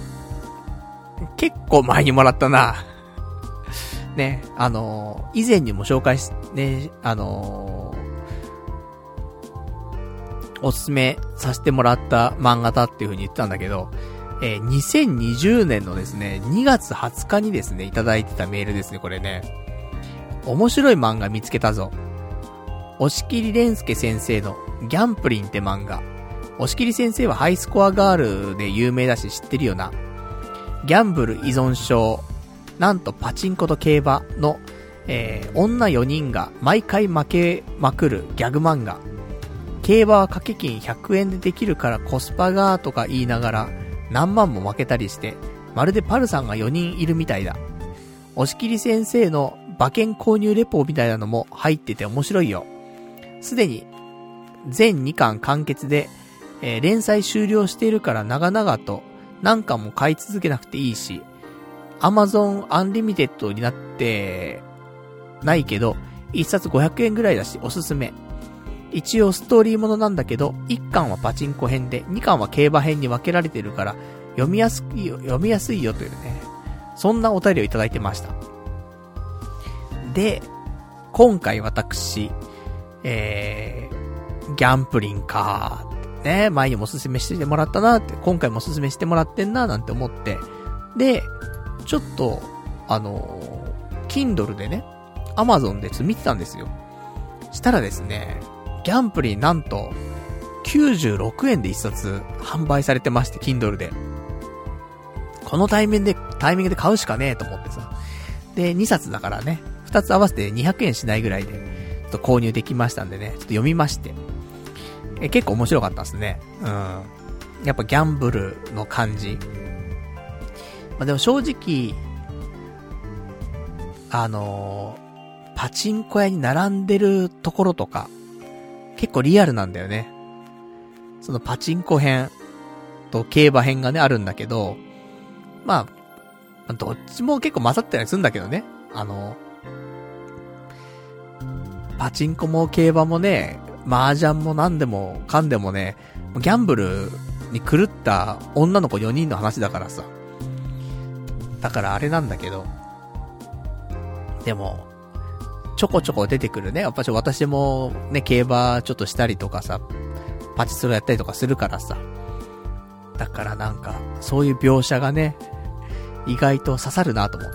S1: 結構前にもらったな。ね、あのー、以前にも紹介し、ね、あのおすすめさせてもらった漫画だっていう風に言ったんだけど、えー、2020年のですね、2月20日にですね、いただいてたメールですね、これね。面白い漫画見つけたぞ。押切蓮介先生のギャンプリンって漫画。押切先生はハイスコアガールで有名だし知ってるよな。ギャンブル依存症、なんとパチンコと競馬の、えー、女4人が毎回負けまくるギャグ漫画。競馬は掛け金100円でできるからコスパがとか言いながら何万も負けたりして、まるでパルさんが4人いるみたいだ。押切先生の馬券購入レポみたいなのも入ってて面白いよ。すでに全2巻完結で、えー、連載終了しているから長々と何巻も買い続けなくていいし、Amazon Unlimited になってないけど、1冊500円ぐらいだしおすすめ。一応ストーリーものなんだけど、1巻はパチンコ編で、2巻は競馬編に分けられてるから、読みやすいよ、読みやすいよというね、そんなお便りをいただいてました。で、今回私、えー、ギャンプリンかね、前にもおすすめしてもらったなって、今回もおすすめしてもらってんななんて思って、で、ちょっと、あのー、Kindle でね、Amazon で見てたんですよ。したらですね、ギャンプリンなんと、96円で一冊販売されてまして、Kindle で。このタイミングで、タイミングで買うしかねえと思ってさ。で、2冊だからね、2つ合わせて200円しないぐらいで、ちょっと購入できましたんでね、ちょっと読みまして。え、結構面白かったですね。うん。やっぱギャンブルの感じ。まあ、でも正直、あのー、パチンコ屋に並んでるところとか、結構リアルなんだよね。そのパチンコ編と競馬編がね、あるんだけど、まあ、どっちも結構混ざったりするんだけどね。あの、パチンコも競馬もね、麻雀も何でもかんでもね、ギャンブルに狂った女の子4人の話だからさ。だからあれなんだけど。でも、ちょこちょこ出てくるね。やっぱし私もね、競馬ちょっとしたりとかさ、パチスロやったりとかするからさ。だからなんか、そういう描写がね、意外と刺さるなと思っ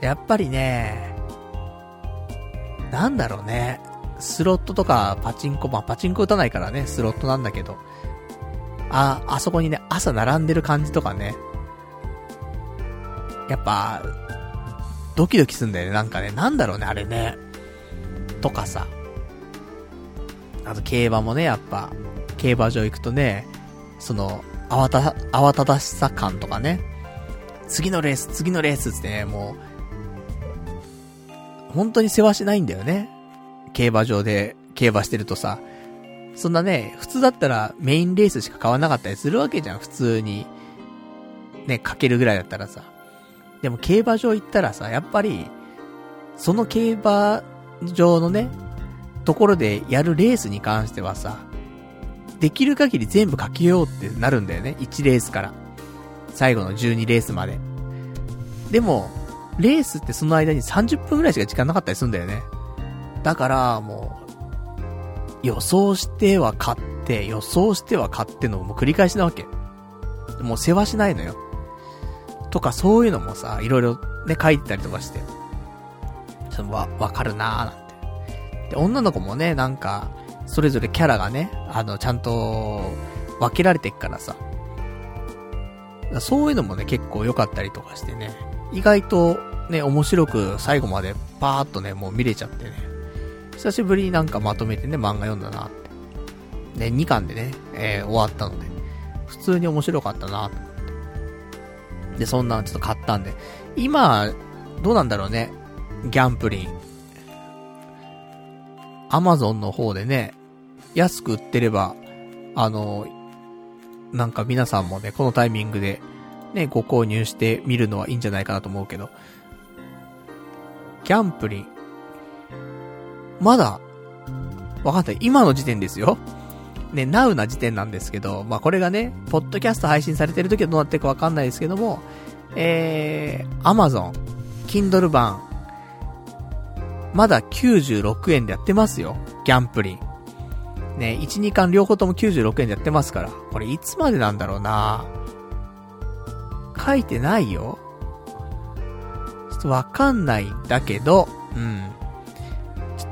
S1: て。やっぱりね、なんだろうね。スロットとかパチンコ、まあパチンコ打たないからね、スロットなんだけど。あ、あそこにね、朝並んでる感じとかね。やっぱ、ドキドキすんだよね。なんかね、なんだろうね、あれね。とかさ。あと競馬もね、やっぱ、競馬場行くとね、その、慌た、慌ただしさ感とかね。次のレース、次のレースってね、もう、本当に世話しないんだよね。競馬場で競馬してるとさ。そんなね、普通だったらメインレースしか買わなかったりするわけじゃん、普通に。ね、かけるぐらいだったらさ。でも競馬場行ったらさ、やっぱり、その競馬場のね、ところでやるレースに関してはさ、できる限り全部かけようってなるんだよね。1レースから。最後の12レースまで。でも、レースってその間に30分くらいしか時間なかったりするんだよね。だから、もう、予想しては買って、予想しては買ってのもう繰り返しなわけ。もう世話しないのよ。とかそういうのもさ、いろいろね、書いてたりとかして。ちょっとわ、わかるなーなんて。で、女の子もね、なんか、それぞれキャラがね、あの、ちゃんと、分けられてっからさ。そういうのもね、結構良かったりとかしてね。意外と、ね、面白く最後までパーっとね、もう見れちゃってね。久しぶりになんかまとめてね、漫画読んだなって。で、2巻でね、えー、終わったので、普通に面白かったなとで、そんなのちょっと買ったんで。今、どうなんだろうね。ギャンプリン。アマゾンの方でね、安く売ってれば、あの、なんか皆さんもね、このタイミングで、ね、ご購入してみるのはいいんじゃないかなと思うけど。ギャンプリン。まだ、わかんない。今の時点ですよ。ね、ナウな時点なんですけど、まあ、これがね、ポッドキャスト配信されてる時はどうなってるかわかんないですけども、えー、Amazon、Kindle 版、まだ96円でやってますよ。ギャンプリン。ね、1、2巻両方とも96円でやってますから。これいつまでなんだろうな書いてないよ。ちょっとわかんないんだけど、うん。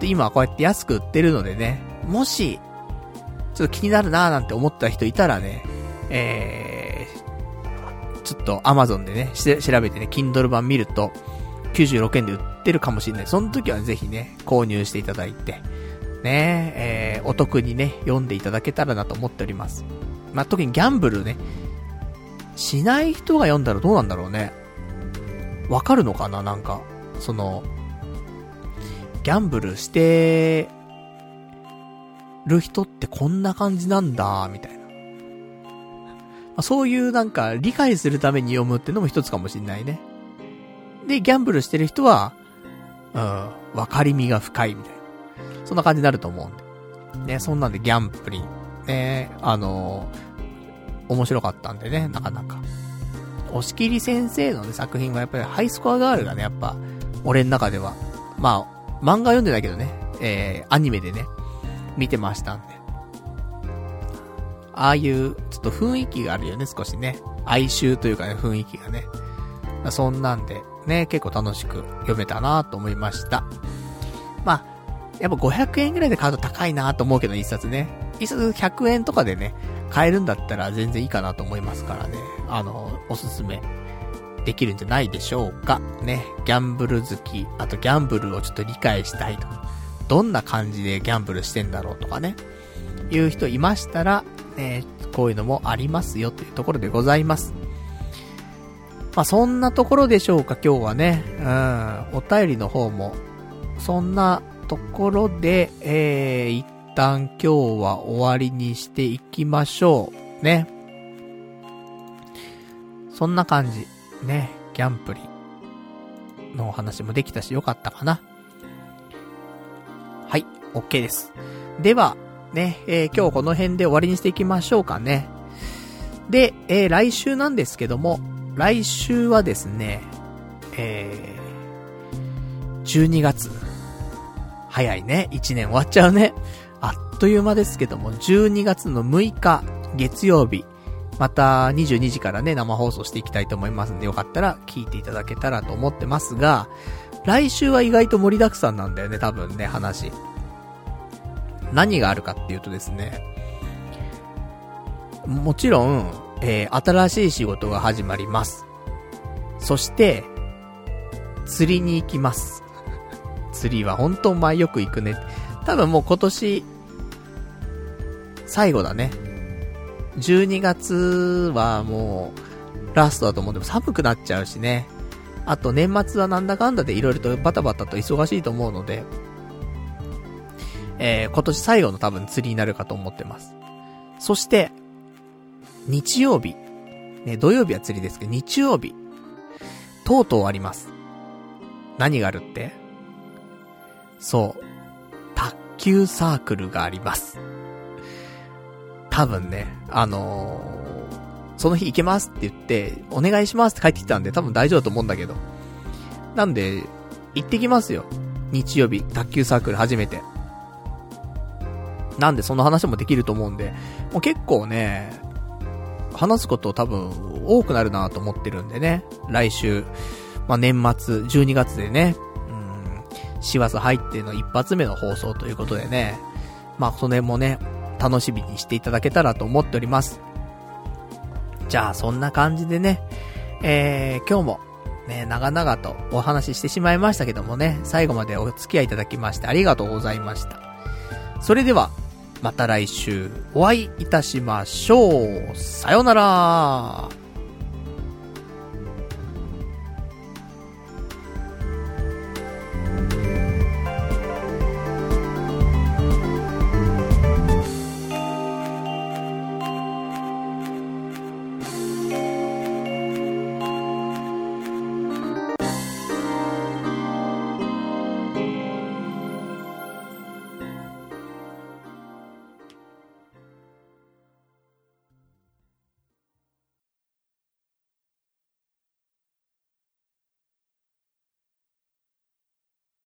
S1: っと今こうやって安く売ってるのでね、もし、ちょっと気になるなーなんて思った人いたらね、えー、ちょっと Amazon でね、調べてね、Kindle 版見ると、96円で売ってるかもしれない。その時はぜひね、購入していただいて、ね、えー、お得にね、読んでいただけたらなと思っております。まあ、特にギャンブルね、しない人が読んだらどうなんだろうね。わかるのかな？なんか、その、ギャンブルしてる人ってこんな感じなんだ、みたいな。ま、そういうなんか理解するために読むってのも一つかもしんないね。で、ギャンブルしてる人は、うん、わかりみが深いみたいな。そんな感じになると思うんで。ね、そんなんでギャンブリン。ね、あのー、面白かったんでね、なかなか。押切先生のね、作品はやっぱりハイスコアガールがね、やっぱ、俺の中では、まあ、漫画読んでないけどね、えー、アニメでね、見てましたんで。ああいう、ちょっと雰囲気があるよね、少しね。哀愁というかね、雰囲気がね。そんなんで、ね、結構楽しく読めたなと思いました。まあ、やっぱ500円ぐらいで買うと高いなと思うけど、一冊ね。一冊100円とかでね、買えるんだったら全然いいかなと思いますからね。あの、おすすめできるんじゃないでしょうか。ね。ギャンブル好き、あとギャンブルをちょっと理解したいとか、どんな感じでギャンブルしてんだろうとかね。いう人いましたら、ね、こういうのもありますよというところでございます。まあ、そんなところでしょうか、今日はね。うん。お便りの方も、そんなところで、えー、一旦今日は終わりにしていきましょう。ね。そんな感じ。ね。ギャンプリのお話もできたしよかったかな。はい、OK です。では、ね、えー、今日この辺で終わりにしていきましょうかね。で、えー、来週なんですけども、来週はですね、えー、12月早いね。1年終わっちゃうね。あっという間ですけども、12月の6日、月曜日、また22時からね、生放送していきたいと思いますんで、よかったら聞いていただけたらと思ってますが、来週は意外と盛りだくさんなんだよね、多分ね、話。何があるかっていうとですね、もちろん、えー、新しい仕事が始まります。そして、釣りに行きます。釣りは本当お前よく行くね。多分もう今年、最後だね。12月はもう、ラストだと思うんでも寒くなっちゃうしね。あと年末はなんだかんだで色々とバタバタと忙しいと思うので、えー、今年最後の多分釣りになるかと思ってます。そして、日曜日。ね、土曜日は釣りですけど、日曜日。とうとうあります。何があるって？そう。卓球サークルがあります。多分ね、あのー、その日行けますって言って、お願いしますって帰ってきたんで多分大丈夫だと思うんだけど。なんで、行ってきますよ。日曜日、卓球サークル初めて。なんでその話もできると思うんで、もう結構ね、話すこと多分多くなるなと思ってるんでね。来週、まあ、年末、12月でね、うん師走入っての一発目の放送ということでね、まあ、それもね、楽しみにしていただけたらと思っております。じゃあ、そんな感じでね、えー、今日も、ね、長々とお話ししてしまいましたけどもね、最後までお付き合いいただきましてありがとうございました。それでは、また来週お会いいたしましょう。さよなら